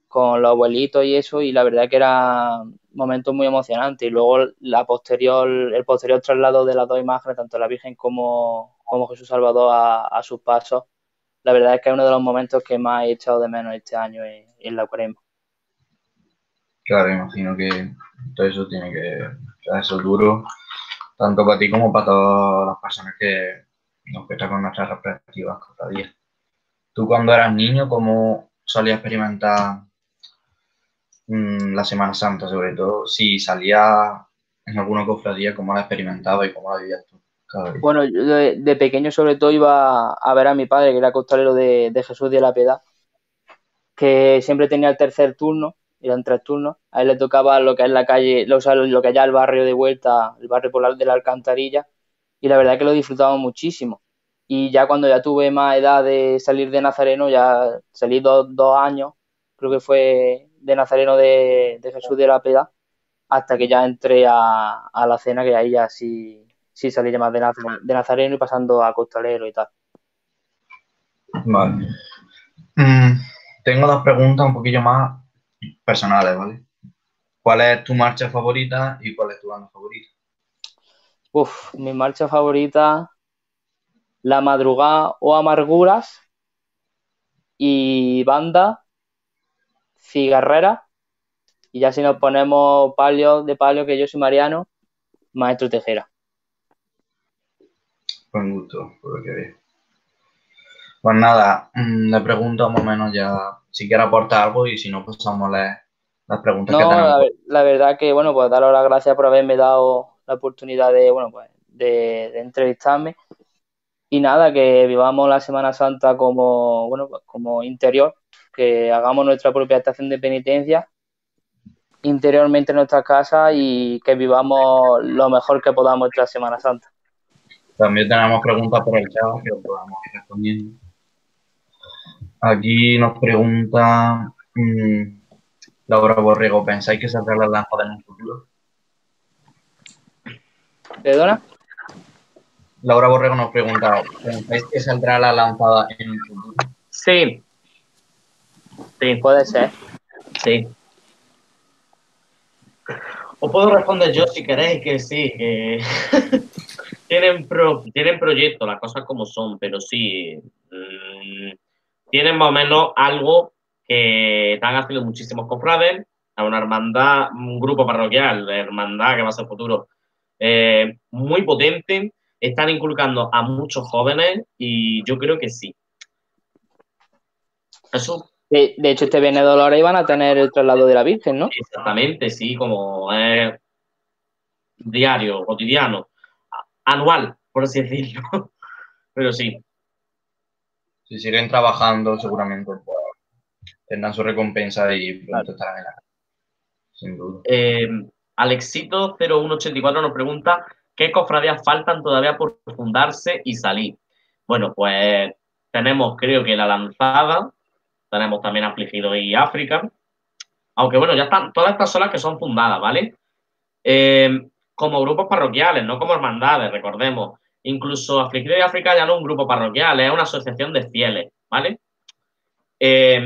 con los abuelitos y eso y la verdad que era momentos muy emocionantes. Y luego la posterior el posterior traslado de las dos imágenes tanto la Virgen como, como Jesús Salvador a, sus pasos la verdad es que es uno de los momentos que más he echado de menos este año en, en la cuaresma claro imagino que todo eso tiene que ser duro tanto para ti como para todas las personas que nos cuesta con nuestras respectivas cofradías. Tú cuando eras niño, ¿cómo solías experimentar mm, la Semana Santa, sobre todo? Si salías en alguna cofradía, ¿cómo la experimentabas y cómo la vivías Bueno, yo de, pequeño sobre todo iba a ver a mi padre, que era costalero de, Jesús de la Piedad, que siempre tenía el tercer turno eran tres turnos. A él le tocaba lo que es la calle, lo, lo que ya el barrio de vuelta, el barrio polar de la Alcantarilla, y la verdad que lo disfrutaba muchísimo. Y ya cuando ya tuve más edad de salir de Nazareno, ya salí dos, años, creo que fue de Nazareno de, Jesús de la Peda, hasta que ya entré a, la cena, que ahí ya sí, sí salí más de, de Nazareno y pasando a Costalero y tal. Vale. Mm, tengo dos preguntas un poquillo más personales, ¿vale? ¿Cuál es tu marcha favorita y cuál es tu banda favorita? Uf, mi marcha favorita, La Madrugada o Amarguras y banda, Cigarrera. Y ya si nos ponemos palio de palio, que yo soy Mariano, Maestro Tejera. Buen gusto, por lo que veo. Pues nada, mm, le pregunto más o menos ya si quiere aportar algo y si no, pues vamos a las preguntas que tenemos. La, la, verdad que, bueno, pues daros las gracias por haberme dado la oportunidad de, bueno, pues de, entrevistarme. Y nada, que vivamos la Semana Santa como, bueno, pues como interior, que hagamos nuestra propia estación de penitencia interiormente en nuestra casa y que vivamos lo mejor que podamos esta Semana Santa. También tenemos preguntas por el chat que podamos ir respondiendo. Aquí nos pregunta mmm, Laura Borrego, ¿pensáis que saldrá la lámpara en un futuro? ¿Perdona? Laura Borrego nos pregunta, ¿pensáis que saldrá la lámpara en un futuro? Sí. Sí. Puede ser. Sí. Os puedo responder yo si queréis que sí. tienen, tienen proyectos, las cosas como son, pero sí. Mm, tienen más o menos algo que están haciendo muchísimos cofrades, a una hermandad, un grupo parroquial, de hermandad que va a ser futuro, eh, muy potente, están inculcando a muchos jóvenes y yo creo que sí. Eso. De, hecho, este Viernes Dolores iban a tener el traslado de la Virgen, ¿no? Exactamente, sí, como es diario, cotidiano, anual, por así decirlo. Pero sí. Si siguen trabajando, seguramente pues, tendrán su recompensa y pronto estarán en la sin duda. Eh, Alexito0184 nos pregunta ¿qué cofradías faltan todavía por fundarse y salir? Bueno, pues tenemos creo que la lanzada, tenemos también Afligido y África, aunque bueno, ya están todas estas solas que son fundadas, ¿vale? Eh, como grupos parroquiales, no como hermandades, recordemos. Incluso Afligido y África ya no es un grupo parroquial, es una asociación de fieles, ¿vale? Eh,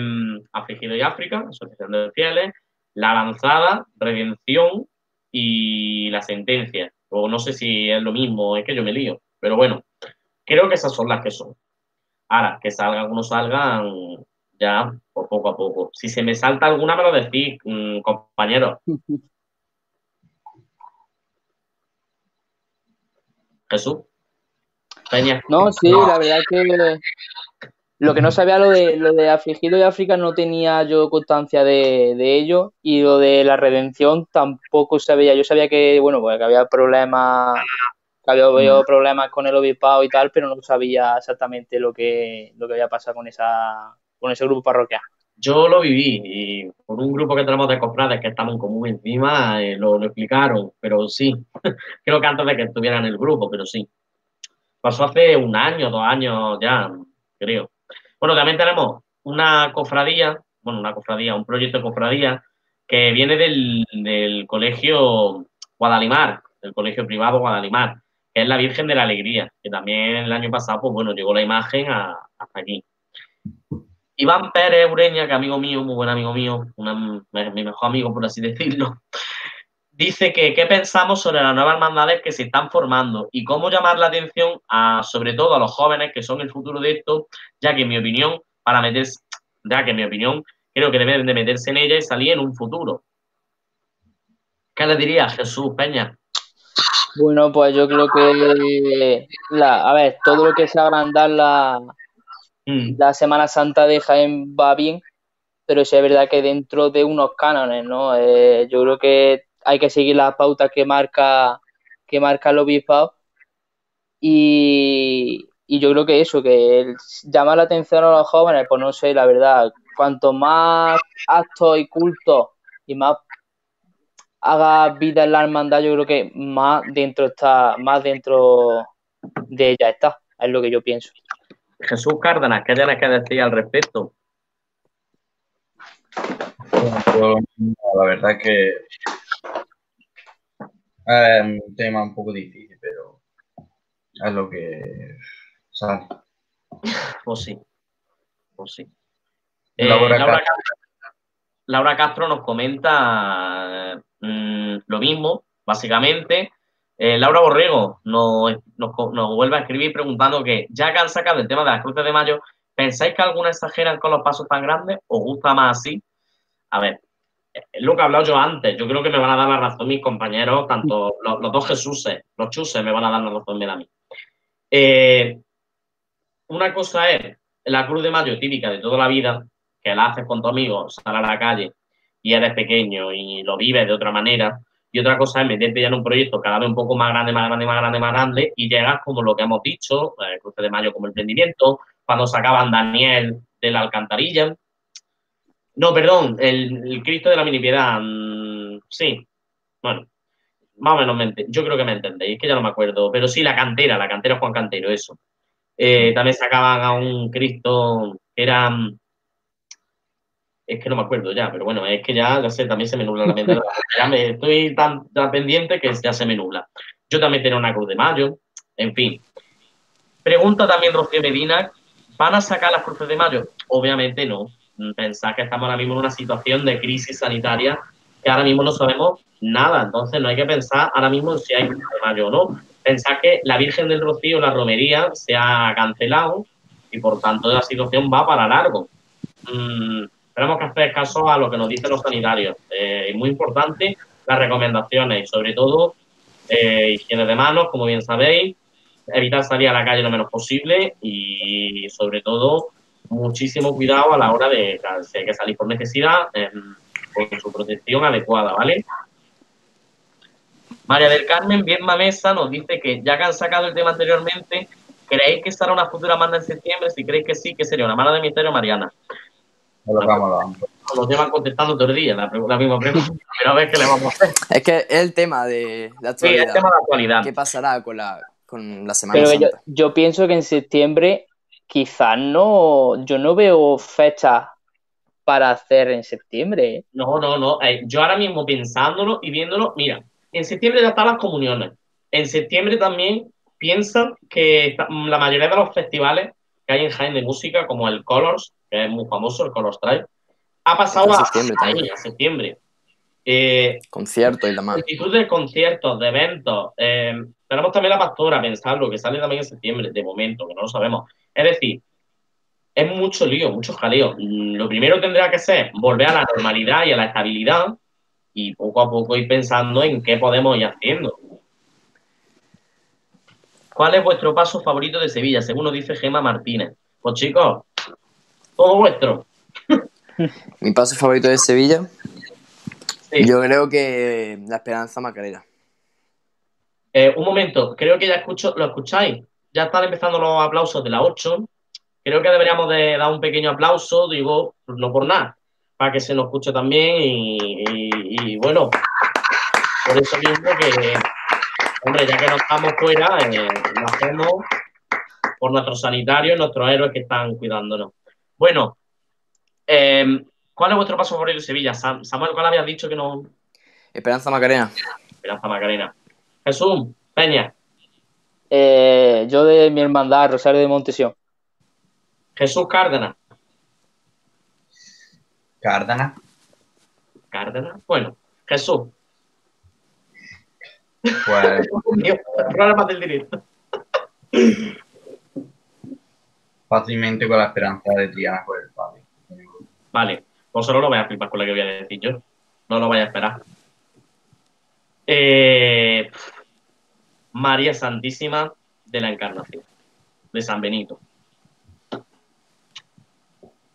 Afligido y África, asociación de fieles, la lanzada, redención y la sentencia. O no sé si es lo mismo, es que yo me lío. Pero bueno, creo que esas son las que son. Ahora, que salgan o no salgan ya por poco a poco. Si se me salta alguna, me lo decís, mm, Jesús. No, sí, la verdad que lo que no sabía lo de lo de afligido y África no tenía yo constancia de, ello y lo de la redención tampoco sabía. Yo sabía que bueno pues que había problemas que había mm. problemas con el obispado y tal, pero no sabía exactamente lo que lo que había pasado con esa con ese grupo parroquial. Yo lo viví y por un grupo que tenemos de cofrades que estamos en común encima eh, lo, explicaron, pero sí, creo que antes de que estuviera en el grupo, pero sí. Pasó hace un año, dos años ya, creo. Bueno, también tenemos una cofradía, bueno, una cofradía, un proyecto de cofradía que viene del, colegio Guadalimar, del colegio privado Guadalimar, que es la Virgen de la Alegría, que también el año pasado, pues bueno, llegó la imagen hasta aquí. Iván Pérez Ureña, que amigo mío, muy buen amigo mío, mi mejor amigo, por así decirlo, dice que qué pensamos sobre las nuevas hermandades que se están formando y cómo llamar la atención a, sobre todo a los jóvenes que son el futuro de esto, ya que en mi opinión, para meterse, ya que en mi opinión, creo que deben de meterse en ella y salir en un futuro. ¿Qué le diría Jesús Peña? Bueno, pues yo creo que a ver, todo lo que sea agrandar la, mm. la Semana Santa de Jaén va bien, pero sí es verdad que dentro de unos cánones, ¿no? Eh, yo creo que hay que seguir las pautas que marca, que marca el obispado. Y, yo creo que eso, que llama la atención a los jóvenes, pues no sé, la verdad, cuanto más actos y cultos y más haga vida en la hermandad, yo creo que más dentro está, más dentro de ella está, es lo que yo pienso. Jesús Cárdenas, ¿qué tienes que decir al respecto? la verdad es que es un tema un poco difícil, pero es lo que sale. Pues sí. Pues sí. Eh, Laura, Castro. nos comenta mm, lo mismo, básicamente. Eh, Laura Borrego nos, nos, vuelve a escribir preguntando que, ya que han sacado el tema de las cruces de mayo, ¿pensáis que algunas exageran con los pasos tan grandes? ¿Os gusta más así? A ver, es lo que he hablado yo antes. Yo creo que me van a dar la razón mis compañeros, tanto los, dos Jesuses, los Chuses, me van a dar la razón a mí. Eh, una cosa es la cruz de mayo típica de toda la vida, que la haces con tu amigo, sales a la calle y eres pequeño y lo vives de otra manera. Y otra cosa es meterte ya en un proyecto cada vez un poco más grande, más grande, más grande, más grande, y llegas como lo que hemos dicho, el cruce de mayo como emprendimiento, cuando sacaban Daniel de la alcantarilla, no, perdón, el, Cristo de la mini piedad. Mm, sí, bueno, más o menos mente. Yo creo que me entendéis, que ya no me acuerdo. Pero sí, la cantera, la cantera Juan Cantero, eso. Eh, también sacaban a un Cristo que era. Es que no me acuerdo ya, pero bueno, es que ya, ya sé, también se me nubla la mente. ya me, estoy tan, tan, pendiente que ya se me nubla. Yo también tenía una cruz de mayo, en fin. Pregunta también Rocío Medina, ¿van a sacar las cruces de mayo? Obviamente no. Pensar que estamos ahora mismo en una situación de crisis sanitaria que ahora mismo no sabemos nada. Entonces no hay que pensar ahora mismo si hay de mayo o no. Pensar que la Virgen del Rocío, la romería, se ha cancelado y por tanto la situación va para largo. Mm, tenemos que hacer caso a lo que nos dicen los sanitarios. Eh, muy importante las recomendaciones y sobre todo eh, higiene de manos, como bien sabéis, evitar salir a la calle lo menos posible y sobre todo muchísimo cuidado a la hora de si hay que salir por necesidad con su protección adecuada, ¿vale? María del Carmen Bien Mesa nos dice que ya que han sacado el tema anteriormente, ¿creéis que será una futura manda en septiembre? Si creéis que sí, que sería una mano de misterio Mariana. Nos llevan contestando todo el día la, misma pregunta, pero a ver qué le vamos a hacer. Es que es el tema de la actualidad. Sí, el tema de actualidad. ¿Qué pasará con la, con la Semana pero Santa? Yo, yo pienso que en septiembre quizás no, yo no veo fecha para hacer en septiembre. ¿eh? No, no, no. Eh, yo ahora mismo pensándolo y viéndolo, mira, en septiembre ya están las comuniones. En septiembre también piensan que la mayoría de los festivales que hay en Jaén de música, como el Colors, que es muy famoso, el Colors Drive, ha pasado a septiembre. Ahí, a septiembre. Eh, conciertos y demás. Multitud de conciertos, de eventos. Eh, tenemos también la pastora, pensarlo, que sale también en septiembre, de momento, que no lo sabemos. Es decir, es mucho lío, mucho jaleo. Lo primero tendrá que ser volver a la normalidad y a la estabilidad y poco a poco ir pensando en qué podemos ir haciendo. ¿Cuál es vuestro paso favorito de Sevilla? Según nos dice Gema Martínez. Pues chicos, todo vuestro. Mi paso favorito de Sevilla. Yo creo que la Esperanza Macarena. Eh, un momento, creo que ya escucho, lo escucháis. Ya están empezando los aplausos de la 8. Creo que deberíamos de dar un pequeño aplauso, digo, no por nada, para que se nos escuche también y, bueno, por eso mismo que, hombre, ya que no estamos fuera, eh, lo hacemos por nuestros sanitarios, nuestros héroes que están cuidándonos. Bueno, em, ¿cuál es vuestro paso favorito de Sevilla? Samuel, ¿cuál habías dicho que no? Esperanza Macarena. Esperanza Macarena. Jesús, Peña. Eh, yo de mi hermandad, Rosario de Montesión. Jesús Cárdenas. Cárdenas. Cárdenas. Bueno, Jesús. Pues. Programa del directo. Fácilmente con la esperanza de Triana por el padre. Vale, pues solo lo voy a flipar con lo que voy a decir yo. No lo voy a esperar. Eh, María Santísima de la Encarnación, de San Benito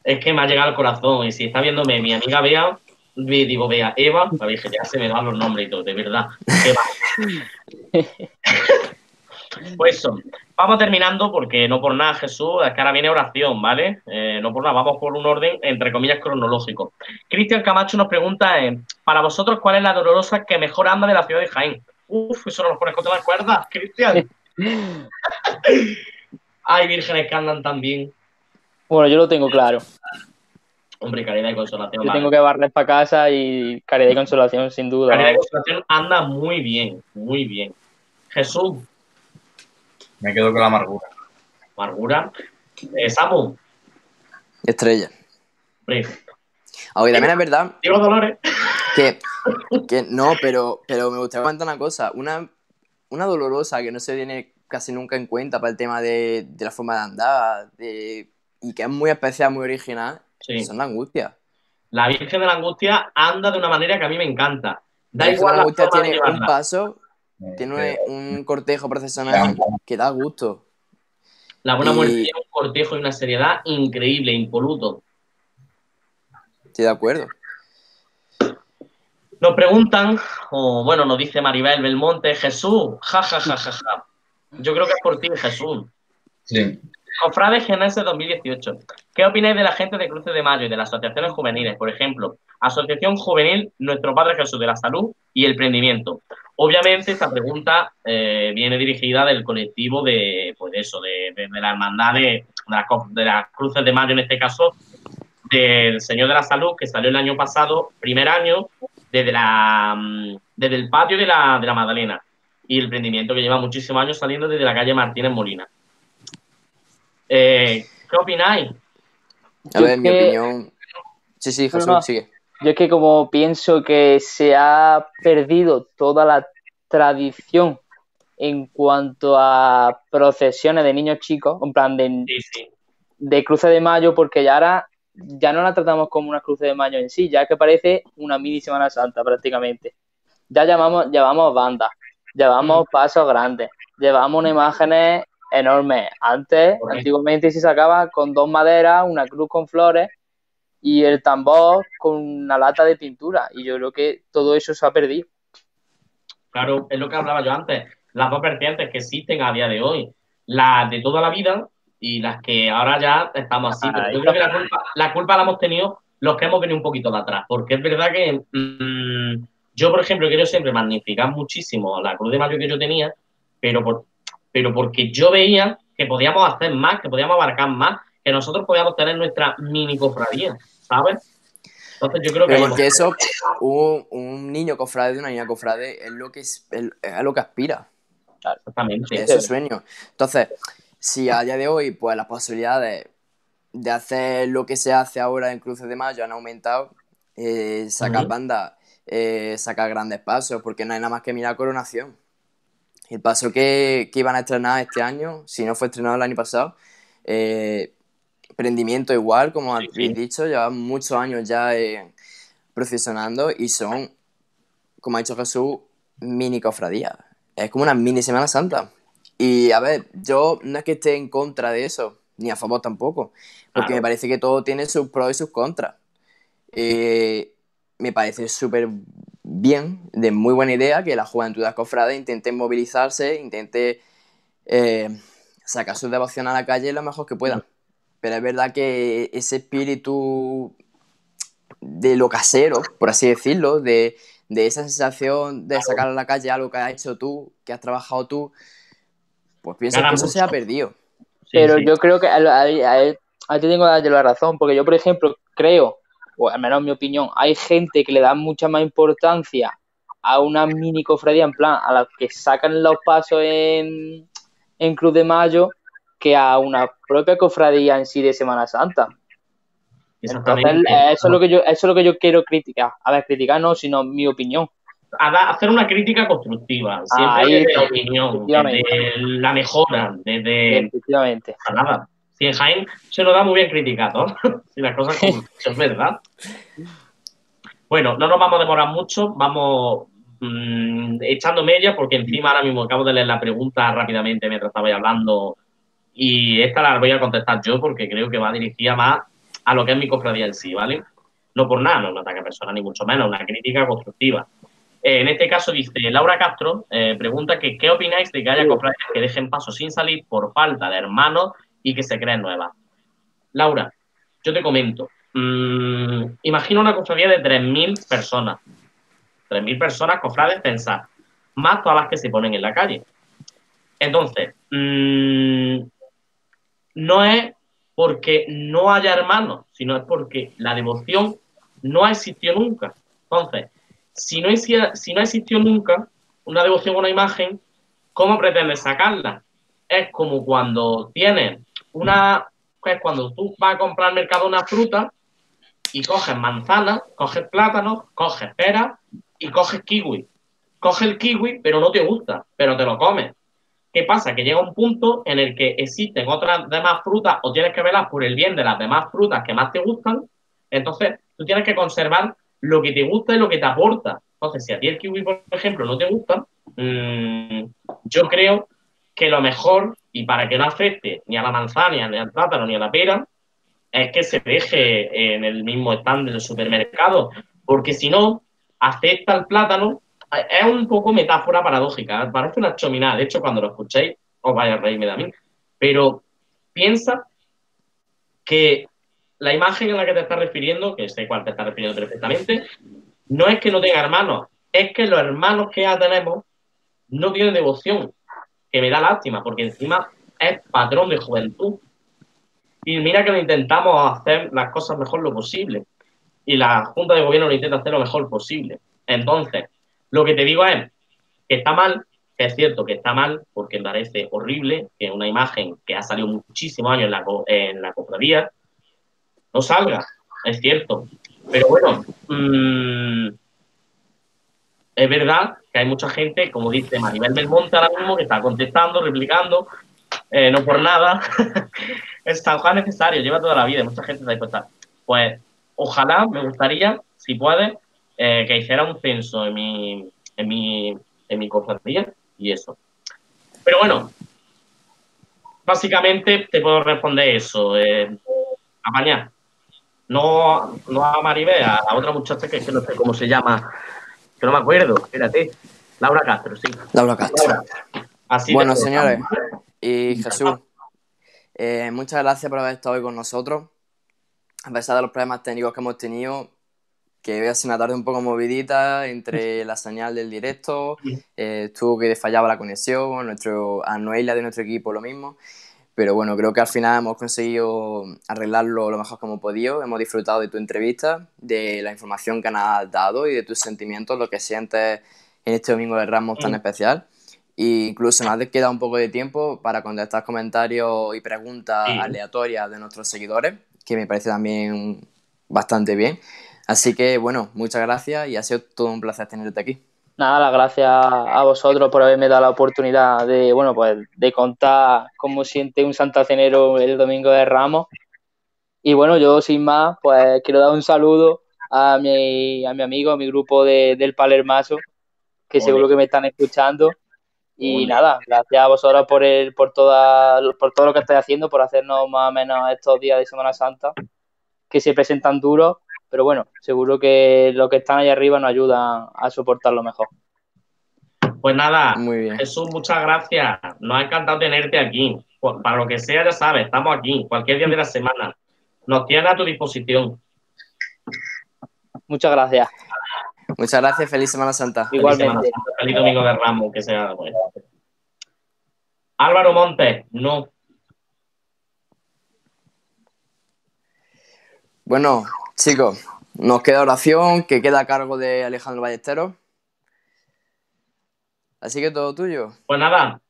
es que me ha llegado al corazón. Y si está viéndome mi amiga Bea, digo, Bea, Eva, la dije, ya se me dan los nombres y todo, de verdad. Eva. pues eso. Vamos terminando porque no por nada, Jesús, es que ahora viene oración, ¿vale? Eh, no por nada, vamos por un orden, entre comillas, cronológico. Cristian Camacho nos pregunta, eh, para vosotros, ¿cuál es la dolorosa que mejor anda de la ciudad de Jaén? Uf, eso no nos pones contra las cuerdas, Cristian. Hay vírgenes que andan tan bien. Bueno, yo lo tengo claro. Hombre, caridad y consolación. Yo tengo que barrer para casa y caridad y consolación, sin duda. Caridad y consolación anda muy bien, muy bien. Jesús. Me quedo con la amargura. Amargura. Eh, Samu. Estrella. Hombre. Aunque también es verdad. Digo Dolores. Que, que no, pero, pero me gustaría comentar una cosa. Una, una dolorosa que no se viene casi nunca en cuenta para el tema de, de la forma de andar, de y que es muy especial, muy original, son la angustia. La Virgen de la Angustia anda de una manera que a mí me encanta. Da la igual la angustia tiene un paso, tiene un cortejo procesional que da gusto. La buena muerte tiene un cortejo y una seriedad increíble, impoluto. Estoy de acuerdo. Nos preguntan, o bueno, nos dice Maribel Belmonte, Jesús, ja, ja, ja, ja, ja. Yo creo que es por ti, Jesús. Sí. Cofrades Genese 2018. ¿Qué opináis de la gente de Cruces de Mayo y de las asociaciones juveniles? Por ejemplo, Asociación Juvenil Nuestro Padre Jesús de la Salud y el Prendimiento. Obviamente, esta pregunta eh, viene dirigida del colectivo de, pues eso, de, la hermandad de, de, las Cruces de Mayo, en este caso, del Señor de la Salud, que salió el año pasado, primer año, desde, la, mm, desde el patio de la, de la Magdalena. Y el prendimiento que lleva muchísimos años saliendo desde la calle Martínez Molina. Eh, ¿Qué opináis? A ver, mi opinión. Sí, sí, Jesús, sigue. Yo es que como pienso que se ha perdido toda la tradición en cuanto a procesiones de niños chicos, en plan de, de cruce de mayo, porque ya ahora ya no la tratamos como una cruce de mayo en sí, ya que parece una mini Semana Santa prácticamente. Ya llamamos, llamamos banda. llevamos pasos grandes, llevamos unas imágenes enormes. Antes, antiguamente se sacaba con dos maderas, una cruz con flores y el tambor con una lata de pintura. Y yo creo que todo eso se ha perdido. Claro, es lo que hablaba yo antes. Las dos vertientes que existen a día de hoy, las de toda la vida y las que ahora ya estamos así. yo creo que la culpa, la culpa la hemos tenido los que hemos venido un poquito de atrás, porque es verdad que mm, yo, por ejemplo, quiero siempre magnificar muchísimo la cruz de mayo que yo tenía, pero, por, pero porque yo veía que podíamos hacer más, que podíamos abarcar más, que nosotros podíamos tener nuestra mini cofradía, ¿sabes? Entonces yo creo que... porque eso, un, un, niño cofrade de una niña cofrade es lo que, es, es lo que aspira. Exactamente. Es su sueño. Entonces, si a día de hoy, pues las posibilidades de hacer lo que se hace ahora en Cruces de Mayo han aumentado, eh, sacar bandas, eh, sacar grandes pasos, porque no hay nada más que mirar Coronación. El paso que, iban a estrenar este año, si no fue estrenado el año pasado, eh, Prendimiento igual, como habéis dicho, llevan muchos años ya procesionando y son, como ha dicho Jesús, mini cofradías. Es como una mini Semana Santa. Y a ver, yo no es que esté en contra de eso, ni a favor tampoco, porque me parece que todo tiene sus pros y sus contras. Eh, me parece súper bien, de muy buena idea, que la juventud de cofrades intente movilizarse, intente eh, sacar su devoción a la calle lo mejor que puedan. Pero es verdad que ese espíritu de lo casero, por así decirlo, de, esa sensación de sacar a la calle algo que has hecho tú, que has trabajado tú, pues pienso que eso se ha perdido. Pero yo creo que ahí, te tengo que darle la razón, porque yo, por ejemplo, creo, o al menos en mi opinión, hay gente que le da mucha más importancia a una mini cofradía, en plan, a la que sacan los pasos en, en Cruz de Mayo, que a una propia cofradía en sí de Semana Santa. Entonces, eso es lo que yo, eso es lo que yo quiero criticar. A ver, criticar no, sino mi opinión a hacer una crítica constructiva, siempre de la opinión, de la mejora, desde efectivamente. nada. Si en Jaén se nos da muy bien criticar, ¿no? si las cosas es verdad. Bueno, no nos vamos a demorar mucho, vamos mm, echando media, porque encima ahora mismo acabo de leer la pregunta rápidamente mientras estaba hablando, y esta la voy a contestar yo porque creo que va dirigida más a lo que es mi cofradía en sí, ¿vale? No por nada, no es un ataque personal ni mucho menos, una crítica constructiva. Eh, en este caso dice Laura Castro, eh, pregunta que qué opináis de que haya cofradías que dejen paso sin salir por falta de hermanos y que se creen nuevas. Laura, yo te comento. Mm, imagina una cofradía de 3.000 personas. 3.000 personas, cofrades, pensar. Más todas las que se ponen en la calle. Entonces, mm, no es porque no haya hermanos, sino es porque la devoción no ha existido nunca. Entonces, si no, si existió nunca una devoción a una imagen, ¿cómo pretendes sacarla? Es como cuando tienes una, es cuando tú vas a comprar al mercado una fruta y coges manzana, coges plátano, coges pera y coges kiwi. Coges el kiwi, pero no te gusta, pero te lo comes. ¿Qué pasa? Que llega un punto en el que existen otras demás frutas o tienes que velar por el bien de las demás frutas que más te gustan. Entonces, tú tienes que conservar lo que te gusta y lo que te aporta. Entonces, si a ti el kiwi, por ejemplo, no te gusta, mm, yo creo que lo mejor, y para que no afecte ni a la manzana, ni al plátano, ni a la pera, es que se deje en el mismo stand del supermercado, porque si no, afecta al plátano. Es un poco metáfora paradójica, ¿eh? parece una chominada. De hecho, cuando lo escuchéis, os vaya a reírme de mí. Pero piensa que la imagen a la que te estás refiriendo, que sé cuál te estás refiriendo perfectamente, no es que no tenga hermanos, es que los hermanos que ya tenemos no tienen devoción, que me da lástima, porque encima es patrón de juventud. Y mira que lo intentamos hacer las cosas mejor lo posible. Y la Junta de Gobierno lo intenta hacer lo mejor posible. Entonces, lo que te digo es que está mal, que es cierto que está mal, porque me parece horrible que una imagen que ha salido muchísimos años en la, en la cofradía, no salga, es cierto. Pero bueno, mm, es verdad que hay mucha gente, como dice Maribel Belmonte ahora mismo, que está contestando, replicando, eh, no por nada. es San Juan necesario, lleva toda la vida, mucha gente está dispuesta. Pues ojalá, me gustaría, si puede, eh, que hiciera un censo en mi, en mi, en mi cofradía y eso. Pero bueno, básicamente te puedo responder eso. Eh, apañar. No, no a Maribel, a otra muchacha que no sé cómo se llama, que no me acuerdo, espérate. Laura Castro, sí. Laura Castro. bueno, señores, y Jesús, eh, muchas gracias por haber estado hoy con nosotros. A pesar de los problemas técnicos que hemos tenido, que hoy ha sido una tarde un poco movidita entre la señal del directo, eh, estuvo que fallaba la conexión, nuestro, a Noelia de nuestro equipo lo mismo. Pero bueno, creo que al final hemos conseguido arreglarlo lo mejor hemos podido. Hemos disfrutado de tu entrevista, de la información que nos has dado y de tus sentimientos, lo que sientes en este domingo de Ramos tan especial. E incluso nos ha quedado un poco de tiempo para contestar comentarios y preguntas aleatorias de nuestros seguidores, que me parece también bastante bien. Así que bueno, muchas gracias y ha sido todo un placer tenerte aquí. Nada, las gracias a vosotros por haberme dado la oportunidad de, bueno, pues de contar cómo siente un santacenero el domingo de Ramos. Y bueno, yo sin más, pues quiero dar un saludo a mi, a mi amigo, a mi grupo de, del Palermaso, que seguro que me están escuchando. Y nada, gracias a vosotros por, el, por, toda, por todo lo que estáis haciendo, por hacernos más o menos estos días de Semana Santa, que se presentan duros, pero bueno, seguro que los que están ahí arriba nos ayudan a soportarlo mejor. Pues nada, Jesús, muchas gracias. Nos ha encantado tenerte aquí. Para lo que sea, ya sabes, estamos aquí, cualquier día de la semana. Nos tiene a tu disposición. Muchas gracias. Muchas gracias, feliz Semana Santa. Igualmente. Feliz, domingo de Ramos, que sea bueno. Álvaro Montes, no. Bueno, chicos, nos queda oración que queda a cargo de Alejandro Ballesteros. Así que todo tuyo. Pues nada,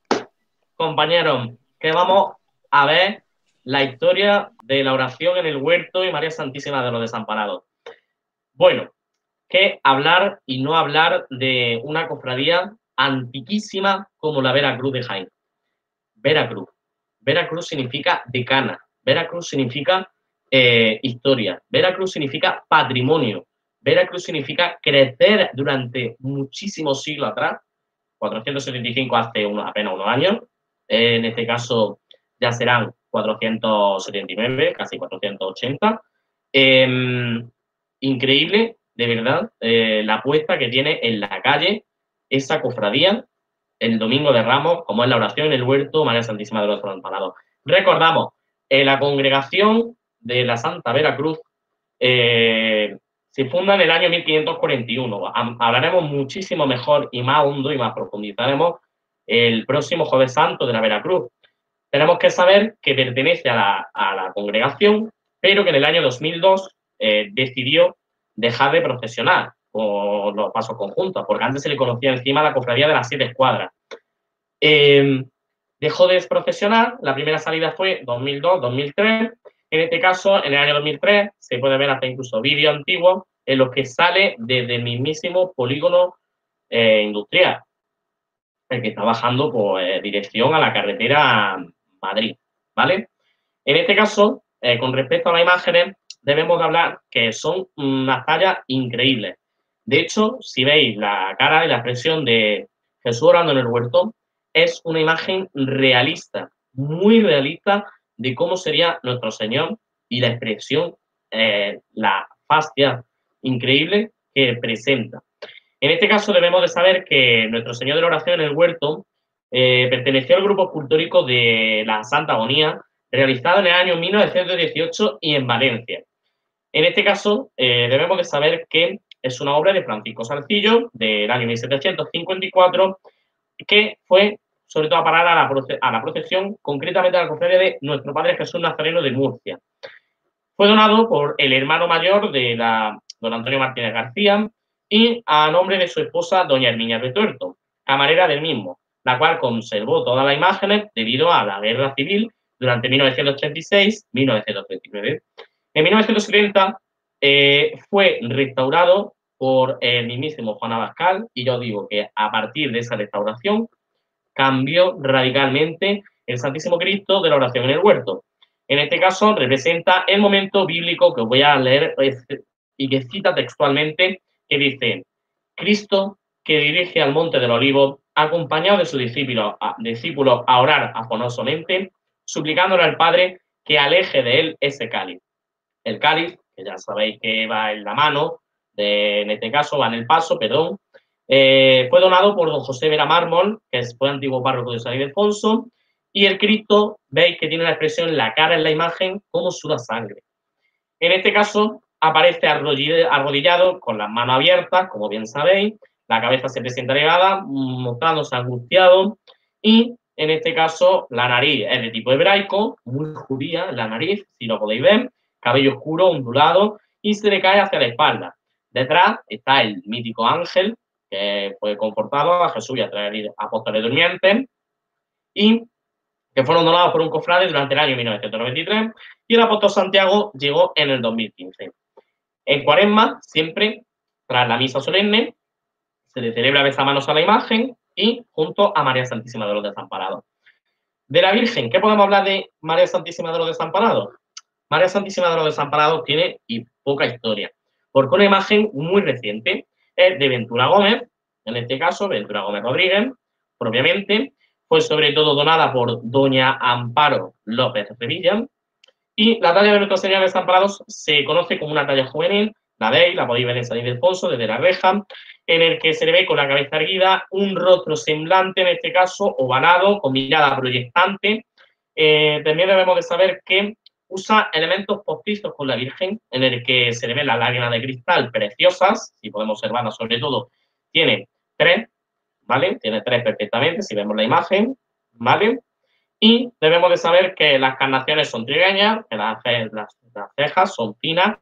compañeros, que vamos a ver la historia de la oración en el huerto y María Santísima de los Desamparados. Bueno, que hablar y no hablar de una cofradía antiquísima como la Veracruz de Jaén. Veracruz. Veracruz significa decana. Veracruz significa eh, historia. Veracruz significa patrimonio. Veracruz significa crecer durante muchísimos siglos atrás. 475 hace apenas unos años. en este caso ya serán 479, casi 480. Em, increíble de verdad eh, la apuesta que tiene en la calle esa cofradía el domingo de Ramos, como es la oración en el huerto María Santísima de los Desamparados. Recordamos, la congregación de la Santa Veracruz eh, se funda en el año 1541. Hablaremos muchísimo mejor y más hondo y más profundizaremos el próximo Jueves Santo de la Veracruz. Tenemos que saber que pertenece a la, congregación, pero que en el año 2002 eh, decidió dejar de procesionar por los pasos conjuntos, porque antes se le conocía encima la cofradía de las siete escuadras. Em, dejó de procesionar, la primera salida fue 2002-2003. En este caso, en el año 2003, se puede ver hasta incluso vídeos antiguos en los que sale desde el mismísimo polígono eh, industrial, el que está bajando por eh, dirección a la carretera Madrid, ¿vale? En este caso, eh, con respecto a las imágenes, debemos hablar que son unas tallas increíbles. De hecho, si veis la cara y la expresión de Jesús orando en el huerto, es una imagen realista, muy realista de cómo sería nuestro Señor y la expresión, eh, la fascia increíble que presenta. En este caso debemos de saber que nuestro Señor de la oración en el huerto eh, perteneció al grupo escultórico de la Santa Agonía, realizado en el año 1918 y en Valencia. En este caso, eh, debemos de saber que es una obra de Francisco Salcillo del año 1754 que fue sobre todo a parar a la, procesión, concretamente a la cofradía de nuestro Padre Jesús Nazareno de Murcia. Fue donado por el hermano mayor de la, don Antonio Martínez García y a nombre de su esposa, doña Herminia de Tuerto, camarera del mismo, la cual conservó todas las imágenes debido a la guerra civil durante 1936-1939. En 1970 eh, fue restaurado por el mismísimo Juan Abascal y yo digo que a partir de esa restauración cambió radicalmente el Santísimo Cristo de la oración en el huerto. En este caso representa el momento bíblico que os voy a leer y que cita textualmente, que dice, Cristo que dirige al monte del olivo acompañado de sus discípulos a orar afonosamente, suplicándole al Padre que aleje de él ese cáliz. El cáliz, que ya sabéis que va en la mano, de, en este caso va en el paso, perdón, eh, fue donado por don José Vera Mármol, que fue antiguo párroco de San Ildefonso, y el Cristo, veis que tiene la expresión la cara en la imagen como suda sangre. En este caso, aparece arrodillado con las manos abiertas, como bien sabéis, la cabeza se presenta elevada, mostrándose angustiado, y en este caso la nariz es de tipo hebraico, muy judía la nariz, si lo podéis ver, cabello oscuro, ondulado, y se le cae hacia la espalda. Detrás está el mítico ángel, que fue confortado a Jesús y a traer apóstoles durmientes, y que fueron donados por un cofrade durante el año 1993, y el apóstol Santiago llegó en el 2015. En cuaresma, siempre, tras la misa solemne, se le celebra manos a la imagen y junto a María Santísima de los Desamparados. De la Virgen, ¿qué podemos hablar de María Santísima de los Desamparados? María Santísima de los Desamparados tiene y poca historia, porque una imagen muy reciente de Ventura Gómez, en este caso Ventura Gómez Rodríguez, propiamente, fue sobre todo donada por doña Amparo López Revilla, y la talla de Nuestra Señora de Desamparados se conoce como una talla juvenil, la veis, la podéis ver en San Ildefonso, desde la reja, en el que se le ve con la cabeza erguida, un rostro semblante, en este caso, ovalado, con mirada proyectante. Eh, también debemos de saber que usa elementos postizos con la Virgen, en el que se le ve las lágrimas de cristal preciosas, si podemos observarlas sobre todo, tiene tres, ¿vale? Tiene tres perfectamente, si vemos la imagen, ¿vale? Y debemos de saber que las carnaciones son trigueñas, que las, las cejas son finas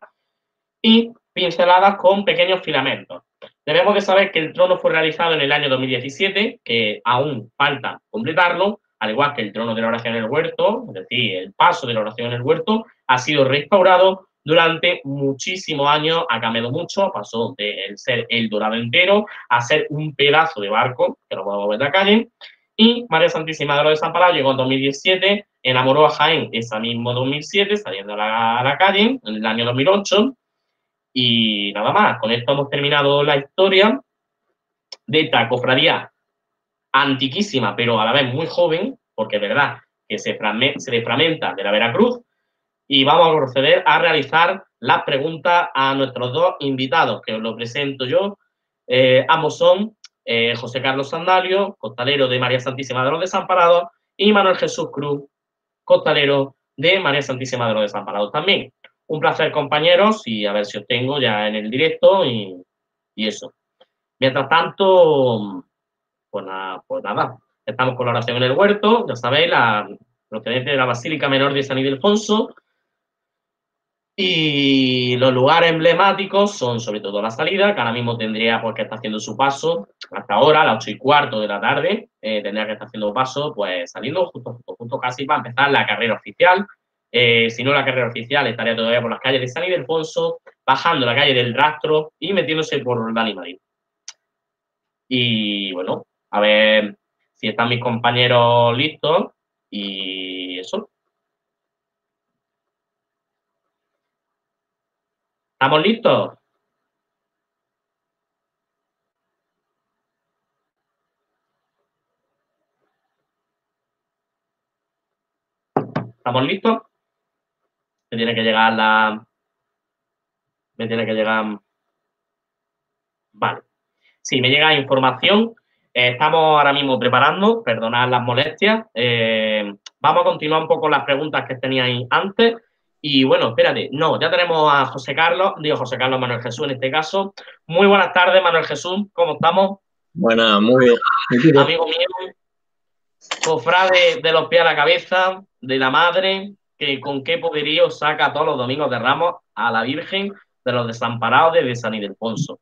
y pinceladas con pequeños filamentos. Debemos de saber que el trono fue realizado en el año 2017, que aún falta completarlo, al igual que el trono de la oración en el huerto, es decir, el paso de la oración en el huerto, ha sido restaurado durante muchísimos años, ha cambiado mucho, pasó de ser el dorado entero a ser un pedazo de barco, que lo podemos ver en la calle, y María Santísima de los Desamparados llegó en 2017, enamoró a Jaén ese mismo 2007, saliendo a la, a la calle, en el año 2008, y nada más, con esto hemos terminado la historia de esta cofradía antiquísima, pero a la vez muy joven, porque es verdad que se, desfragmenta de la Veracruz, y vamos a proceder a realizar las preguntas a nuestros dos invitados, que os lo presento yo. Eh, ambos son eh, José Carlos Sandalio, costalero de María Santísima de los Desamparados, y Manuel Jesús Cruz, costalero de María Santísima de los Desamparados también. Un placer, compañeros, y a ver si os tengo ya en el directo y, eso. Mientras tanto, pues pues nada, estamos con la oración en el huerto, ya sabéis, la procedente de la Basílica Menor de San Ildefonso. Y los lugares emblemáticos son sobre todo la salida, que ahora mismo tendría pues, que estar haciendo su paso hasta ahora, a las ocho y cuarto de la tarde, eh, tendría que estar haciendo paso, pues saliendo justo, justo, justo casi para empezar la carrera oficial, eh, si no la carrera oficial, estaría todavía por las calles de San Ildefonso, bajando la calle del Rastro y metiéndose por Dani Madrid. Y bueno, a ver si están mis compañeros listos y eso. ¿Estamos listos? ¿Estamos listos? me tiene que llegar la... Me tiene que llegar... Vale. Sí, me llega información. Eh, estamos ahora mismo preparando, perdonad las molestias. Eh, vamos a continuar un poco las preguntas que teníais antes. Y bueno, espérate, no, ya tenemos a José Carlos, digo José Carlos Manuel Jesús en este caso. Muy buenas tardes, Manuel Jesús, ¿cómo estamos? Buenas, muy bien. Amigo mío, cofrade de los pies a la cabeza, de la madre, que con qué poderío saca todos los domingos de Ramos a la Virgen de los desamparados de San Ildefonso.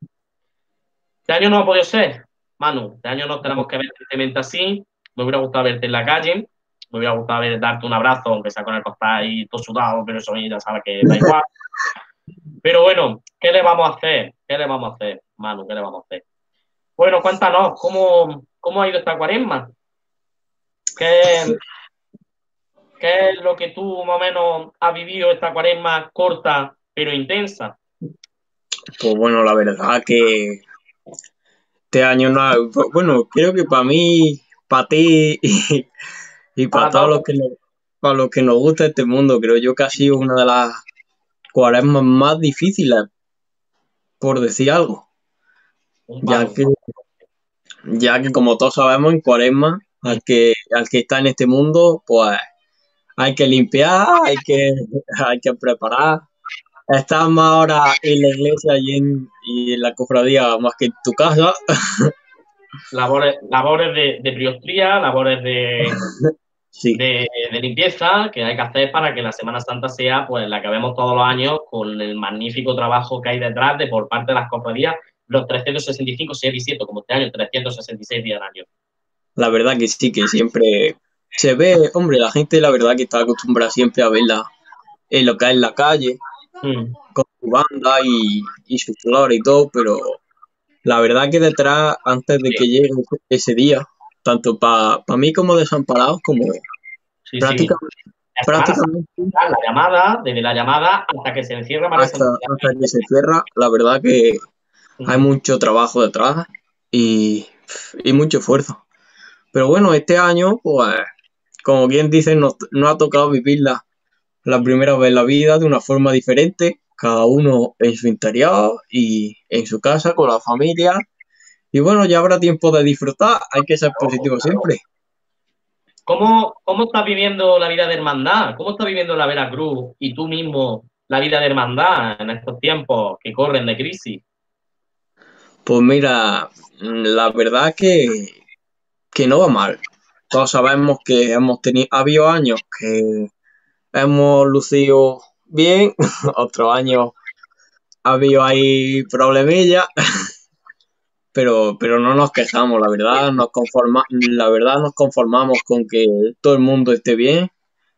Este año no ha podido ser, Manu. Este año no tenemos que ver tristemente así. Me hubiera gustado verte en la calle. Me hubiera gustado darte un abrazo, aunque sea con el costal y todo sudado, pero eso ya sabe que da igual. Pero bueno, ¿qué le vamos a hacer? ¿Qué le vamos a hacer, Manu? ¿Qué le vamos a hacer? Bueno, cuéntanos, ¿cómo, cómo ha ido esta cuaresma? ¿Qué, ¿Qué es lo que tú más o menos has vivido esta cuaresma corta pero intensa? Pues bueno, la verdad que Este año no, bueno, creo que para mí, para ti y, para, todos los que nos, para los que nos gusta este mundo, creo yo que ha sido una de las cuaresmas más difíciles, por decir algo. Ya que, ya que como todos sabemos, en cuaresma, al que, al que está en este mundo, pues hay que limpiar, hay que, hay que preparar. Estamos ahora en la iglesia y en, y en la cofradía más que en tu casa. Labores, labores de, de priostría, labores de, de, limpieza que hay que hacer para que la Semana Santa sea pues la que vemos todos los años con el magnífico trabajo que hay detrás de por parte de las cofradías los 365, si es cierto, como este año, 366 días al año. La verdad que sí, que siempre se ve, hombre, la gente la verdad que está acostumbrada siempre a verla en lo que es en la calle, mm. con su banda y, y su flor y todo, pero la verdad que detrás, antes de que llegue ese día, tanto para mí como desamparados, como prácticamente, La llamada, desde la llamada hasta que se encierra hasta, que se cierra, la verdad que hay mucho trabajo detrás y, y, mucho esfuerzo. Pero bueno, este año, pues, como bien dicen, nos, ha tocado vivirla la primera vez en la vida de una forma diferente, cada uno en su interior y en su casa con la familia. Y bueno, ya habrá tiempo de disfrutar, hay que ser positivo siempre. ¿Cómo, ¿Cómo estás viviendo la vida de hermandad? ¿Cómo estás viviendo la Veracruz y tú mismo la vida de hermandad en estos tiempos que corren de crisis? Pues mira, la verdad que, que no va mal. Todos sabemos que hemos tenido, ha habido años que hemos lucido bien, otros años ha habido ahí problemillas, pero, pero no nos quejamos, la verdad, nos conforma, la verdad nos conformamos con que todo el mundo esté bien,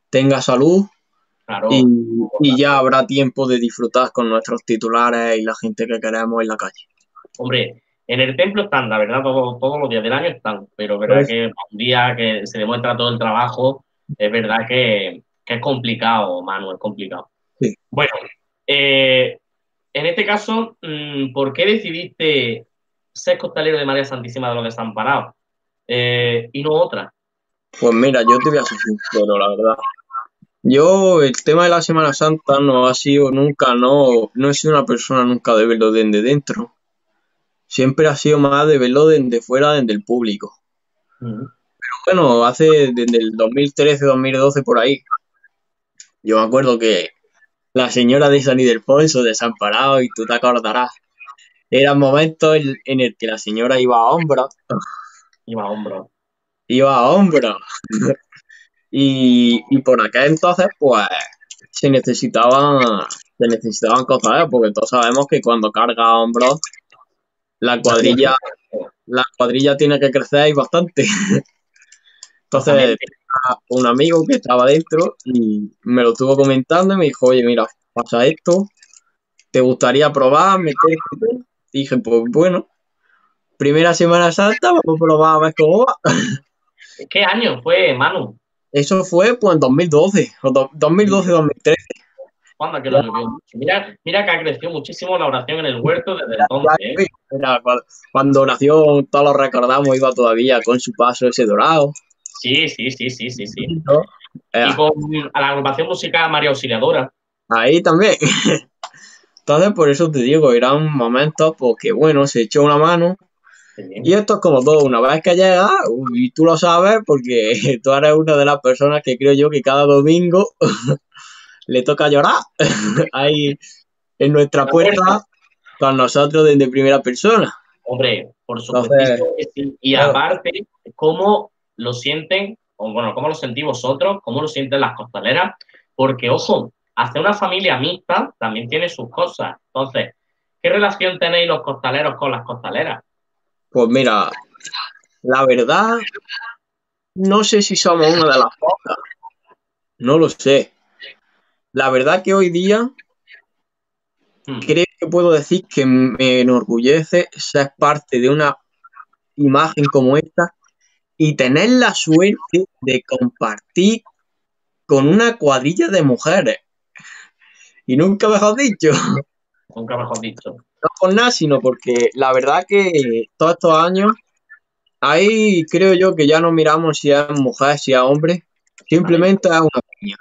tenga salud y, y, ya habrá tiempo de disfrutar con nuestros titulares y la gente que queremos en la calle. Hombre, en el templo están, la verdad, todos los días del año están, pero verdad pues que un día que se demuestra todo el trabajo, es verdad que, es complicado, Manuel, es complicado. Bueno, eh, en este caso, mm, ¿por qué decidiste ser costalero de María Santísima de los Desamparados eh, y no otra? Pues mira, yo te voy a ser sincero, la verdad. Yo, el tema de la Semana Santa no ha sido nunca, no, no he sido una persona nunca de verlo desde dentro siempre ha sido más de verlo desde fuera, desde el público. Pero bueno, hace desde el 2013, 2012 por ahí. Yo me acuerdo que la señora de San Ildefonso, desamparado, y tú te acordarás, eran momentos en, en el que la señora iba a hombros. Iba a hombros. Iba a hombros. y, y por acá entonces, pues, se necesitaban, se necesitaban cosas, porque todos sabemos que cuando carga a hombros la cuadrilla, la cuadrilla tiene que crecer bastante. Entonces, un amigo que estaba dentro y me lo estuvo comentando y me dijo, oye, mira, pasa esto, ¿te gustaría probar, meterte? Dije, pues bueno, primera Semana Santa, vamos a probar a ver cómo va. ¿Qué año fue, Manu? Eso fue pues en 2012, 2012-2013. Mira, mira que ha crecido muchísimo la oración en el huerto desde entonces. ¿eh? cuando nació, todos lo recordamos, iba todavía con su paso ese dorado. Sí, sí, sí, sí, sí, sí. Y con la agrupación musical María Auxiliadora. Ahí también. Entonces, por eso te digo, era un momento porque, bueno, se echó una mano. Y esto es como todo, una vez que llega, y tú lo sabes, porque tú eres una de las personas que creo yo que cada domingo le toca llorar ahí en nuestra puerta con nosotros desde primera persona. Hombre, por supuesto Y aparte, ¿cómo lo sienten? O bueno, ¿cómo lo sentís vosotros? ¿Cómo lo sienten las costaleras? Porque, ojo, hacer una familia mixta también tiene sus cosas. Entonces, ¿qué relación tenéis los costaleros con las costaleras? Pues mira, la verdad, no sé si somos una de las pocas. No lo sé. La verdad que hoy día hmm. creo que puedo decir que me enorgullece ser parte de una imagen como esta y tener la suerte de compartir con una cuadrilla de mujeres. Y nunca mejor dicho. Nunca mejor dicho. no por nada, sino porque la verdad que todos estos años, ahí creo yo que ya no miramos si es mujer, si es hombre, simplemente es una piña.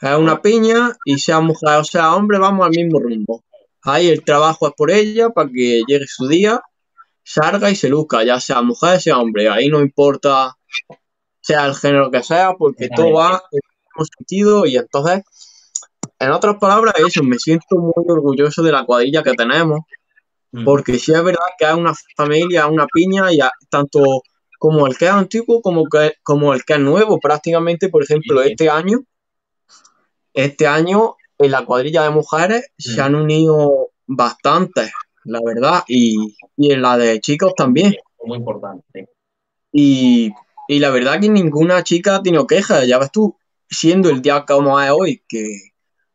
Es una piña y sea mujer o sea hombre, vamos al mismo rumbo. Ahí el trabajo es por ella para que llegue su día, salga y se luzca, ya sea mujer, sea hombre. Ahí no importa sea el género que sea, porque todo va en el mismo sentido y entonces en otras palabras, eso, me siento muy orgulloso de la cuadrilla que tenemos, mm. porque sí es verdad que hay una familia, una piña, y tanto como el que es antiguo como, que, como el que es nuevo. Prácticamente, por ejemplo, este año, este año en la cuadrilla de mujeres se mm. han unido bastantes, la verdad, y, en la de chicos también. Muy importante. Y, y la verdad que ninguna chica tiene quejas, ya ves tú, siendo el día como es hoy, que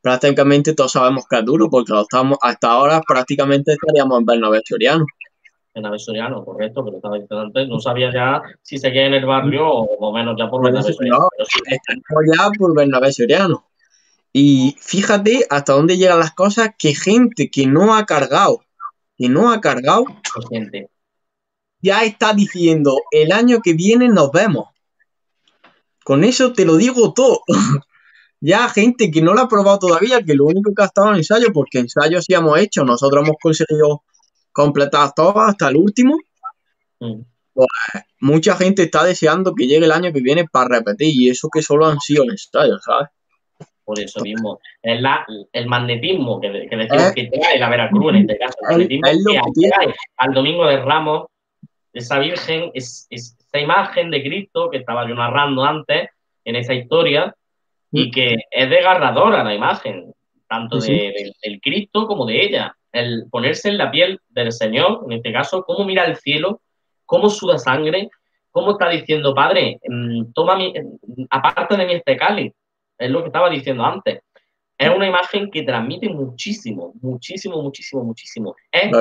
prácticamente todos sabemos que es duro, porque estamos, hasta ahora prácticamente estaríamos en Bernabé Soriano. Bernabé Soriano, correcto, lo estaba diciendo antes. No sabía ya si seguía en el barrio o menos ya por Bernabé Soriano. estamos ya por Bernabé Soriano. Y fíjate hasta dónde llegan las cosas que gente que no ha cargado, que no ha cargado, ya está diciendo, el año que viene nos vemos. Con eso te lo digo todo. ya gente que no lo ha probado todavía, que lo único que ha estado en ensayo, porque ensayos sí hemos hecho, nosotros hemos conseguido completar todo hasta el último. Mm. Pues, mucha gente está deseando que llegue el año que viene para repetir, y eso que solo han sido ensayos, ¿sabes? Por eso mismo. Es la, el magnetismo que, que decimos que trae la Veracruz en este caso. El magnetismo que al domingo de Ramos, esa Virgen, es, esa imagen de Cristo que estaba yo narrando antes en esa historia, y mm. que es desgarradora la imagen, tanto de, del, Cristo como de ella. El ponerse en la piel del Señor, en este caso, cómo mira el cielo, cómo suda sangre, cómo está diciendo, Padre, mm, toma mi, mm, aparte de mi este cáliz, es lo que estaba diciendo antes. Es una imagen que transmite muchísimo, muchísimo, muchísimo, muchísimo. Es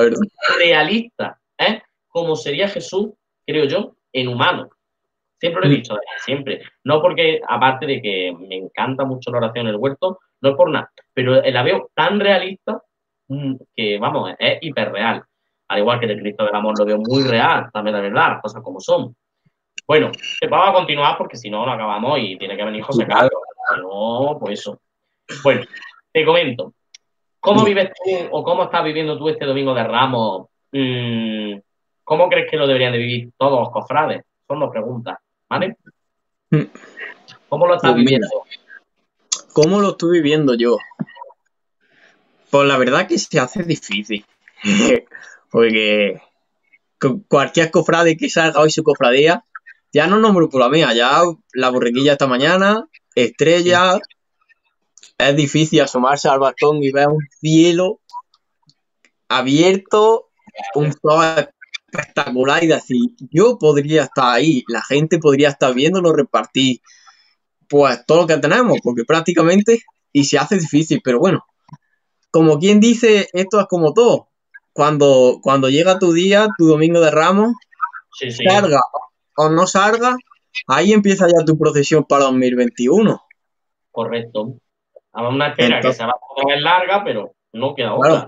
realista, es como sería Jesús, creo yo, en humano. Siempre lo he dicho, siempre. No porque, aparte de que me encanta mucho la oración en el huerto, no es por nada, pero la veo tan realista mm, que, vamos, es hiperreal. Al igual que el Cristo del Amor lo veo muy real, también de verdad, las cosas como son. Bueno, vamos a continuar porque si no, no acabamos y tiene que venir José Carlos. No, pues eso. Bueno, te comento. ¿Cómo vives tú o cómo estás viviendo tú este domingo de Ramos? Mm, ¿Cómo crees que lo deberían de vivir todos los cofrades? Son dos preguntas. ¿Vale? Mm. ¿Cómo lo estás pues viviendo? ¿Cómo lo estoy viviendo yo? Pues la verdad que se hace difícil. Porque cualquier cofrade que salga hoy su cofradía, ya no nombro por la mía, ya la borriquilla esta mañana, estrella, es difícil asomarse al balcón y ver un cielo abierto, un sol espectacular y decir, yo podría estar ahí, la gente podría estar viéndolo repartir, pues todo lo que tenemos, porque prácticamente, y se hace difícil, pero bueno, como quien dice, esto es como todo. Cuando, cuando llega tu día, tu domingo de ramos, salga o no salga, ahí empieza ya tu procesión para 2021. Correcto. A una espera que se va a poner larga, pero no queda otra.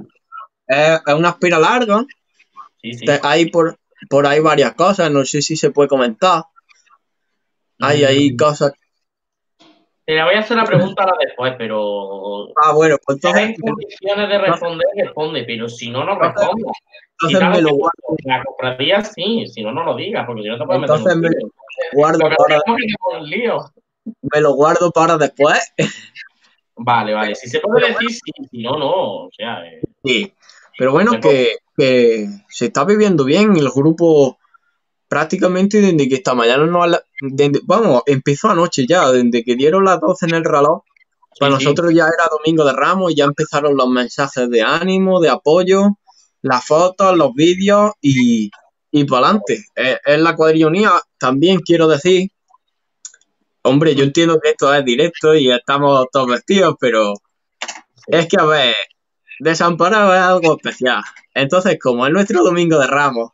es una espera larga, hay por, por ahí varias cosas, no sé si se puede comentar. Hay ahí mm. cosas. Te voy a hacer la pregunta ahora después, pero. Ah, bueno, pues entonces. hay condiciones de responder, responde, pero si no, no respondo. Entonces me lo guardo. La cofradía sí, si no, no lo digas, porque si no te puedes meter. Entonces me lo guardo para. Me lo guardo para después. Vale, vale. Si se puede decir sí, si no, no. O sea. Eh, sí. Pero bueno, que, se está viviendo bien el grupo prácticamente desde que esta mañana no vamos, empezó anoche ya, desde que dieron las 12 en el reloj, para nosotros ya era domingo de Ramos y ya empezaron los mensajes de ánimo, de apoyo, las fotos, los vídeos y, y para adelante. Es, la cuadrilla también quiero decir, hombre, yo entiendo que esto es directo y estamos todos vestidos, pero es que a ver, Desamparado es algo especial. Entonces, como es nuestro domingo de Ramos,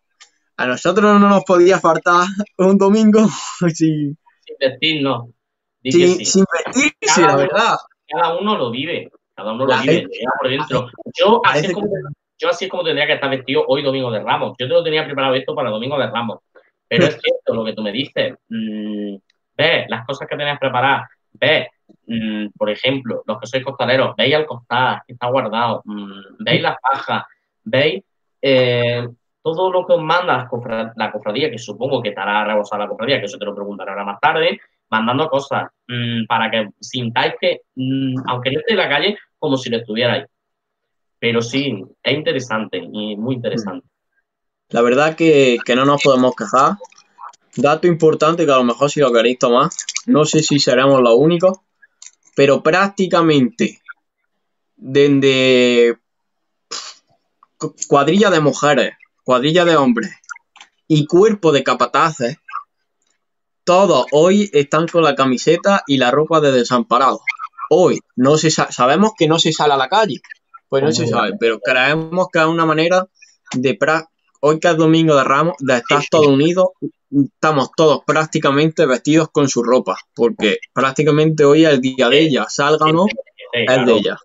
a nosotros no nos podía faltar un domingo sin, sin vestirnos. Sin, sin vestirse, la verdad. Cada uno lo vive. Cada uno lo vive. por dentro. Yo, hace como, yo así es como tendría que estar vestido hoy domingo de Ramos. Yo te lo tenía preparado esto para domingo de Ramos. Pero es cierto lo que tú me dices. Mm, ve las cosas que tenías preparadas. Ve, mm, por ejemplo, los que sois costaleros, veis al costal, que está guardado. Mm, veis las pajas. Veis eh, todo lo que os manda la cofradía, que supongo que estará rebosada la cofradía, que eso te lo preguntaré ahora más tarde, mandando cosas para que sintáis que, aunque no esté en la calle, como si lo estuvierais. Pero sí, es interesante y muy interesante. La verdad que, que no nos podemos quejar. Dato importante que a lo mejor si lo queréis tomar, no sé si seremos los únicos, pero prácticamente desde cuadrilla de mujeres, cuadrilla de hombres y cuerpo de capataces, todos hoy están con la camiseta y la ropa de desamparado. Hoy no se sabemos que no se sale a la calle, pues no se sabe, pero creemos que es una manera de hoy que es domingo de Ramos, de estar todos unidos, estamos todos prácticamente vestidos con su ropa, porque prácticamente hoy es el día de ella, salga o no, es de ella.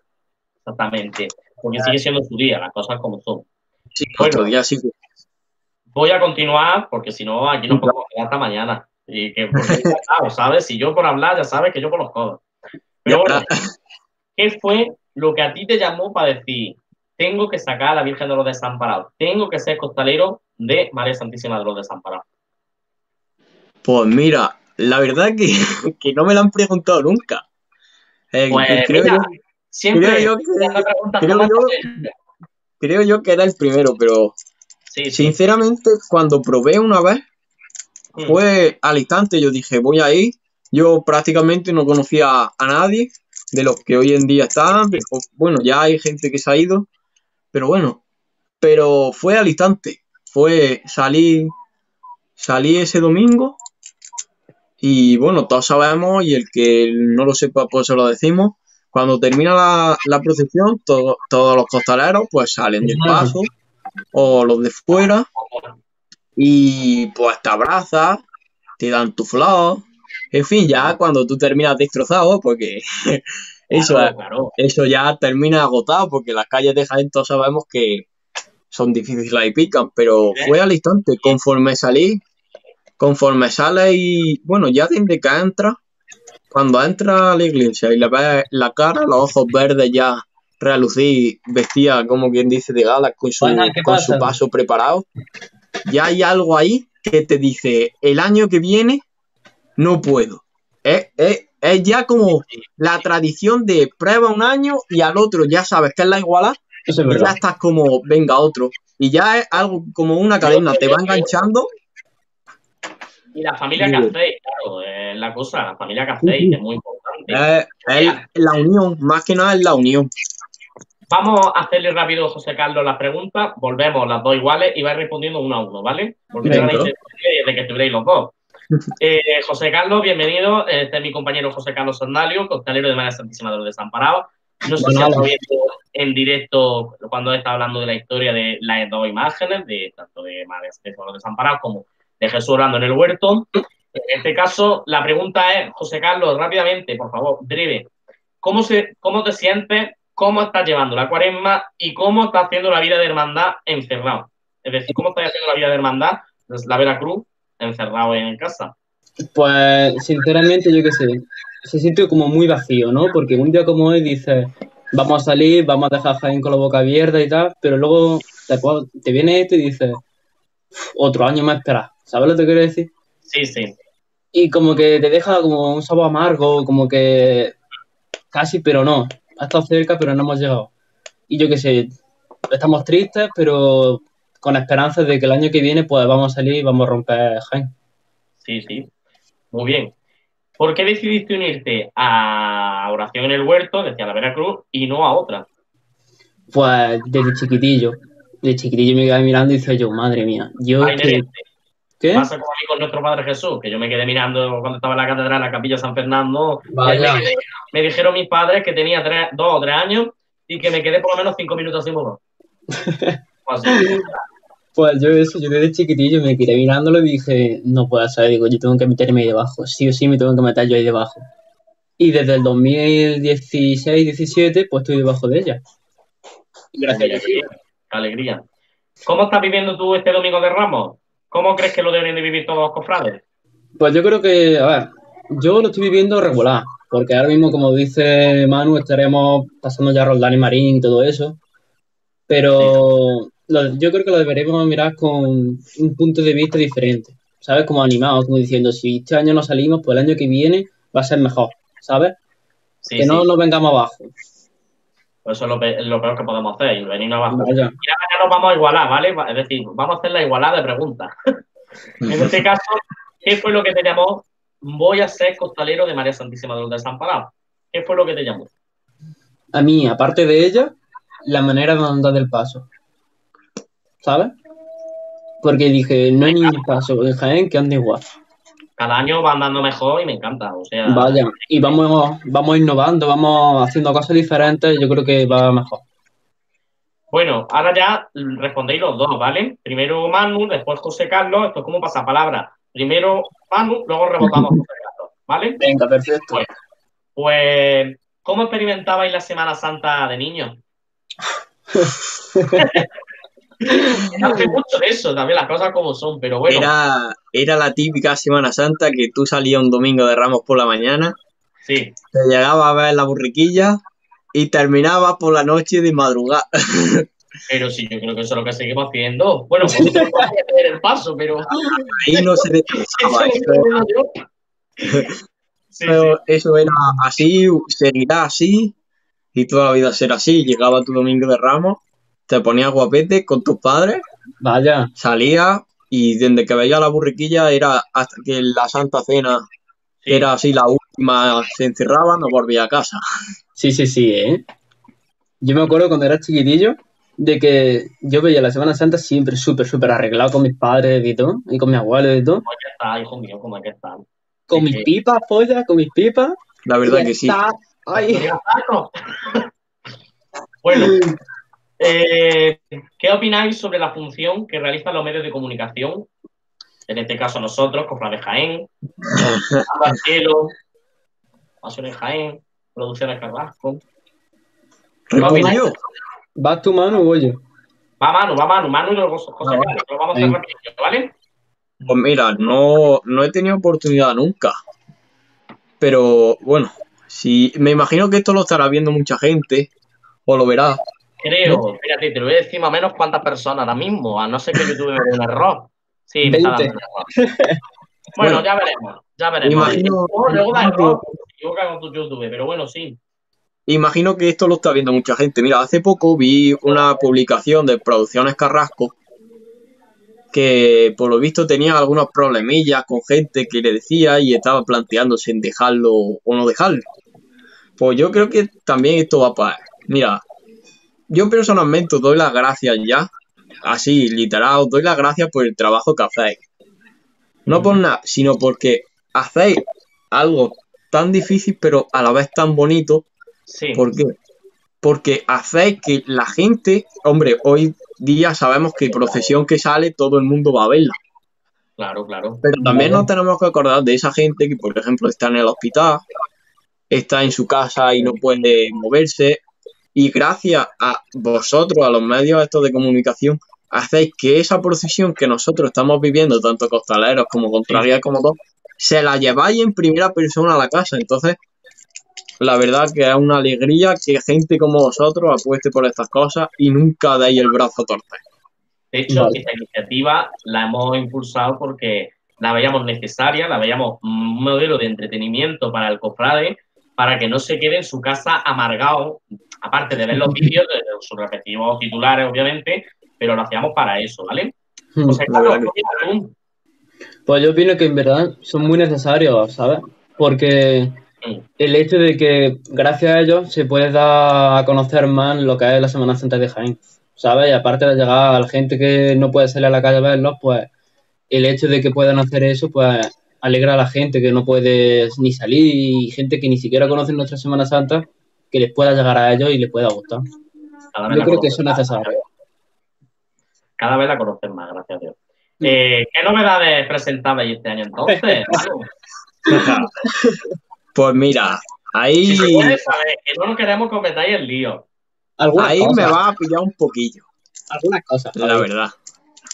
Exactamente, porque sigue siendo su día, las cosas como son. Sí, otro día sí. Voy a continuar, porque si no, aquí no podemos quedar hasta mañana. Y que, ¿sabes? Si yo por hablar, ya sabes que yo por los codos. Pero bueno, ¿qué fue lo que a ti te llamó para decir, tengo que sacar a la Virgen de los Desamparados, tengo que ser costalero de María Santísima de los Desamparados? Pues mira, la verdad que, que no me lo han preguntado nunca. Eh, pues creo, yo, siempre creo yo, que, creo, yo, que era el primero, pero sinceramente cuando probé una vez, mm. fue al instante, yo dije, voy a ir. Yo prácticamente no conocía a nadie de los que hoy en día están. Bueno, ya hay gente que se ha ido, pero bueno, pero fue al instante. Fue salir, salí ese domingo y bueno, todos sabemos y el que no lo sepa pues se lo decimos. Cuando termina la, procesión, todos los costaleros pues salen del paso o los de fuera y pues te abrazas, te dan tu flor, en fin, ya cuando tú terminas destrozado, porque eso, eso ya termina agotado, porque las calles de Jaén todos sabemos que son difíciles y pican, pero fue al instante, conforme salí, conforme sale y bueno, ya desde que entra, cuando entra a la iglesia y le ves la cara, los ojos verdes ya relucir, vestía como quien dice de gala con su, con su paso preparado, ya hay algo ahí que te dice, el año que viene no puedo. Es, ya como la tradición de prueba un año y al otro ya sabes que es la iguala y ya estás como, venga, otro. Y ya es algo como una cadena, te va enganchando. Y la familia que hacéis, claro, es la cosa, la familia que hacéis es muy importante. Es, la unión, más que nada es la unión. Vamos a hacerle rápido, José Carlos, las preguntas. Volvemos las dos iguales y vais respondiendo uno a uno, ¿vale? Porque de que estuvierais los dos. Eh, José Carlos, bienvenido. Este es mi compañero José Carlos Sandalio, costalero de María Santísima de los Desamparados. No sé si has visto en directo cuando está hablando de la historia de las dos imágenes, de tanto de María Santísima de los Desamparados como de Jesús orando en el huerto. En este caso, la pregunta es, José Carlos, rápidamente, por favor, breve. ¿Cómo, se, cómo te sientes? ¿Cómo estás llevando la cuaresma? ¿Y cómo estás haciendo la vida de hermandad encerrado? Es decir, ¿cómo estás haciendo la vida de hermandad, la Veracruz, encerrado en casa? Pues sinceramente yo qué sé, se siente como muy vacío, ¿no? Porque un día como hoy dices, vamos a salir, vamos a dejar Jaén con la boca abierta y tal, pero luego te, viene esto y dices, otro año más esperar, ¿sabes lo que quiero decir? Sí, sí. Y como que te deja como un sabor amargo, como que casi, pero no. Ha estado cerca, pero no hemos llegado. Y yo qué sé, estamos tristes, pero con esperanzas de que el año que viene pues vamos a salir y vamos a romper Jaén. Sí, sí. Muy bien. ¿Por qué decidiste unirte a Oración en el Huerto, decía la Veracruz, y no a otra? Pues desde chiquitillo. De chiquitillo me quedé mirando y decía yo, madre mía, yo... ¿Qué? Pasa como a mí con nuestro Padre Jesús, que yo me quedé mirando cuando estaba en la catedral, en la capilla San Fernando. Me, dijeron mis padres que tenía dos o tres años y que me quedé por lo menos cinco minutos sin mover. Pues yo eso, yo desde chiquitillo me quedé mirándolo y dije, no puedo ser, digo, yo tengo que meterme ahí debajo, sí o sí me tengo que meter yo ahí debajo. Y desde el 2016-17, pues estoy debajo de ella. Gracias a qué alegría. ¿Cómo estás viviendo tú este domingo de Ramos? ¿Cómo crees que lo deberían de vivir todos los cofrades? Pues yo creo que, a ver, yo lo estoy viviendo regular, porque ahora mismo, como dice Manu, estaremos pasando ya Roldán y Marín y todo eso, pero yo creo que lo deberíamos mirar con un punto de vista diferente, ¿sabes? Como animado, como diciendo, si este año no salimos, pues el año que viene va a ser mejor, ¿sabes? que no nos vengamos abajo. Pues eso es lo, peor que podemos hacer, y venir abajo. Y ahora ya nos vamos a igualar, ¿vale? Es decir, vamos a hacer la igualada de preguntas. en este caso, ¿qué fue lo que te llamó? Voy a ser costalero de María Santísima de los Desamparados. ¿Qué fue lo que te llamó? A mí, aparte de ella, la manera de andar del paso. ¿Sabes? Porque dije, no hay ningún paso en Jaén que ande igual cada año va andando mejor y me encanta. O sea, Vaya, y vamos, vamos innovando, vamos haciendo cosas diferentes, yo creo que va mejor. Bueno, ahora ya respondéis los dos, ¿vale? Primero Manu, después José Carlos, esto es como palabra. Primero Manu, luego rebotamos José Carlos, ¿vale? Venga, perfecto. pues, ¿cómo experimentabais la Semana Santa de niños? hace mucho eso, también las cosas como son, pero bueno. Era, era la típica Semana Santa que tú salías un domingo de Ramos por la mañana. Sí. Te llegaba a ver la burriquilla y terminaba por la noche de madrugada. Pero sí, yo creo que eso es lo que seguimos haciendo. Bueno, pues no hacer el paso, pero. Ahí no se descansaba. eso, eso era así, seguirá así, y toda la vida será así. Llegaba tu domingo de Ramos te ponías guapete con tus padres. Vaya. Salía y desde que veía la burriquilla era hasta que la Santa Cena era así la última, se encerraba, no volvía a casa. Sí, sí, sí, ¿eh? Yo me acuerdo cuando era chiquitillo de que yo veía la Semana Santa siempre súper, súper arreglado con mis padres y todo, y con mi abuelo y todo. ¿Cómo que está, hijo mío? ¿Cómo que está? Con mis pipas, polla, con mis pipas. La verdad que sí. Ay. bueno, eh, ¿Qué opináis sobre la función que realizan los medios de comunicación? En este caso nosotros, de Jaén, Cielo, Pasiones Jaén, Producciones Carrasco. ¿Vas tu mano o voy yo? Va Manu, va Manu, Manu y luego José Carlos, lo vamos a hacer rápido, ¿vale? Pues mira, no, no he tenido oportunidad nunca. Pero bueno, si me imagino que esto lo estará viendo mucha gente, o lo verá. Creo, fíjate, te lo voy a decir más o menos cuántas personas ahora mismo, a no ser que YouTube me dé un error. Sí, me está dando un error. Bueno, ya veremos, ya veremos. Imagino, luego da error, se equivoca con tu YouTube, pero bueno, sí. Imagino que esto lo está viendo mucha gente. Mira, hace poco vi una publicación de Producciones Carrasco que por lo visto tenía algunos problemillas con gente que le decía y estaba planteándose en dejarlo o no dejarlo. Pues yo creo que también esto va para... Mira, yo personalmente os doy las gracias ya, así, literal, os doy las gracias por el trabajo que hacéis. No por nada, sino porque hacéis algo tan difícil, pero a la vez tan bonito. Sí. ¿Por qué? Porque hacéis que la gente, hombre, hoy día sabemos que profesión que sale, todo el mundo va a verla. Claro, claro. Pero también nos tenemos que acordar de esa gente que, por ejemplo, está en el hospital, está en su casa y no puede moverse, y gracias a vosotros, a los medios estos de comunicación, hacéis que esa procesión que nosotros estamos viviendo, tanto costaleros como contrarias como todos, se la lleváis en primera persona a la casa. Entonces, la verdad que es una alegría que gente como vosotros apueste por estas cosas y nunca deis el brazo a torcer. De hecho, esta iniciativa la hemos impulsado porque la veíamos necesaria, la veíamos un modelo de entretenimiento para el cofrade, para que no se quede en su casa amargado aparte de ver los vídeos de sus respectivos titulares, obviamente, pero lo hacíamos para eso, ¿vale? Hmm, pues yo opino que en verdad son muy necesarios, ¿sabes? Porque hmm. el hecho de que gracias a ellos se puede dar a conocer más lo que es la Semana Santa de Jaén, ¿sabes? Y aparte de llegar a la gente que no puede salir a la calle a verlos, pues el hecho de que puedan hacer eso, pues alegra a la gente que no puede ni salir y gente que ni siquiera conoce nuestra Semana Santa, que les pueda llegar a ellos y les pueda gustar. Yo creo que eso es necesario. Cada vez la conocen más, gracias a Dios. Eh, ¿Qué novedades presentabais este año entonces? pues mira, ahí. que no nos queremos que el lío. Ahí me va a pillar un poquillo. algunas cosas. La verdad.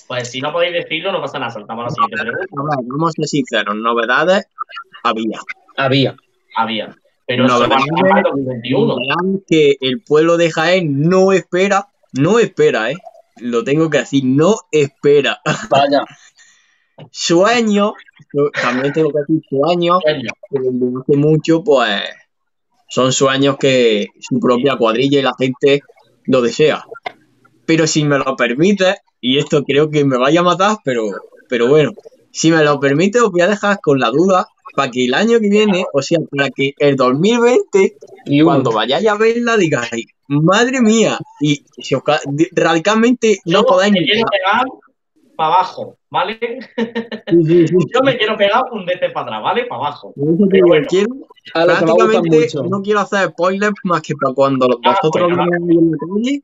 Pues si no podéis decirlo, no pasa nada. Saltamos a la siguiente pregunta. Vamos a ser sinceros, novedades había. Había. Había. Pero No, eso va a ¿verdad? ser para el 2021. Novedades que el pueblo de Jaén no espera, no espera, ¿eh? Lo tengo que decir, no espera. Vaya. Sueños, yo también tengo que decir sueños, Sueño. que desde hace mucho, pues, son sueños que su propia cuadrilla y la gente lo desea. Pero si me lo permite, y esto creo que me vaya a matar, pero, pero bueno, si me lo permite, os voy a dejar con la duda para que el año que viene, o sea, para que el 2020, Y uno. cuando vayáis a verla, digáis, madre mía, y si os ca- di- radicalmente no Yo podáis me ni quiero pegar para abajo, ¿vale? Sí, sí, sí. Yo me quiero pegar un DC para atrás, ¿vale? Para abajo. Pero bueno. quiero prácticamente no quiero hacer spoilers más que para cuando Ah, vosotros pues, lo veáis en la calle,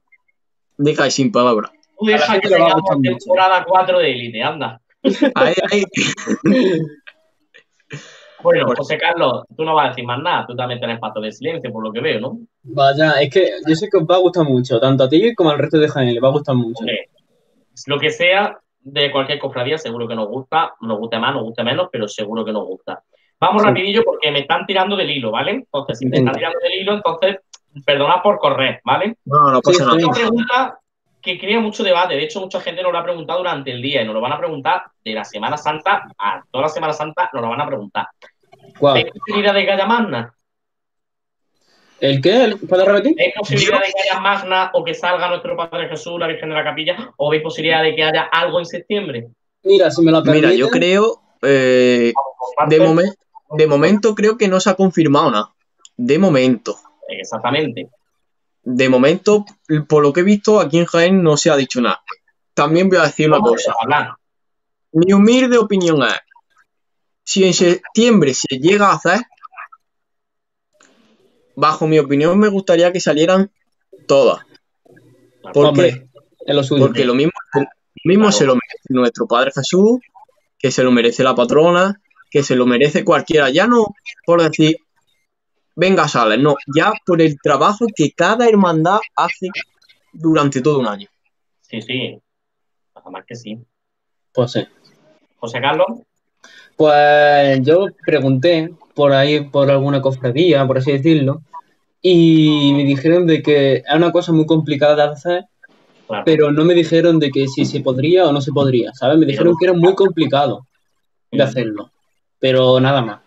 dejáis sin palabras. Tú deja que tengamos temporada 4 de Elite, anda. Ahí, ahí. Bueno, Pues- José Carlos, tú no vas a decir más nada. Tú también tenés pacto de silencio, por lo que veo, ¿no? Vaya, es que yo sé que os va a gustar mucho, tanto a ti como al resto de Jaén, les va a gustar mucho. Hombre, lo que sea de cualquier cofradía, seguro que nos gusta, nos guste más, nos guste menos, pero seguro que nos gusta. Vamos Sí. rapidillo porque me están tirando del hilo, ¿vale? Entonces, si me están tirando del hilo, entonces, perdonad por correr, ¿vale? No, no pasa sí. nada. Pregunta que crea mucho debate. De hecho, mucha gente nos lo ha preguntado durante el día y nos lo van a preguntar de la Semana Santa a toda la Semana Santa, nos lo van a preguntar. ¿Cuál? ¿Hay posibilidad de que haya magna? ¿El qué? ¿Puedes repetir? ¿Hay posibilidad de que haya magna o que salga nuestro Padre Jesús, la Virgen de la Capilla? ¿O hay posibilidad de que haya algo en septiembre? Mira, si me lo permite. Mira, yo creo, eh, Comparte- de, momen- de momento creo que no se ha confirmado nada. De momento. Exactamente. De momento, por lo que he visto, aquí en Jaén no se ha dicho nada. También voy a decir una cosa. Mi humilde opinión es, si en septiembre se llega a hacer, bajo mi opinión me gustaría que salieran todas. ¿Por Hombre, qué? lo. Porque lo mismo, lo mismo Claro. se lo merece nuestro Padre Jesús, que se lo merece la patrona, que se lo merece cualquiera. Ya no por decir, venga, sales, no, ya por el trabajo que cada hermandad hace durante todo un año. Sí, sí. Nada más que sí. Pues sí. José Carlos, Pues yo pregunté por ahí, por alguna cofradía, por así decirlo, y me dijeron de que es una cosa muy complicada de hacer, claro. pero no me dijeron de que si se podría o no se podría, ¿sabes? Me dijeron que era muy complicado de hacerlo, pero nada más.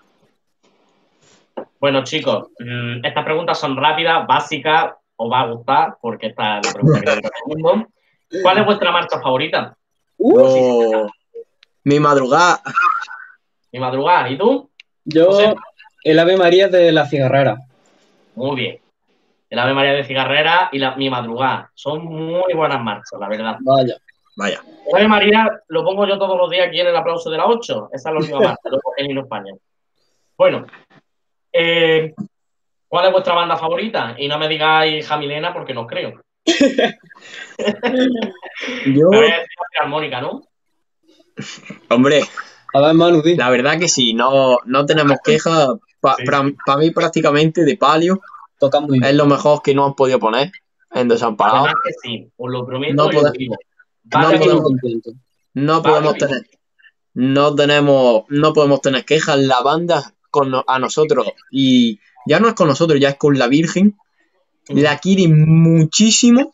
Bueno, chicos, mm, estas preguntas son rápidas, básicas, os va a gustar, porque esta es la pregunta que todo el mundo. ¿Cuál es vuestra marcha favorita? Oh, mi madrugada, Mi madrugada, ¿y tú? Yo, José. el Ave María de la cigarrera. Muy bien. El Ave María de Cigarrera y la, mi madrugada. Son muy buenas marchas, la verdad. Vaya. vaya. El Ave María lo pongo yo todos los días aquí en el aplauso de la 8. Esa es la última marcha, luego en España. Bueno, eh, ¿cuál es vuestra banda favorita? Y no me digáis Jamilena porque no creo. Yo, Me voy a decir la Armónica, ¿no? hombre, A ver, Manu, di. la verdad que sí, no, no tenemos quejas. Para Sí. mí prácticamente de palio Toca muy es bien. lo mejor que no han podido poner en desamparado. Además que sí, os lo prometo No no podemos- contento. No podemos tener, no tenemos, no podemos tener quejas. La banda con no- a nosotros y ya no es con nosotros, ya es con la Virgen. La quiere muchísimo,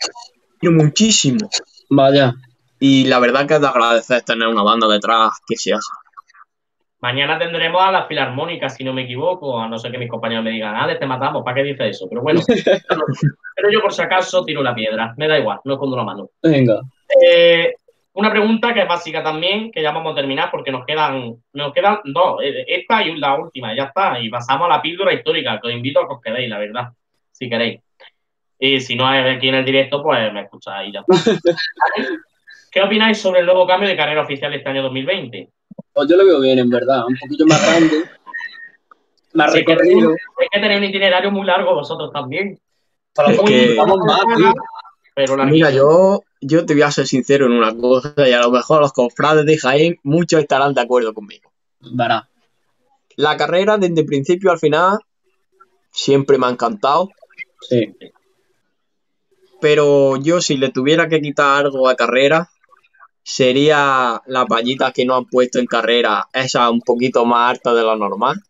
pero muchísimo. Vaya. Y la verdad que es de agradecer tener una banda detrás que se hace. Mañana tendremos a la Filarmónica, si no me equivoco, a no ser que mis compañeros me digan, ah, te matamos, ¿para qué dice eso? Pero bueno, pero yo por si acaso tiro la piedra, me da igual, no escondo la mano. Venga. Eh, una pregunta que es básica también, que ya vamos a terminar porque nos quedan, nos quedan dos, eh, esta y la última, ya está, y pasamos a la píldora histórica, que os invito a que os quedéis, la verdad, si queréis. Y si no es aquí en el directo, pues me escucháis y ya está. ¿Qué opináis sobre el nuevo cambio de carrera oficial este año 2020? Pues yo lo veo bien, en verdad. Un poquito más grande. Más Sí, recorrido. Es que tenéis un itinerario muy largo vosotros también. Es muy- que- vamos más, tío. Pero Mira, yo, yo te voy a ser sincero en una cosa y a lo mejor los confrades de Jaén, muchos estarán de acuerdo conmigo. Verá. La carrera desde el principio al final siempre me ha encantado, Sí. pero yo si le tuviera que quitar algo a carrera, sería las vallitas que no han puesto en carrera, esa un poquito más alta de lo normal.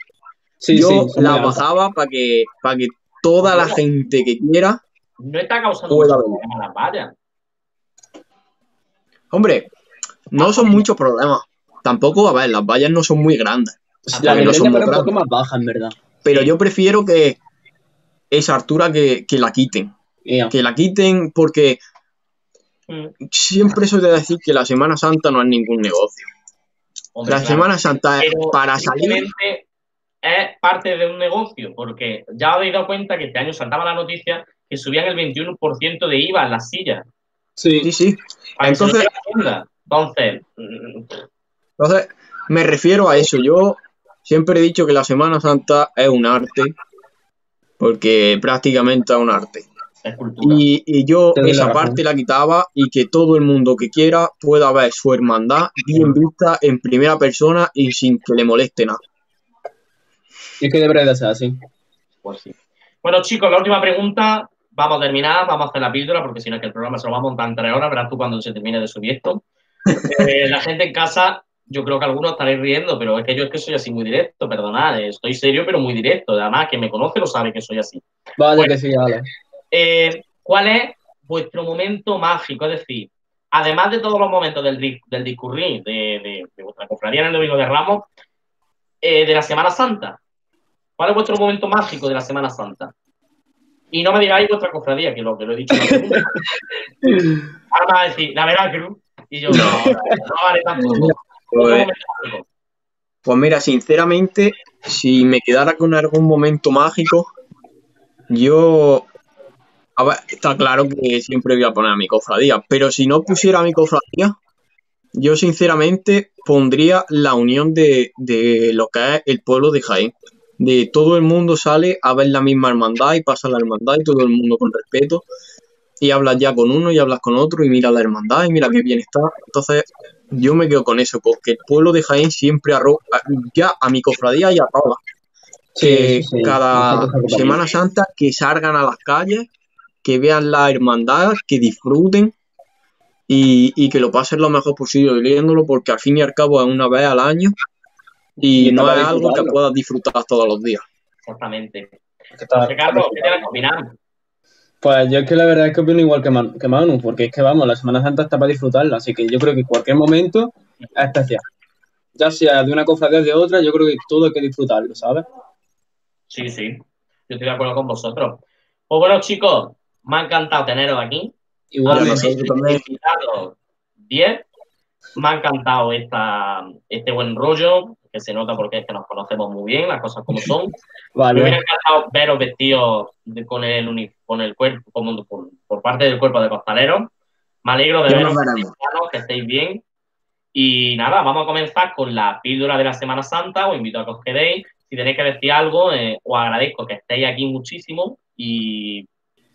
Sí, yo sí, la bajaba para que, para que toda la gente que quiera No está causando mucho problema las vallas. Hombre, no son muchos problemas. Tampoco, a ver, las vallas no son muy grandes. La que no son muy un poco grandes. más baja, en verdad. Pero yo prefiero que esa altura que, que la quiten. Que la quiten porque Mm. siempre soy de decir que la Semana Santa no es ningún negocio. Hombre, La claro. Semana Santa es Pero para salir. es parte de un negocio, porque ya os habéis dado cuenta que este año saltaba la noticia que subían el 21% de IVA en las sillas. Sí. Sí, Entonces-. Entonces, mm, Entonces, me refiero a eso. Yo siempre he dicho que la Semana Santa es un arte, porque prácticamente es un arte. es. Y, y yo la esa parte la quitaba y que todo el mundo que quiera pueda ver su hermandad bien vista en primera persona y sin que le moleste nada. Y es que debería de ser así. Pues sí. Bueno, chicos, la última pregunta. Vamos a terminar, vamos a hacer la píldora, porque si no es que el programa se lo va a montar en tres horas, verás tú cuando se termine de subir esto. Eh, la gente en casa, yo creo que algunos estaréis riendo, pero es que yo es que soy así muy directo, perdonad, eh, estoy serio pero muy directo. Además, quien me conoce lo sabe que soy así. Vale, Bueno. que sí, Ale. Eh, ¿Cuál es vuestro momento mágico? Es decir, además de todos los momentos del, del discurrir de, de- de vuestra cofradía en el Domingo de Ramos, eh, de la Semana Santa. ¿Cuál es vuestro momento mágico de la Semana Santa? Y no me digáis vuestra cofradía, que lo que lo he dicho. Ahora me va a decir, la Veracruz. Y yo, no, no vale tampoco. Otro Pues, pues mira, sinceramente, si me quedara con algún momento mágico, yo... A ver, está claro que siempre voy a poner a mi cofradía, pero si no pusiera a mi cofradía, yo sinceramente pondría la unión de, de lo que es el pueblo de Jaén. De todo el mundo sale a ver la misma hermandad y pasa la hermandad y todo el mundo con respeto. Y hablas ya con uno y hablas con otro y mira la hermandad y mira qué bien está. Entonces, yo me quedo con eso, con que el pueblo de Jaén siempre arroja ya a mi cofradía y a todas. Que Sí, sí, sí. cada. Semana Santa que salgan a las calles, que vean la hermandad, que disfruten y, y que lo pasen lo mejor posible leyéndolo, porque al fin y al cabo es una vez al año y Y no es algo que puedas disfrutar todos los días. Exactamente. Pues yo es que la verdad es que opino igual que, Man- que Manu, porque es que vamos, la Semana Santa está para disfrutarla, así que yo creo que cualquier momento es especial. Ya sea de una cofradía o de otra, yo creo que todo hay que disfrutarlo, ¿sabes? Sí, sí. Yo estoy de acuerdo con vosotros. Pues bueno, chicos, me ha encantado teneros aquí. Igual también. invitados 10. Me ha encantado esta, este buen rollo, que se nota porque es que nos conocemos muy bien, las cosas como son. Me hubiera Vale. encantado veros vestidos de- con el, con el cuerpo, como por, por parte del cuerpo de costaleros. Me alegro de veros que estéis bien. Y nada, vamos a comenzar con la píldora de la Semana Santa. Os invito a que os quedéis. Si tenéis que decir algo, eh, os agradezco que estéis aquí muchísimo. Y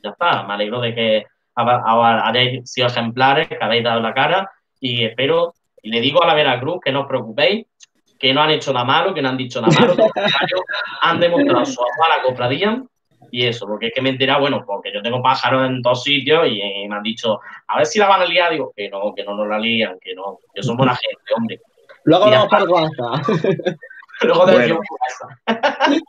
ya está. Me alegro de que hayáis sido ejemplares, que habéis dado la cara. Y espero, y le digo a la Veracruz que no os preocupéis, que no han hecho nada malo, que no han dicho nada malo, han demostrado su amor a la cofradía y eso, porque es que me he enterado, bueno, porque yo tengo pájaros en dos sitios y, eh, me han dicho, a ver si la van a liar, digo, que no, que no nos la lían, que no, que son buena gente, hombre. Luego Y vamos por WhatsApp. Luego te Bueno. pasa.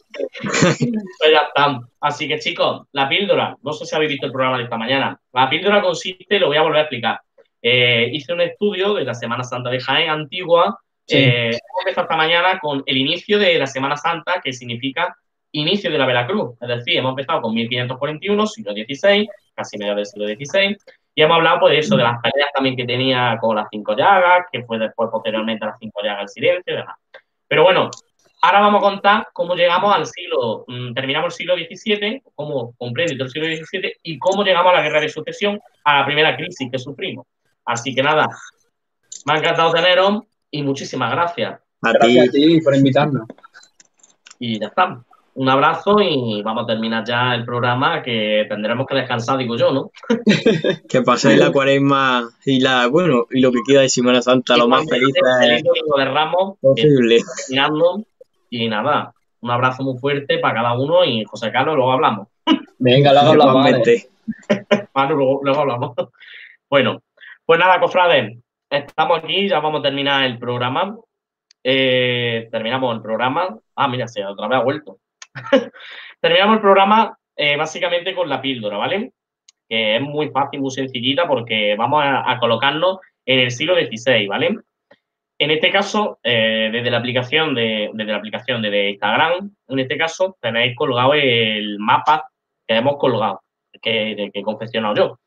pues ya está. Así que chicos, la píldora, no sé si habéis visto el programa de esta mañana. La píldora consiste, lo voy a volver a explicar. Eh, hice un estudio de la Semana Santa de Jaén antigua. Sí. Eh, hemos empezado esta mañana con el inicio de la Semana Santa, que significa inicio de la Veracruz. Es decir, hemos empezado con 1541, siglo XVI, casi medio del siglo XVI, y hemos hablado pues, de eso, de las peleas también que tenía con las cinco llagas, que fue después, posteriormente, a las cinco llagas el silencio y demás. Pero bueno, ahora vamos a contar cómo llegamos al siglo, mm, terminamos el siglo XVII, cómo comprende el siglo XVII y cómo llegamos a la guerra de sucesión, a la primera crisis que sufrimos. Así que nada, me ha encantado teneros y muchísimas gracias. A ti, Gracias a ti por invitarnos. Y ya está. Un abrazo y vamos a terminar ya el programa que tendremos que descansar, digo yo, ¿no? que paséis la cuaresma y la, bueno, y lo que queda de Semana Santa, lo más feliz Feliz Domingo de Ramos, posible. terminando. Y nada, un abrazo muy fuerte para cada uno y José Carlos, luego hablamos. Venga, luego hablamos. Manu, luego, luego hablamos. Bueno, pues nada, cofrades, estamos aquí, ya vamos a terminar el programa. Eh, terminamos el programa. Ah, mira, se otra vez ha vuelto. terminamos el programa eh, básicamente con la píldora, ¿vale? Que es muy fácil, muy sencillita, porque vamos a, colocarnos en el siglo XVI, ¿vale? En este caso, eh, desde la aplicación de, desde la aplicación de Instagram, en este caso, tenéis colgado el mapa que hemos colgado, que, que he confeccionado yo.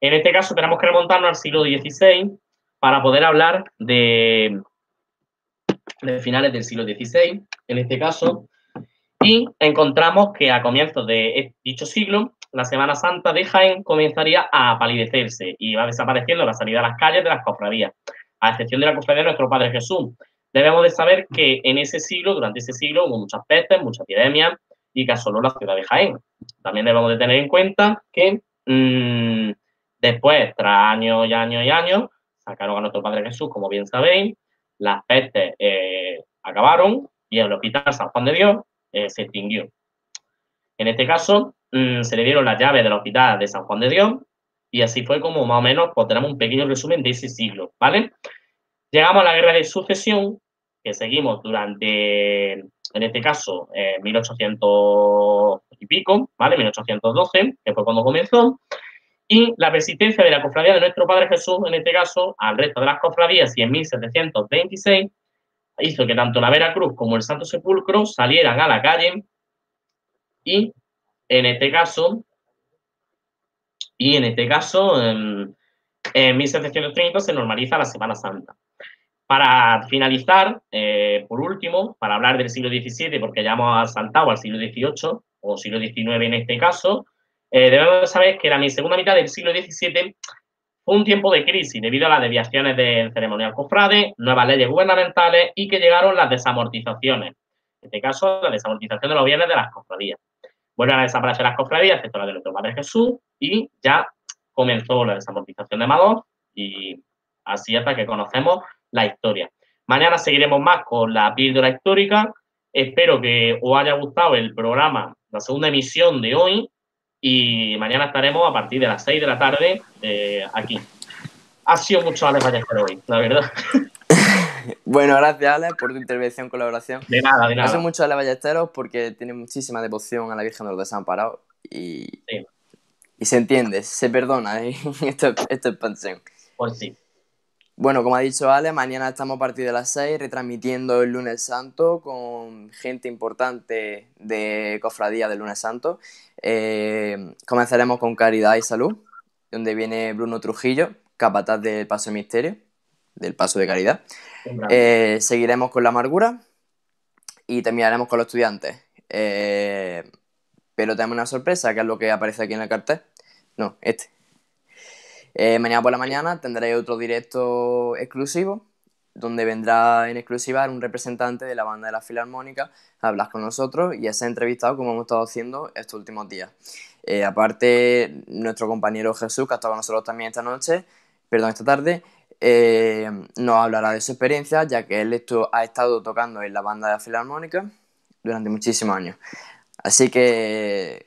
En este caso, tenemos que remontarnos al siglo XVI para poder hablar de, finales del siglo XVI, en este caso, y encontramos que a comienzos de dicho siglo, la Semana Santa de Jaén comenzaría a palidecerse y va desapareciendo la salida a las calles de las cofradías, a excepción de la cofradía de nuestro Padre Jesús. Debemos de saber que en ese siglo, durante ese siglo, hubo muchas pestes, muchas epidemias y que asoló la ciudad de Jaén. También debemos de tener en cuenta que mmm, después, tras años y años y años, sacaron a nuestro Padre Jesús, como bien sabéis, las pestes eh, acabaron y el Hospital San Juan de Dios eh, se extinguió. En este caso, mm, se le dieron las llaves del Hospital de San Juan de Dios y así fue como más o menos pues, tenemos un pequeño resumen de ese siglo, ¿vale? Llegamos a la Guerra de Sucesión, que seguimos durante, en este caso, 1800 eh, y pico, ¿vale? 1812, que fue cuando comenzó, y la persistencia de la cofradía de nuestro Padre Jesús, en este caso, al resto de las cofradías, y en 1726, hizo que tanto la Veracruz como el Santo Sepulcro salieran a la calle y en este caso, y en este caso, en, 1730 se normaliza la Semana Santa. Para finalizar, eh, por último, para hablar del siglo XVII, porque ya hemos saltado al siglo XVIII, o siglo XIX en este caso, eh, debemos saber que la segunda mitad del siglo XVII fue un tiempo de crisis debido a las desviaciones del ceremonial cofrade, nuevas leyes gubernamentales y que llegaron las desamortizaciones. En este caso, la desamortización de los bienes de las cofradías. Vuelven a desaparecer las cofradías, excepto la de nuestro Padre Jesús, y ya comenzó la desamortización de Amador y así hasta que conocemos la historia. Mañana seguiremos más con la píldora histórica. Espero que os haya gustado el programa, la segunda emisión de hoy, y mañana estaremos a partir de las 6 de la tarde eh, aquí. Ha sido mucho Alex Ballesteros hoy, la verdad. bueno, gracias Alex por tu intervención, colaboración. De nada, de nada. Ha sido mucho Alex Ballesteros porque tiene muchísima devoción a la Virgen de los Desamparados y, y se entiende, se perdona ¿eh? esta, esta expansión. Pues sí. Bueno, como ha dicho Ale, mañana estamos a partir de las 6 retransmitiendo el lunes santo con gente importante de cofradía del lunes santo. Eh, comenzaremos con Caridad y Salud, donde viene Bruno Trujillo, capataz del Paso de Misterio, del Paso de Caridad. Eh, seguiremos con la amargura y terminaremos con los estudiantes. Eh, pero tenemos una sorpresa, que es lo que aparece aquí en el cartel. No, este. Eh, mañana por la mañana tendré otro directo exclusivo, donde vendrá en exclusiva un representante de la banda de la Filarmónica a hablar con nosotros y a ser entrevistado como hemos estado haciendo estos últimos días. Eh, aparte, nuestro compañero Jesús, que ha estado con nosotros también esta noche, perdón, esta tarde, eh, nos hablará de su experiencia, ya que él ha estado tocando en la banda de la Filarmónica durante muchísimos años. Así que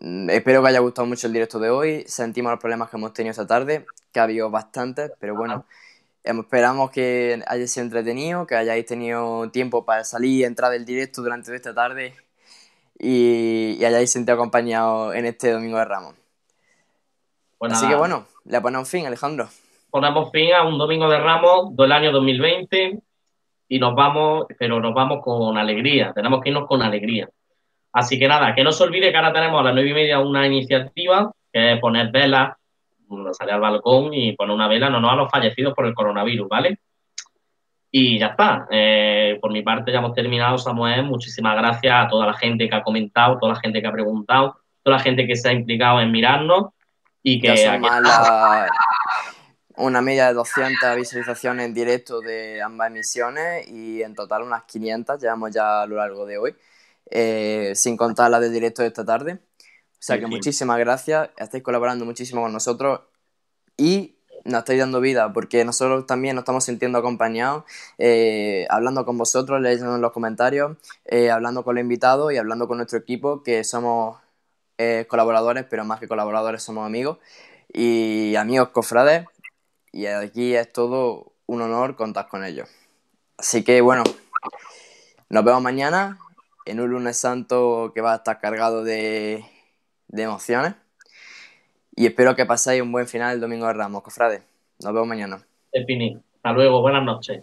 espero que haya gustado mucho el directo de hoy. Sentimos los problemas que hemos tenido esta tarde, que ha habido bastantes, pero bueno, esperamos que haya sido entretenido, que hayáis tenido tiempo para salir y entrar del directo durante esta tarde y, hayáis sentido acompañado en este Domingo de Ramos. Pues Así que bueno, le ponemos fin, Alejandro. Ponemos fin a un Domingo de Ramos del año 2020 y nos vamos, pero nos vamos con alegría, tenemos que irnos con alegría. Así que nada, que no se olvide que ahora tenemos a las nueve y media una iniciativa que es poner velas, salir al balcón y poner una vela no, no a los fallecidos por el coronavirus, ¿vale? Y ya está. Eh, por mi parte ya hemos terminado, Samuel. Muchísimas gracias a toda la gente que ha comentado, toda la gente que ha preguntado, toda la gente que se ha implicado en mirarnos y que... una media de 200 visualizaciones en directo de ambas emisiones y en total unas 500 llevamos ya a lo largo de hoy. Eh, sin contar la del directo de esta tarde. O sea que muchísimas gracias, estáis colaborando muchísimo con nosotros y nos estáis dando vida porque nosotros también nos estamos sintiendo acompañados, eh, hablando con vosotros, leyendo en los comentarios, eh, hablando con los invitados y hablando con nuestro equipo que somos colaboradores, pero más que colaboradores somos amigos. Y amigos cofrades, y aquí es todo un honor contar con ellos. Así que bueno, nos vemos mañana en un lunes santo que va a estar cargado de, emociones. Y espero que paséis un buen final el domingo de Ramos, cofrades. Nos vemos mañana. Hasta luego, buenas noches.